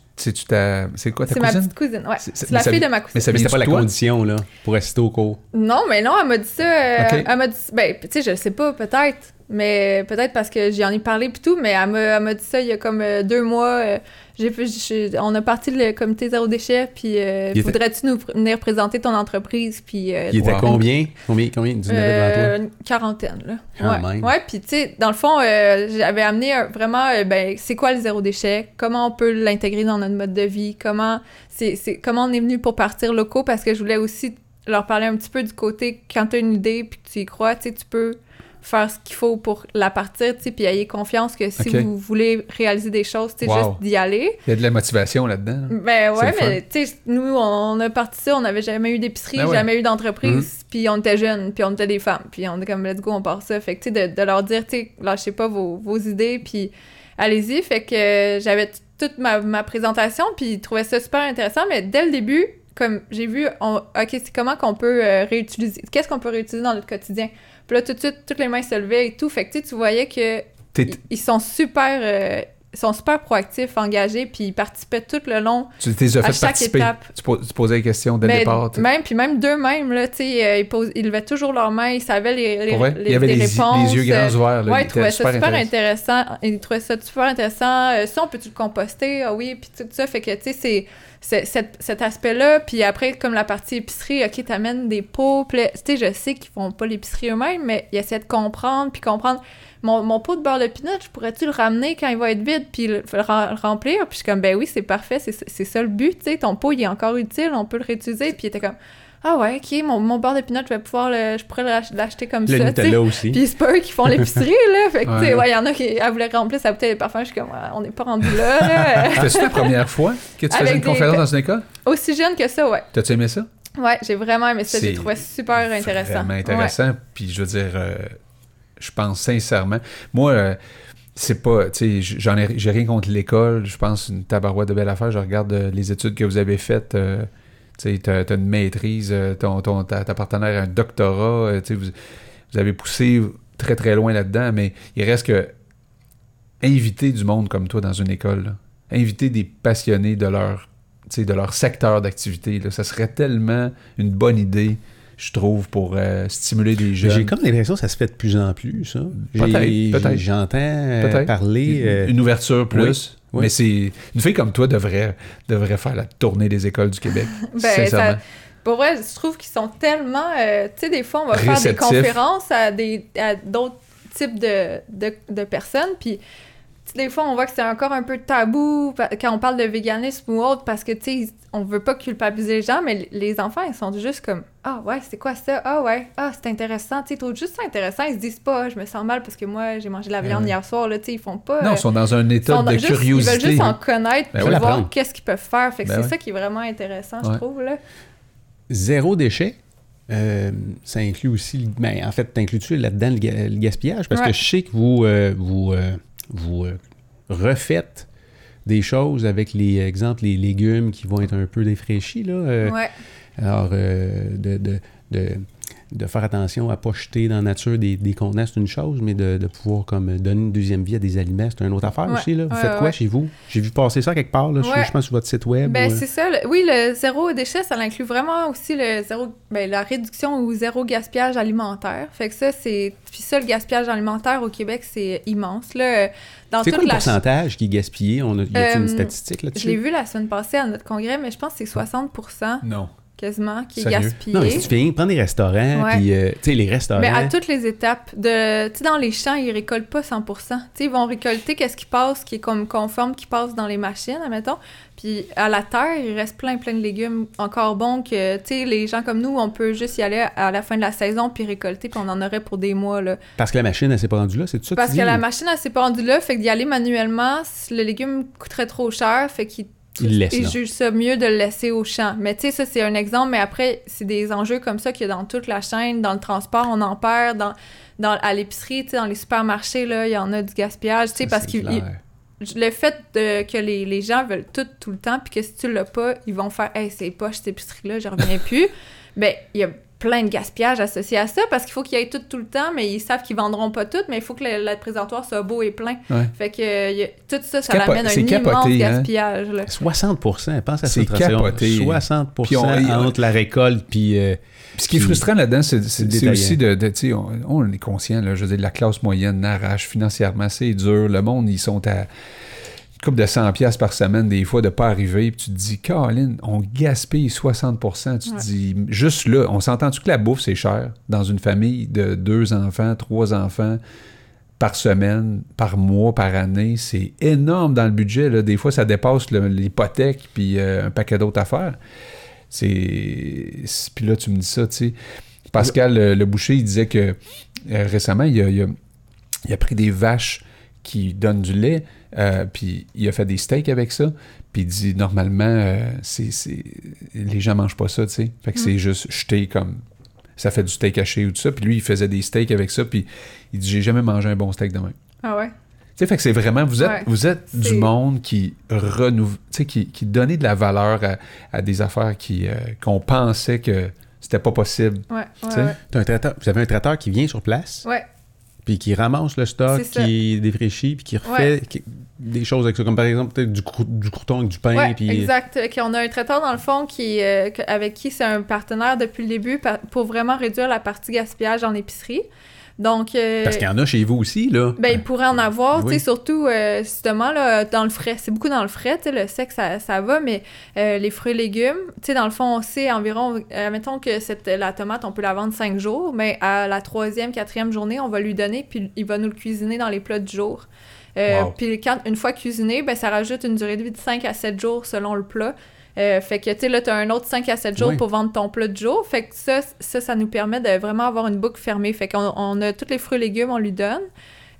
ta... C'est quoi ta C'est ma cousine? petite cousine, ouais. C'est- la fille de ma cousine. Mais ça c'était pas la condition, là, pour rester au cours. Non, mais non, elle m'a dit ça. euh. Elle m'a dit, ben, tu sais, je sais pas, peut-être, mais peut-être parce que j'y en ai parlé pis tout, mais elle m'a, elle m'a dit ça il y a comme euh, deux mois. euh, j'ai, j'ai- on a parti le comité zéro déchet, puis euh, voudrais-tu nous pr- venir présenter ton entreprise, puis euh, Il était Wow. combien? Combien? Combien? Devant toi? euh, une quarantaine, là. Quand ouais. même. Ouais, puis tu sais, dans le fond, euh, j'avais amené un- vraiment, euh, ben, c'est quoi le zéro déchet? Comment on peut l'intégrer dans notre mode de vie? Comment, c'est, c'est, comment on est venu pour partir locaux? Parce que je voulais aussi leur parler un petit peu du côté, quand tu as une idée puis que tu y crois, tu sais, tu peux faire ce qu'il faut pour la partir, tu sais, puis ayez confiance que si vous voulez réaliser des choses, tu sais, Wow. juste d'y aller. Il y a de la motivation là-dedans. là. Ben ouais, mais tu sais, nous, on a parti ça, on n'avait jamais eu d'épicerie, Ben ouais. jamais eu d'entreprise, puis on était jeunes, puis on était des femmes, puis on est comme, let's go, on part ça. Fait que, tu sais, de, de leur dire, tu sais, lâchez pas vos, vos idées, puis allez-y. Fait que euh, j'avais toute ma, ma présentation, puis ils trouvaient ça super intéressant, mais dès le début, comme j'ai vu, on, OK, c'est comment qu'on peut euh, réutiliser, qu'est-ce qu'on peut réutiliser dans notre quotidien? Puis là, tout de suite, toutes les mains se levaient et tout. Fait que, tu sais, tu voyais que ils, ils sont super... ils sont super proactifs, engagés, puis ils participaient tout le long Tu t'es déjà à fait chaque participer. étape. Tu, po- tu posais des questions dès le départ. tu sais. même, puis même d'eux-mêmes, là, euh, ils, ils levaient toujours leurs mains, ils savaient les, les, vrai? les- Il y avait les les, réponses. les yeux grands ouverts. là. ouais, Il ils trouvaient ça super intéressant. intéressant. Ils trouvaient ça super intéressant. Euh, ça, on peut-tu le composter? Ah oui, puis tout ça. Fait que, tu sais, c'est, cet, cet aspect-là. Puis après, comme la partie épicerie, OK, t'amènes des pots. Puis tu sais, je sais qu'ils font pas l'épicerie eux-mêmes, mais ils essaient de comprendre, puis comprendre. Mon, mon pot de beurre de pinot, je pourrais-tu le ramener quand il va être vide, puis le, le rem- le remplir? Puis je suis comme, ben oui, c'est parfait, c'est, c'est ça le but, tu sais. Ton pot, il est encore utile, on peut le réutiliser. Puis il était comme, ah ouais, OK, mon, mon beurre de pinot, je vais pouvoir le, je pourrais l'ach- l'acheter comme Le ça, tu sais. Nutella aussi. Puis c'est pas eux qui font l'épicerie, là. Fait que, tu sais, Ouais. ouais, il y en a qui elle voulait remplir sa bouteille de parfum. Je suis comme, Ouais, on n'est pas rendu là, là. C'était la première fois que tu faisais Avec une des- conférence dans une école? Aussi jeune que ça, ouais. T'as-tu aimé ça? Ouais, j'ai vraiment aimé ça. J'ai trouvé super intéressant. Vraiment intéressant. Puis je veux dire, euh, je pense sincèrement. Moi, euh, c'est pas. Tu sais, j'en ai, j'ai rien contre l'école. Je pense une tabarouette de belle affaire. Je regarde euh, les études que vous avez faites. euh, tu sais, une maîtrise, euh, ton, ton, ta, partenaire a un doctorat. tu sais, vous, vous avez poussé très très loin là-dedans, mais il reste que inviter du monde comme toi dans une école, inviter des passionnés de leur, de leur secteur d'activité, là, ça serait tellement une bonne idée, je trouve, pour euh, stimuler des jeunes. J'ai comme l'impression que ça se fait de plus en plus, ça. Peut-être. J'entends euh, parler. euh, Une ouverture plus. oui. Mais c'est une fille comme toi devrait, devrait faire la tournée des écoles du Québec. Ben, sincèrement. ça- Pour vrai, je trouve qu'ils sont tellement. euh, tu sais, des fois, on va faire des conférences à des à d'autres. Tu type de, de, de personnes. Puis des fois, on voit que c'est encore un peu tabou quand on parle de véganisme ou autre, parce que, tu sais, on veut pas culpabiliser les gens, mais les enfants, ils sont juste comme « Ah ouais, c'est quoi ça? Ah ouais, ah, c'est intéressant. » Tu sais, trouvent juste intéressant. Ils se disent pas « Je me sens mal parce que moi, j'ai mangé de la viande hier soir. » Tu sais, ils font pas... Non, ils sont dans un état de curiosité. Ils veulent juste en connaître ben voir qu'est-ce qu'ils peuvent faire. Fait que ben c'est ça qui est vraiment intéressant, je trouve, là. Zéro déchet? Euh, ça inclut aussi, ben, en fait, t'inclus-tu là-dedans le, gaspillage? Parce que je sais que vous, euh, vous, euh, vous refaites des choses avec les exemples, les légumes qui vont être un peu défraîchis. Là, ouais. Alors, de, de, de de faire attention à ne pas jeter dans la nature des, des contenants, c'est une chose, mais de, de, pouvoir comme donner une deuxième vie à des aliments, c'est une autre affaire aussi. Là. Vous faites quoi chez vous? J'ai vu passer ça quelque part, là, je, pense sur votre site web. Ben, c'est ça. oui, le zéro déchet, ça inclut vraiment aussi le zéro, ben, la réduction ou zéro gaspillage alimentaire. Fait que ça, c'est... Puis ça, le gaspillage alimentaire au Québec, c'est immense. Là. c'est quoi le pourcentage qui est gaspillé? On a, y a une euh, statistique là-dessus? Je l'ai vu la semaine passée à notre congrès, mais je pense que c'est 60 Non quasiment, qui est gaspillé. Non, mais si tu fais prends des restaurants, puis, euh, tu sais, les restaurants... Mais à toutes les étapes, de, tu sais, dans les champs, ils récoltent pas 100 Tu sais, ils vont récolter qu'est-ce qui passe, qui est comme conforme, qui passe dans les machines, admettons. Puis à la terre, il reste plein, plein de légumes encore bons que, tu sais, les gens comme nous, on peut juste y aller à la fin de la saison puis récolter, puis on en aurait pour des mois, là. Parce que la machine, elle s'est pas rendue là, c'est tout ça Parce que, la machine, elle s'est pas rendue là, fait que d'y aller manuellement, le légume coûterait trop cher, fait qu'il il juge ça mieux de le laisser au champ. Mais tu sais, ça, c'est un exemple, mais après, c'est des enjeux comme ça qu'il y a dans toute la chaîne, dans le transport, on en perd, dans, dans, à l'épicerie, tu sais, dans les supermarchés, là, il y en a du gaspillage, tu sais, parce que le fait de, que les, les, gens veulent tout tout le temps, puis que si tu l'as pas, ils vont faire « Hey, c'est poche, cette épicerie-là, je reviens plus. » Ben, il y a plein de gaspillage associé à ça parce qu'il faut qu'il y ait tout tout le temps, mais ils savent qu'ils vendront pas tout, mais il faut que le, présentoir soit beau et plein. Fait que tout ça, ça l'amène à un immense hein? gaspillage. 60% pense à cette capoté. 60 entre la récolte puis... Euh, ce qui est frustrant là-dedans, c'est aussi de, de tu sais, on, est conscient, là, je veux dire, la classe moyenne n'arrache financièrement, c'est dur. Le monde, ils sont à coupe de 100 pièces par semaine des fois de pas arriver puis tu te dis Caroline on gaspille 60% tu te dis juste là on s'entend-tu que la bouffe c'est cher dans une famille de deux enfants trois enfants par semaine par mois par année? C'est énorme dans le budget là. des fois ça dépasse l'hypothèque puis euh, un paquet d'autres affaires. C'est puis là tu me dis ça tu sais. Pascal le, boucher il disait que euh, récemment il a, il a pris des vaches qui donnent du lait euh, puis il a fait des steaks avec ça. Puis il dit normalement, euh, c'est, les gens mangent pas ça, tu sais. Fait que c'est mm. juste jeté comme. Ça fait du steak haché ou tout ça. Puis lui, il faisait des steaks avec ça. Puis il dit J'ai jamais mangé un bon steak de même. Ah ouais? Tu sais, fait que c'est vraiment. Vous êtes, vous êtes du monde qui renouvelle. Qui, qui donnait de la valeur à, des affaires qui, euh, qu'on pensait que c'était pas possible. Ouais. ouais, Un traiteur, vous avez un traiteur qui vient sur place. Ouais puis qui ramasse le stock, qui est défraîchi, puis qui refait des choses avec ça, comme par exemple peut-être du, du crouton avec du pain. Ouais, puis... exact. on a un traiteur dans le fond qui, euh, avec qui c'est un partenaire depuis le début pour vraiment réduire la partie gaspillage en épicerie. Donc, euh, Parce qu'il y en a chez vous aussi, là. Ben, il pourrait en avoir, tu sais, surtout, euh, justement, là, dans le frais. C'est beaucoup dans le frais, tu sais, le sec, ça, ça va, mais euh, les fruits et légumes, tu sais, dans le fond, on sait environ, mettons que cette, la tomate, on peut la vendre cinq jours, mais à la troisième, quatrième journée, on va lui donner, puis il va nous le cuisiner dans les plats du jour. Puis quand, une fois cuisiné, ben, ça rajoute une durée de vie de 5 à 7 jours selon le plat. Euh, fait que, tu sais, là, tu as un autre 5 à 7 jours pour vendre ton plat de jour. Fait que ça, ça, ça nous permet de vraiment avoir une boucle fermée. Fait qu'on on a tous les fruits et légumes, on lui donne.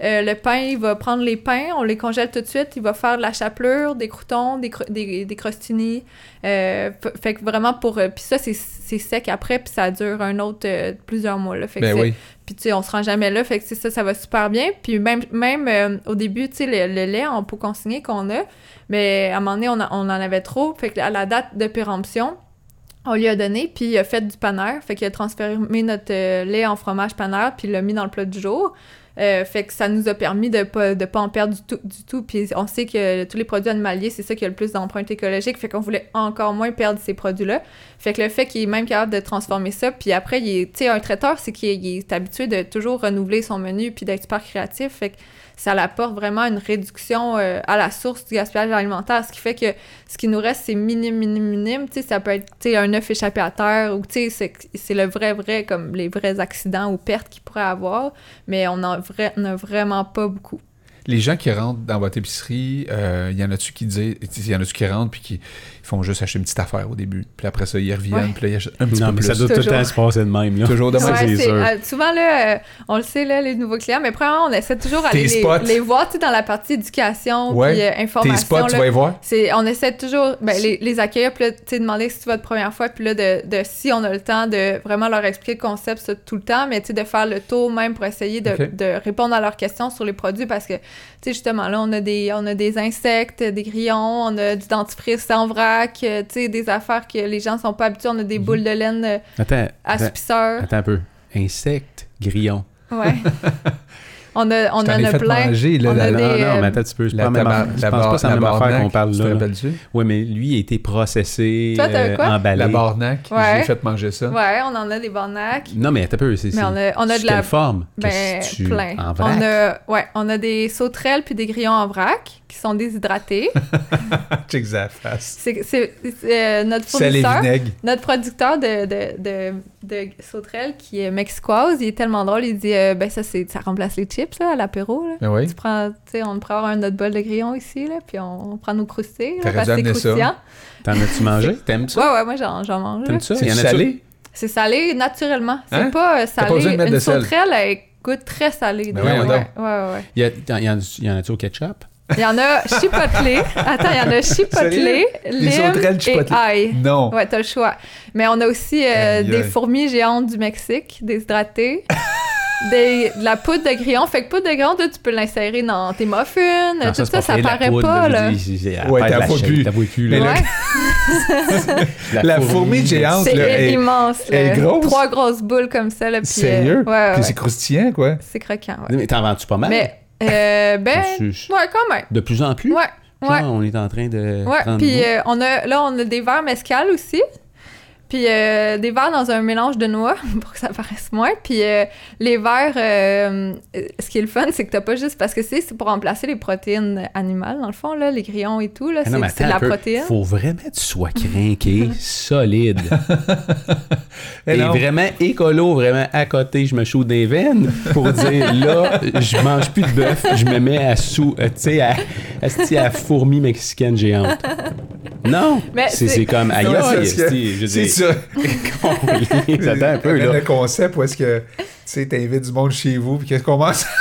Euh, le pain, il va prendre les pains, on les congèle tout de suite, il va faire de la chapelure, des croutons, des, des, des crostinis. Euh, fait que vraiment pour... puis ça, c'est sec après, puis ça dure un autre plusieurs mois. Là. Fait ben oui. Puis tu sais, on se rend jamais là, fait que ça, ça va super bien. Puis même, même au début, tu sais, le, le, lait en pot consigné qu'on a, mais à un moment donné, on, en avait trop. Fait que à la date de péremption, on lui a donné, puis il a fait du paneur. Fait qu'il a transformé notre euh, lait en fromage paneur, puis il l'a mis dans le plat du jour. Euh, fait que ça nous a permis de pas, de pas en perdre du tout, du tout. Puis on sait que tous les produits animaliers, c'est ça qui a le plus d'empreintes écologiques. Fait qu'on voulait encore moins perdre ces produits-là. Fait que le fait qu'il est même capable de transformer ça, puis après, tu sais, un traiteur, c'est qu'il est, habitué de toujours renouveler son menu puis d'être super créatif. Fait que ça apporte vraiment une réduction euh, à la source du gaspillage alimentaire, ce qui fait que ce qui nous reste, c'est minime, minime, minime. Tu sais, ça peut être un œuf échappé à terre ou tu sais, c'est le vrai, vrai, comme les vrais accidents ou pertes qu'il pourrait avoir, mais on en vrai, on a vraiment pas beaucoup. Les gens qui rentrent dans votre épicerie, euh, il y en a-tu qui disent, il y en a-tu qui rentrent puis qui font juste acheter une petite affaire au début, puis après ça ils reviennent, Ouais. puis là ils achètent un petit Non, peu mais plus. ça doit tout le temps se passer de même. Là. Toujours de même. Ouais, c'est c'est- sûr. euh, souvent, là, euh, on le sait, là, les nouveaux clients, mais premièrement, on essaie toujours Tes d'aller les, les voir tu sais, dans la partie éducation Ouais. puis euh, Tes information. spots, tu vas y voir. C'est, on essaie toujours ben, les, les accueillir, puis là, tu sais, demander si c'est votre première fois, puis là, de, de si on a le temps de vraiment leur expliquer le concept ça, tout le temps, mais tu sais, de faire le tour même pour essayer de, de répondre à leurs questions sur les produits parce que, tu sais, justement, là, on a des, on a des insectes, des grillons, on a du dentifrice en vrac, euh, tu sais, des affaires que les gens sont pas habitués, on a des Mhm. boules de laine euh, Attends, attends, assoupisseurs. attends un peu. Insectes, grillons. Ouais. on a, on en a fait plein. manger, là, On la- a Non, des, non, euh, mais attends un petit peu. C'est La pas la même tabar- affaire. Je la pense bar- pas que c'est la même affaire qu'on parle Tu là. là. Ouais, mais lui a été processé, Toi, t'as euh, quoi? emballé. La barnac, Ouais. j'ai fait manger ça. Ouais, on en a des barnacs. Non, mais attends un peu. C'est, Mais on a, on a de la. forme? Ben, tu- plein. En vrac? On a, ouais, on a des sauterelles puis des grillons en vrac qui sont déshydratés. Check sa face. c'est, euh, notre vinaigre. notre producteur de, de, de, de sauterelles qui est mexicoise, il est tellement drôle, il dit euh, ben ça c'est ça remplace les chips là, à l'apéro là. Ben oui. Tu prends, tu sais, on prend un notre bol de grillons ici là, puis on, on prend nos croustilles T'aurais dû amener ça. T'en as-tu mangé? T'aimes ça? Ouais ouais, moi j'en, j'en mange. là. T'aimes ça? C'est salé? C'est salé naturellement. C'est Hein? pas euh, pas besoin salé. de mettre Une de sel. sauterelle, elle goûte très salée. Ben ouais, ouais, ouais, ouais. Y, a, y, en, y en a-tu au ketchup? Il y en a chipotelé. Attends, il y en a chipotelé, lime sauterelles et ail. Non. Ouais, t'as le choix. Mais on a aussi euh, des fourmis géantes du Mexique, déshydratées. des, de la poudre de grillon. Fait que poudre de grillon, toi, tu peux l'insérer dans tes muffins. Non, tout ça, ça la paraît poudre, pas, là. dis, Ouais, perd t'as la pas shape, pu. t'as pas pu, Mais là. Ouais, là, La fourmi géante, c'est là, immense. elle est grosse? Trois grosses boules comme ça. Là, puis, euh, Sérieux? ouais, ouais, Puis c'est croustillant, quoi. C'est croquant, ouais. Mais t'en vends-tu pas mal? Mais, euh, ben, Je- je- ouais, quand même. De plus en plus? Ouais, Genre, ouais. on est en train de Ouais, puis euh, on a, là, on a des verres mescal aussi. Puis euh, des verres dans un mélange de noix pour que ça paraisse moins. Puis euh, les verres, euh, euh, ce qui est le fun, c'est que t'as pas juste. Parce que c'est c'est pour remplacer les protéines animales, dans le fond, là, les grillons et tout. Là, Ah non, mais c'est de la peu. protéine. Faut vraiment que tu sois crinqué, solide. Et non. vraiment écolo, vraiment à côté, je me chaude des veines pour dire là, je mange plus de bœuf, je me mets à sous, euh, tu sais, à, à la fourmi mexicaine géante. Non, Mais c'est c'est- c'est comme aïe, Mais ça. ça attend un peu là. Le concept où est-ce que, tu sais, t'invites du monde chez vous, puis qu'est-ce qu'on commence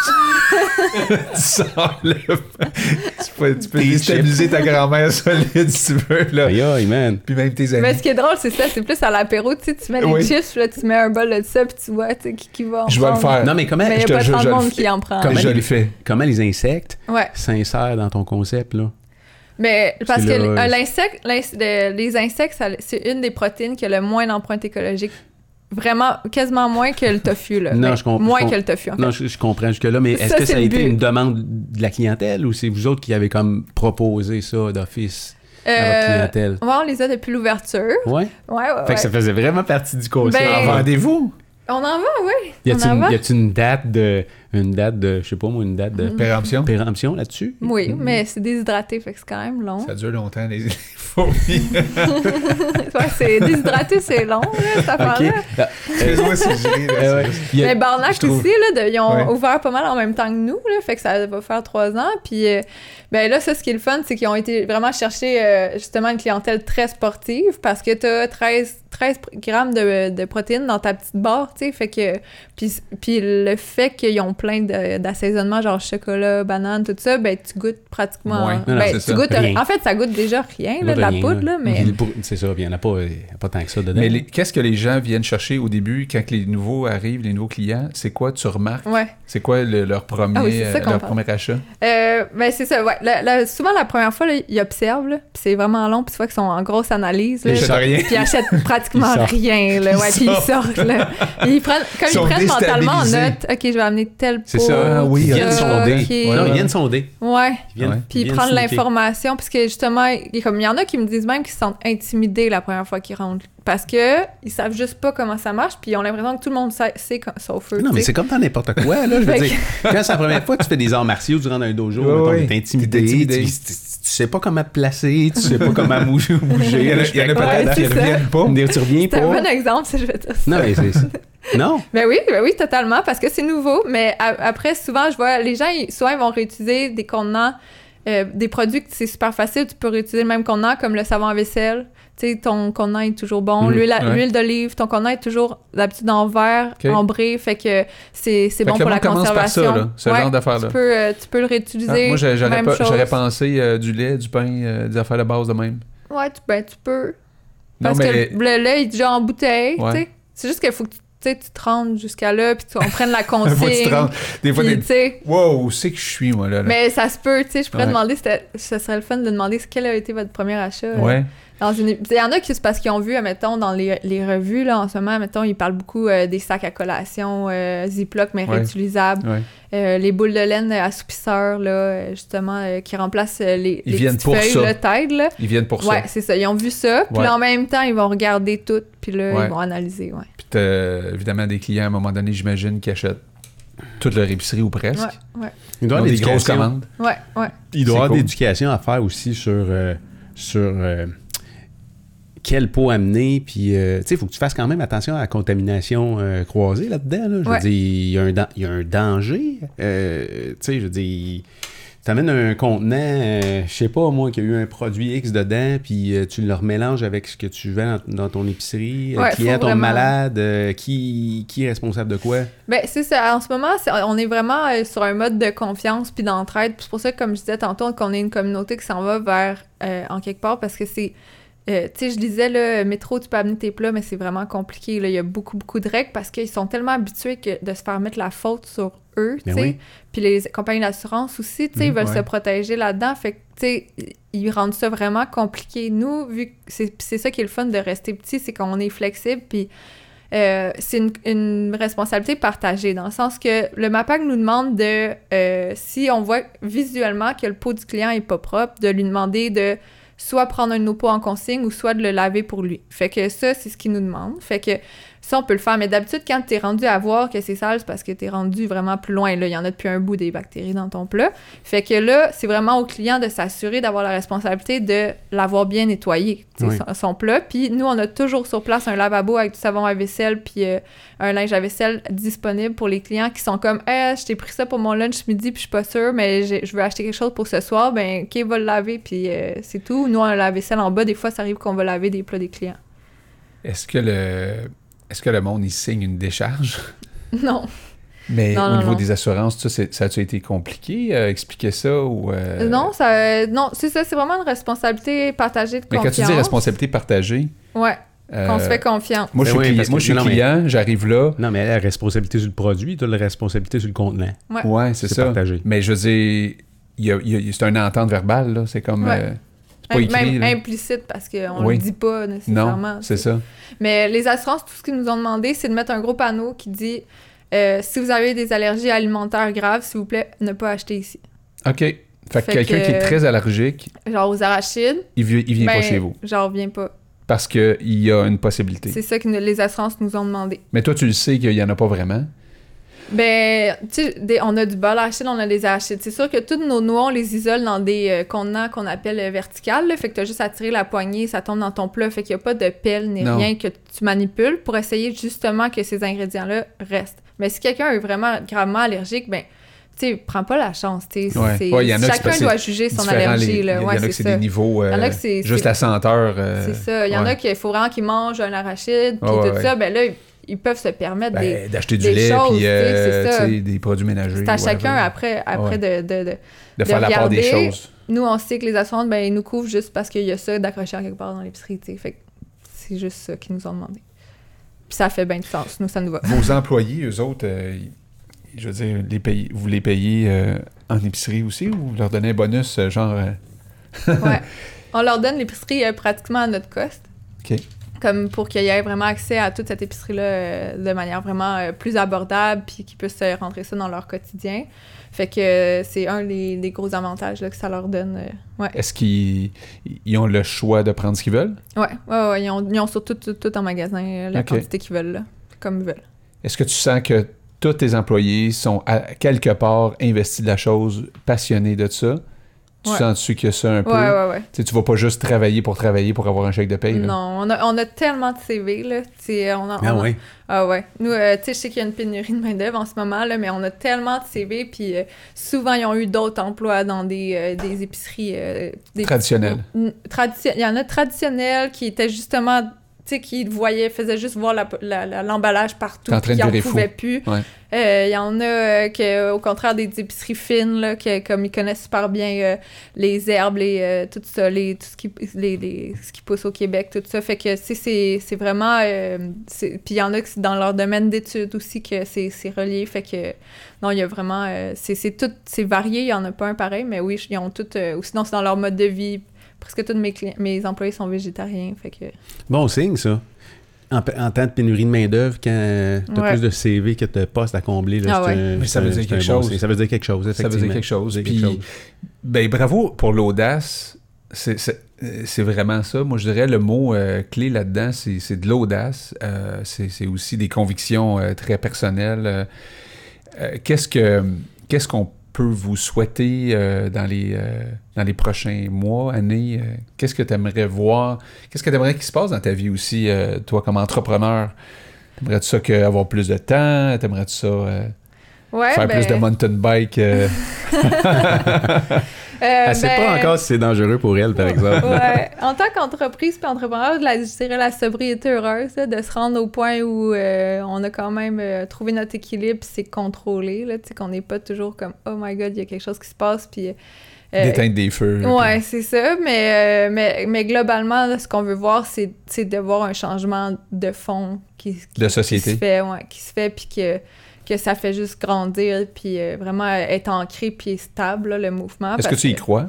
tu. Tu peux, tu peux déstabiliser ta grand-mère solide si tu veux, là. Aïe, aïe, man. Puis même tes Mais amis. ce qui est drôle, c'est ça, c'est plus à l'apéro, tu sais, tu mets Oui. les chips, puis là, tu mets un bol de ça, puis tu vois, tu sais, qui, qui va en Je vais le faire. Non, mais comment, Mais il je n'y a te pas jure, tant je le monde qui en prend. Comment je les- le fais. comment les insectes Ouais. s'insèrent dans ton concept, là? Mais parce que euh, l'insecte, l'ins- le- les insectes, c'est une des protéines qui a le moins d'empreinte écologique. Vraiment, quasiment moins que le tofu, là. Non, je comprends- Moins je que le tofu, en fait. Non, je, je comprends jusque-là, mais est-ce que ça a le été but. une demande de la clientèle ou c'est vous autres qui avez comme proposé ça d'office à votre Euh, clientèle? ouais, on les a depuis l'ouverture. Ouais? Ouais, ouais, Fait ouais. que ça faisait vraiment partie du concept. Ben- En vendez-vous? On en vend, oui. a-t-il une, y a-t-il une date de une date de je sais pas moi une date de Péremption? péremption là-dessus Oui, mais c'est déshydraté, fait que c'est quand même long. Ça dure longtemps, les les fourmis. ouais, c'est déshydraté, c'est long, là, cette affaire-là. Ah, Excuse-moi si je euh, a- Mais Barnac trouve- aussi, là, de- ils ont Ouais. ouvert pas mal en même temps que nous, là, fait que ça va faire trois ans. Puis, euh, ben là, ça, ce qui est le fun, c'est qu'ils ont été vraiment chercher euh, justement une clientèle très sportive parce que t'as 13, 13 grammes de, de protéines dans ta petite barre, tu sais, fait que... Puis, puis le fait qu'ils ont plein d'assaisonnements, genre chocolat, banane, tout ça, ben tu goûtes pratiquement... Moins. Non, non, ben, tu ça. goûtes... Rien. En fait, ça goûte déjà rien, là, de la rien, poudre, là, mais... C'est ça, il n'y en a pas, il y a pas tant que ça dedans. Mais qu'est-ce que les gens viennent chercher au début quand les nouveaux arrivent, les nouveaux clients? C'est quoi tu remarques? Ouais. C'est quoi le- leur premier, Ah oui, c'est ça euh, leur premier achat? Euh, ben c'est ça, ouais. La- la- souvent, la première fois, là, ils observent, puis c'est vraiment long, puis tu vois qu'ils sont en grosse analyse. là. Ils achètent rien. Puis ils achètent pratiquement Ils rien, là, ouais, Ils puis ils sortent, là. Ils prennent, comme Ils prennent mentalement en note, OK, je vais amener tel C'est ça, Ah oui, ils viennent sonder. ok. Ouais, non, ils viennent sonder. Ouais. Ils viennent, Ouais. Puis ils sneaker. l'information, parce que justement, il, comme, il y en a qui me disent même qu'ils se sentent intimidés la première fois qu'ils rentrent. Parce que ils savent juste pas comment ça marche, puis ils ont l'impression que tout le monde sait, sait sauf eux. Non, tu mais c'est comme dans n'importe quoi, là. Je veux dire, quand c'est la première fois que tu fais des arts martiaux durant un dojo, t'es intimidé, T'es intimidé. Tu- sais pas comment te placer, tu sais pas comment bouger. bouger. Il y en a, il y en peut-être c'est qui reviennent pas. Tu reviens C'est un pas. bon exemple, si je vais dire ça. Non, mais c'est. Non. Ben oui, ben oui, totalement, parce que c'est nouveau. Mais a- après, souvent, je vois, les gens, ils- souvent, ils vont réutiliser des contenants, euh, des produits que c'est super facile. Tu peux réutiliser le même contenant, comme le savon à vaisselle. Tu sais, ton contenant est toujours bon. Mhm, L'huile ouais. D'olive, ton contenant est toujours d'habitude en verre, Ok. ambré. Fait que c'est bon que pour la commence par ça, conservation. là, ce Ouais, genre d'affaires-là. Tu peux, euh, tu peux le Ah, réutiliser. moi, j'aurais pensé euh, du lait, du pain, euh, des affaires de base de même. Ouais, tu, ben, tu peux. Non, Parce mais. que le le lait est déjà en bouteille, Ouais. tu sais. C'est juste qu'il faut que tu, tu te rendes jusqu'à là, puis on prenne la Des fois, consigne. tu te rends- Des fois, des. tu sais, Wow, où c'est que je suis, moi, là? là? Mais ça se peut, tu sais, je pourrais Ouais. demander, ça serait le fun de demander quel a été votre premier achat. Ouais. Dans une... Il y en a qui, c'est parce qu'ils ont vu, mettons, dans les, les revues, là, en ce moment, mettons, ils parlent beaucoup euh, des sacs à collation euh, Ziploc, mais Ouais. réutilisables. Ouais. Euh, les boules de laine assoupisseurs, là, justement, euh, qui remplacent euh, les, Ils les viennent petites pour feuilles, ça. Tide, là. Ils viennent pour Ouais, ça. c'est ça. Ils ont vu ça, puis Ouais. en même temps, ils vont regarder tout, puis là, Ouais. ils vont analyser, ouais. Puis t'as évidemment des clients, à un moment donné, j'imagine, qui achètent toute leur épicerie ou presque. Ouais, ouais, Il doit Ils y avoir des grosses commandes. ouais, ouais. Il doit y avoir cool. de l'éducation à faire aussi sur, euh, sur euh, quel pot amener. Puis, euh, tu sais, il faut que tu fasses quand même attention à la contamination euh, croisée là-dedans. là. Je Ouais. veux dire, il y, a un dan- il y a un danger. Euh, tu sais, je veux dire, tu amènes un contenant, je sais pas moi, qui a eu un produit X dedans, puis tu le remélanges avec ce que tu vends dans, dans ton épicerie. Ouais, faut tombe vraiment- malade. qui, qui est responsable de quoi? Ben, c'est ça. En ce moment, on est vraiment sur un mode de confiance puis d'entraide. C'est pour ça comme je disais tantôt, qu'on est une communauté qui s'en va vers en quelque part parce que c'est. Euh, tu sais, je disais, là, métro, tu peux amener tes plats, mais c'est vraiment compliqué. Là. Il y a beaucoup, beaucoup de règles parce qu'ils sont tellement habitués que de se faire mettre la faute sur eux, tu sais. oui. Puis les compagnies d'assurance aussi, tu sais, ils Mhm, veulent ouais. se protéger là-dedans. Fait que, tu sais, ils rendent ça vraiment compliqué. Nous, vu que c'est c'est ça qui est le fun de rester petit, c'est qu'on est flexible, puis euh, c'est une, une responsabilité partagée, dans le sens que le MAPAC nous demande de, euh, si on voit visuellement que le pot du client est pas propre, de lui demander de soit prendre un pots en consigne ou soit de le laver pour lui. Fait que ça, c'est ce qu'il nous demande. Fait que ça, on peut le faire. Mais d'habitude, quand t'es rendu à voir que c'est sale, c'est parce que t'es rendu vraiment plus loin. Là, il y en a depuis un bout des bactéries dans ton plat. Fait que là, c'est vraiment au client de s'assurer d'avoir la responsabilité de l'avoir bien nettoyé, Oui. son, son plat. Puis nous, on a toujours sur place un lavabo avec du savon à vaisselle puis euh, un linge à vaisselle disponible pour les clients qui sont comme Eh, je t'ai pris ça pour mon lunch midi puis je suis pas sûre, mais je veux acheter quelque chose pour ce soir. Ben, OK, va le laver puis euh, c'est tout. Nous, on a la vaisselle en bas. Des fois, ça arrive qu'on va laver des plats des clients. Est-ce que le. Est-ce que le monde, il signe une décharge? non. Mais Non, au non, niveau non. des assurances, ça, a-tu été compliqué? euh, expliquer ça ou. euh, Non, ça, non, c'est ça, c'est vraiment une responsabilité partagée de Mais confiance. quand tu dis responsabilité partagée. Ouais, euh, qu'on se fait confiance. Moi, je Ben suis oui, client, parce que- moi, je suis non, mais- client, j'arrive là. Non, mais la responsabilité sur le produit, tu as la responsabilité sur le contenant. Ouais. Ouais, c'est ça. partagé. Mais je veux dire, c'est une entente verbale, là. C'est comme. Ouais. C'est pas écrit. Même là. implicite parce qu'on Oui. le dit pas nécessairement. Non, c'est ça. Mais les assurances, tout ce qu'ils nous ont demandé, c'est de mettre un gros panneau qui dit euh, si vous avez des allergies alimentaires graves, s'il vous plaît, ne pas acheter ici. OK. Fait que quelqu'un que- qui est très allergique, Genre aux arachides, il, vi- il vient ben, pas chez vous. Genre, viens pas. Parce qu'il y a une possibilité. C'est ça que les assurances nous ont demandé. Mais toi, tu le sais qu'il y en a pas vraiment? Ben, tu sais, on a du bol arachide, on a des arachides. C'est sûr que tous nos noix, on les isole dans des euh, contenants qu'on appelle euh, verticales. là. fait que tu as juste à tirer la poignée, ça tombe dans ton plat. Fait qu'il n'y a pas de pelle ni Non. rien que tu manipules pour essayer justement que ces ingrédients-là restent. Mais si quelqu'un est vraiment gravement allergique, ben, tu sais, prends pas la chance. tu sais. Ouais. C'est- Ouais, il y en a chacun doit juger son allergie. Il y en a que c'est des niveaux. euh, a juste la senteur. euh, C'est ça. Il y en a qu'il faut vraiment qu'ils mangent un arachide, puis tout ouais. ça. Ben là, ils, peuvent se permettre. Ben, d'acheter du lait choses, puis euh, des produits ménagers. C'est à chacun après, après de- de- de, de faire la part des choses. Nous, on sait que les assurances, ben, ils nous couvrent juste parce qu'il y a ça d'accrocher à quelque part dans l'épicerie. Fait c'est juste ça qu'ils nous ont demandé. Puis ça fait bien du sens. Nous, ça nous va. Vos employés, eux autres, euh, je veux dire, les vous les payez euh, en épicerie aussi ou vous leur donnez un bonus genre. Ouais. On leur donne l'épicerie pratiquement à notre coste. OK. Comme pour qu'ils aient vraiment accès à toute cette épicerie-là euh, de manière vraiment euh, plus abordable, puis qu'ils puissent euh, rentrer ça dans leur quotidien. Fait que euh, c'est un des, des gros avantages là, que ça leur donne. ouais. Est-ce qu'ils ils ont le choix de prendre ce qu'ils veulent? Ouais, ouais, ouais, Ils ont, ils ont surtout tout, tout en magasin la Ok. quantité qu'ils veulent, là, comme ils veulent. Est-ce que tu sens que tous tes employés sont à quelque part investis de la chose, passionnés de ça? Tu Ouais. sens-tu que ça un peu? Ouais, ouais, ouais. Tu vas pas juste travailler pour travailler pour avoir un chèque de paye. là. Non, on a, on a tellement de CV, là. On a, Ah on a- ouais? Ah ouais. Nous, euh, tu sais, je sais qu'il y a une pénurie de main-d'œuvre en ce moment, là, mais on a tellement de CV, puis euh, souvent, ils ont eu d'autres emplois dans des, euh, des épiceries. euh, des Traditionnelles. Tradition- Il y en a traditionnels qui étaient justement, sais, qui voyaient, faisaient juste voir la- la- la- l'emballage partout, qui en virer fou. pouvaient plus. Ouais. Euh, Il y en a euh, que, au contraire, des épiceries fines, là, que, comme ils connaissent super bien euh, les herbes, les, euh, tout ça, les, tout ce qui, les, les- ce qui pousse au Québec, tout ça. Fait que c'est- vraiment... Puis il y en a que c'est dans leur domaine d'études aussi que c'est relié. Fait que, non, il y a vraiment... c'est tout... C'est varié, il y en a pas un pareil, mais oui, ils ont tout... ou sinon, c'est dans leur mode de vie. Presque tous mes, clients, mes employés sont végétariens, fait que... Bon signe, ça. En, temps de pénurie de main-d'œuvre, quand tu as Ouais. plus de CV que de postes à combler, là, Ah c'est ouais. un- Mais ça veut un- dire quelque chose. Ça veut dire quelque chose, Ça veut dire quelque chose. Puis, quelque chose. ben bravo pour l'audace. C'est- vraiment ça. Moi, je dirais le mot euh, clé là-dedans, c'est de l'audace. Euh, c'est aussi des convictions euh, très personnelles. Qu'est-ce que qu'est-ce qu'on peut vous souhaiter euh, dans les euh, dans les prochains mois, années Euh, Qu'est-ce que tu aimerais voir? Qu'est-ce que tu aimerais qu'il se passe dans ta vie aussi, toi comme entrepreneur? T'aimerais-tu ça que avoir plus de temps? T'aimerais-tu ça Ouais, faire ben, plus de mountain bike euh, euh, Elle sait ben, pas encore si c'est dangereux pour elle, par exemple. ouais. En tant qu'entreprise puis entrepreneur, la, je dirais la sobriété heureuse, là, de se rendre au point où euh, on a quand même euh, trouvé notre équilibre c'est contrôlé, là, qu'on n'est pas toujours comme « Oh my God, il y a quelque chose qui se passe », puis... d'éteindre des feux Ouais, c'est ça, mais, mais, mais globalement, là, ce qu'on veut voir, c'est c'est de voir un changement de fond qui, qui- De société. qui se fait, ouais, qui se fait, puis que, que ça fait juste grandir, puis euh, vraiment être ancré, puis stable, là, le mouvement. Est-ce que tu y crois?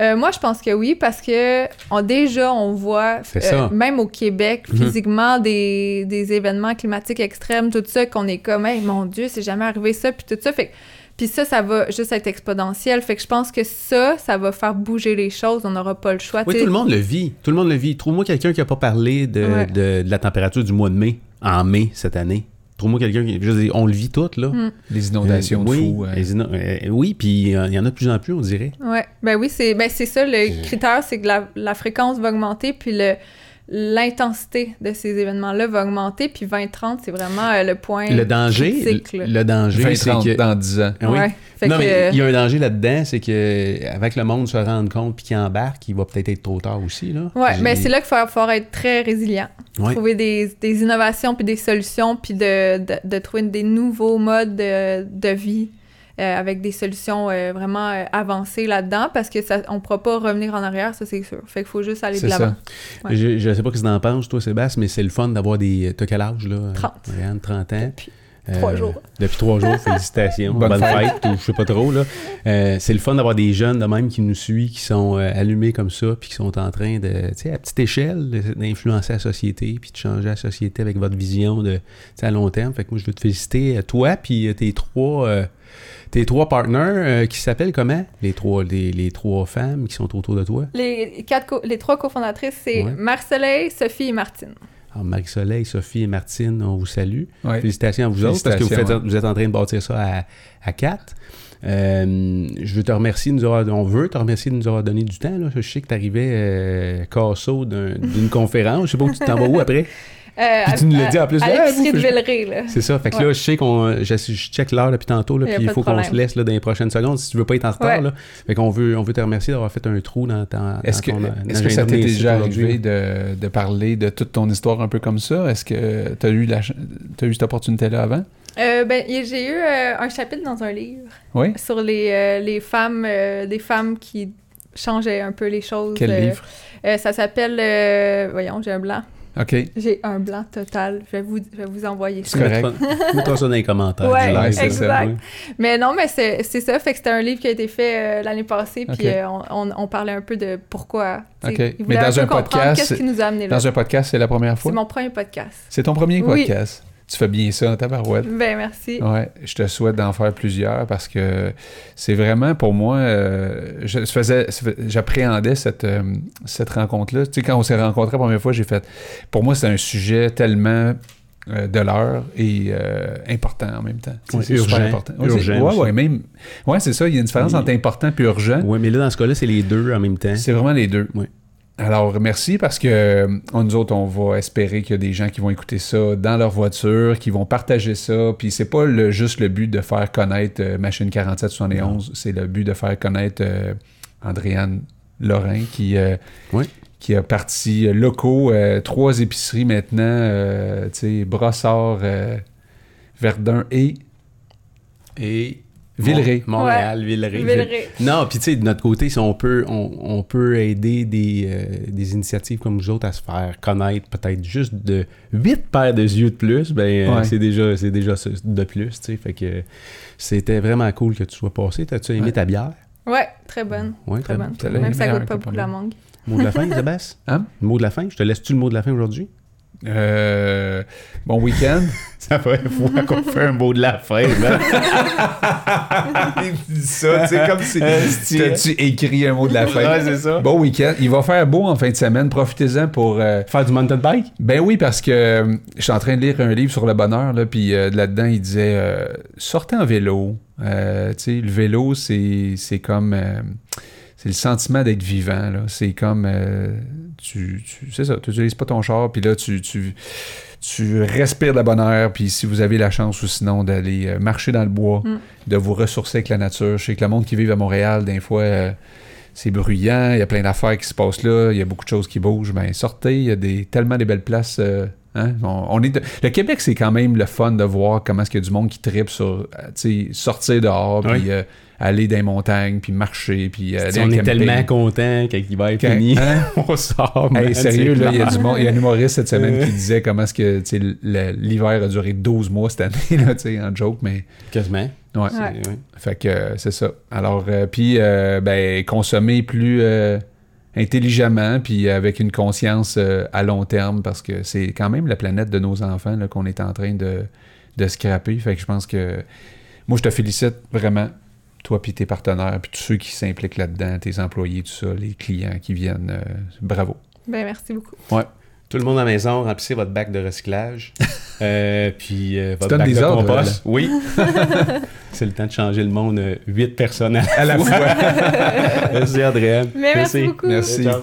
Euh, moi, je pense que oui, parce que on, déjà, on voit, euh, même au Québec, Mhm. physiquement, des, des événements climatiques extrêmes, tout ça, qu'on est comme, hey, mon Dieu, c'est jamais arrivé ça, puis tout ça. Fait puis ça, ça va juste être exponentiel. Fait que je pense que ça, ça va faire bouger les choses. On n'aura pas le choix. Oui, tout le monde le vit. Tout le monde le vit. Trouve-moi quelqu'un qui n'a pas parlé de, Ouais. de- de la température du mois de mai, en mai cette année. Trouve-moi quelqu'un qui. Je veux dire, on le vit tout, là. Mm. Les inondations Euh, de oui, fous. euh, les ino- euh, oui, puis euh, il y en a de plus en plus, on dirait. Ouais, ben oui, c'est ben c'est ça le critère, c'est que la, la fréquence va augmenter, puis le l'intensité de ces événements-là va augmenter, puis 2030, c'est vraiment euh, le point Le danger, critique, le, le danger, 20, c'est 30 que. dans 10 ans. Oui. Ouais. Fait non, que, mais euh, il y a un danger là-dedans, c'est que avec le monde se rende compte puis qu'il embarque, il va peut-être être trop tard aussi. Là. Ouais, J'ai- mais c'est là qu'il va falloir être très résilient. Ouais. Trouver des, des innovations puis des solutions, puis de, de, de trouver des nouveaux modes de, de vie euh, avec des solutions euh, vraiment euh, avancées là-dedans, parce que ça, on pourra pas revenir en arrière, ça c'est sûr. Fait qu'il faut juste aller de l'avant. Ouais. Je, je sais pas ce que t'en penses, toi, Sébastien, mais c'est le fun d'avoir des. T'as quel âge, là? 30. Marianne, 30 ans. Depuis trois Euh, jours. Depuis trois jours, félicitations. Bonne Bonne, fête. ou je sais pas trop. là. Euh, c'est le fun d'avoir des jeunes de même qui nous suivent, qui sont euh, allumés comme ça, puis qui sont en train de, tu sais, à petite échelle, d'influencer la société, puis de changer la société avec votre vision de, tu à long terme. Fait que moi, je veux te féliciter, euh, toi, puis euh, tes trois. Tes trois partners euh, qui s'appellent comment? Les trois, les, les trois femmes qui sont autour de toi? Les, quatre co- les trois cofondatrices, c'est Ouais. Marcelet, Sophie et Martine. Alors, Marie-Soleil, Sophie et Martine, on vous salue. Ouais. Félicitations à vous autres parce que vous, faites, Félicitations, vous êtes en train de bâtir ça à, à quatre. Euh, je veux te remercier de nous avoir, on veut te remercier de nous avoir donné du temps. Là. Je sais que tu arrivais euh, d'une conférence. Je sais pas où tu t'en vas où après. Euh, Puis tu nous l'as dit en plus, À l'épicerie vous, de Villeray, là. C'est ça. Fait que là, je sais qu'on. Je, je check l'heure depuis tantôt, là, puis il faut qu'on se laisse là, dans les prochaines secondes si tu veux pas être en retard. Ouais. Là. Fait qu'on veut, on veut te remercier d'avoir fait un trou dans, ta- Est-ce que, est-ce que ça t'est déjà arrivé de, de parler de toute ton histoire un peu comme ça? Est-ce que tu as eu, la, t'as eu cette opportunité-là avant? Euh, ben, j'ai eu euh, un chapitre dans un livre Oui? sur les, euh, les femmes, euh, des femmes qui changeaient un peu les choses. Quel Euh, livre? euh, ça s'appelle, euh, voyons, j'ai un blanc. OK. J'ai un blanc total. Je vais vous, je vais vous envoyer ça. correct. mettras- mettras ça dans les commentaires. Ouais, live, c'est ça, exact. ouais. Mais non, mais c'est c'est ça. Fait que c'était un livre qui a été fait euh, l'année passée, puis euh, on, on, on parlait un peu de pourquoi. Ok. Mais dans un podcast, Qu'est-ce qui nous a amené là? Dans un podcast, c'est la première C'est fois? mon premier podcast. C'est ton premier Oui. podcast? Tu fais bien ça, tabarouette. Ben, merci. Ouais, je te souhaite d'en faire plusieurs parce que c'est vraiment pour moi, euh, je faisais, j'appréhendais cette, euh, cette rencontre-là. Tu sais, quand on s'est rencontrés la première fois, j'ai fait, pour moi, c'est un sujet tellement euh, de l'heure et euh, important en même temps. Ouais, c'est super urgent. important. Ouais, Urgent ouais, même. Ouais, c'est ça. Il y a une différence Oui. entre important et urgent. Ouais, mais là, dans ce cas-là, c'est les deux en même temps. C'est vraiment les deux. Oui. Alors, merci parce que euh, nous autres, on va espérer qu'il y a des gens qui vont écouter ça dans leur voiture, qui vont partager ça. Puis c'est pas le- juste le but de faire connaître euh, Machine 4771, c'est le but de faire connaître euh, Andréane Lorrain qui, euh, Oui. qui a parti locaux, trois épiceries maintenant, tu sais, Brossard, Verdun et Et Villeray. Mont- Montréal, Villeray. Villeray. Non, puis tu sais, de notre côté, si on peut, on, on peut aider des, euh, des initiatives comme nous autres à se faire connaître peut-être juste de 8 paires de yeux de plus, ben euh, Ouais. c'est déjà c'est déjà de plus, tu sais. Fait que c'était vraiment cool que tu sois passé. T'as-tu aimé Ouais. ta bière? Ouais, très bonne. Ouais, Très bonne. t'as Même ça goûte pas beaucoup la mangue. Mot de la fin, Sébastien? Hein? Mot de la fin? Je te laisse-tu le mot de la fin aujourd'hui? Euh, bon week-end. Ça fait une fois qu'on fait un mot de la fin, Il dit ça, tu sais, comme si t'as-tu écrit un mot de la fin? Ouais, c'est ça. Bon week-end. Il va faire beau en fin de semaine. Profitez-en pour. euh, Faire du mountain bike? Ben oui, parce que euh, je suis en train de lire un livre sur le bonheur, là, puis euh, là-dedans, il disait euh, sortez en vélo. Euh, tu sais, le vélo, c'est c'est comme. C'est le sentiment d'être vivant. là. C'est comme. euh, tu, tu- c'est ça, tu n'utilises pas ton char, puis là, tu, tu, tu respires de la bonne air, puis si vous avez la chance ou sinon d'aller euh, marcher dans le bois, Mm. de vous ressourcer avec la nature. Je sais que le monde qui vit à Montréal, des fois. euh, c'est bruyant, il y a plein d'affaires qui se passent là, il y a beaucoup de choses qui bougent. Ben, sortez, il y a des, tellement des belles places. euh, hein? On, on est de- Le Québec, c'est quand même le fun de voir comment est-ce qu'il y a du monde qui tripe sur euh, tu sais, sortir dehors, Oui. puis euh, aller dans les montagnes, puis marcher, puis euh, aller Si en on est tellement content quand l'hiver est Quand- fini, hein? on sort. Hey, man, sérieux, là, il y a du monde- il y a un humoriste cette semaine qui disait comment est-ce que tu sais, le- l'hiver a duré 12 mois cette année, là, tu sais, en joke, mais Quasiment. ouais. Ouais. Fait que euh, c'est ça. Alors, euh, puis, euh, ben, consommer plus euh, intelligemment, puis avec une conscience euh, à long terme, parce que c'est quand même la planète de nos enfants qu'on est en train de, de scraper. Fait que je pense que moi, je te félicite vraiment, toi puis tes partenaires, puis tous ceux qui s'impliquent là-dedans, tes employés, tout ça, les clients qui viennent. euh, bravo. Ben, merci beaucoup. Tout le monde à la maison, remplissez votre bac de recyclage. Euh, puis euh, votre bac des de ordres, compost. Oui. C'est le temps de changer le monde. euh, Huit personnes à, À la fois. Merci, Adrien. Mais merci beaucoup. Merci. Ciao.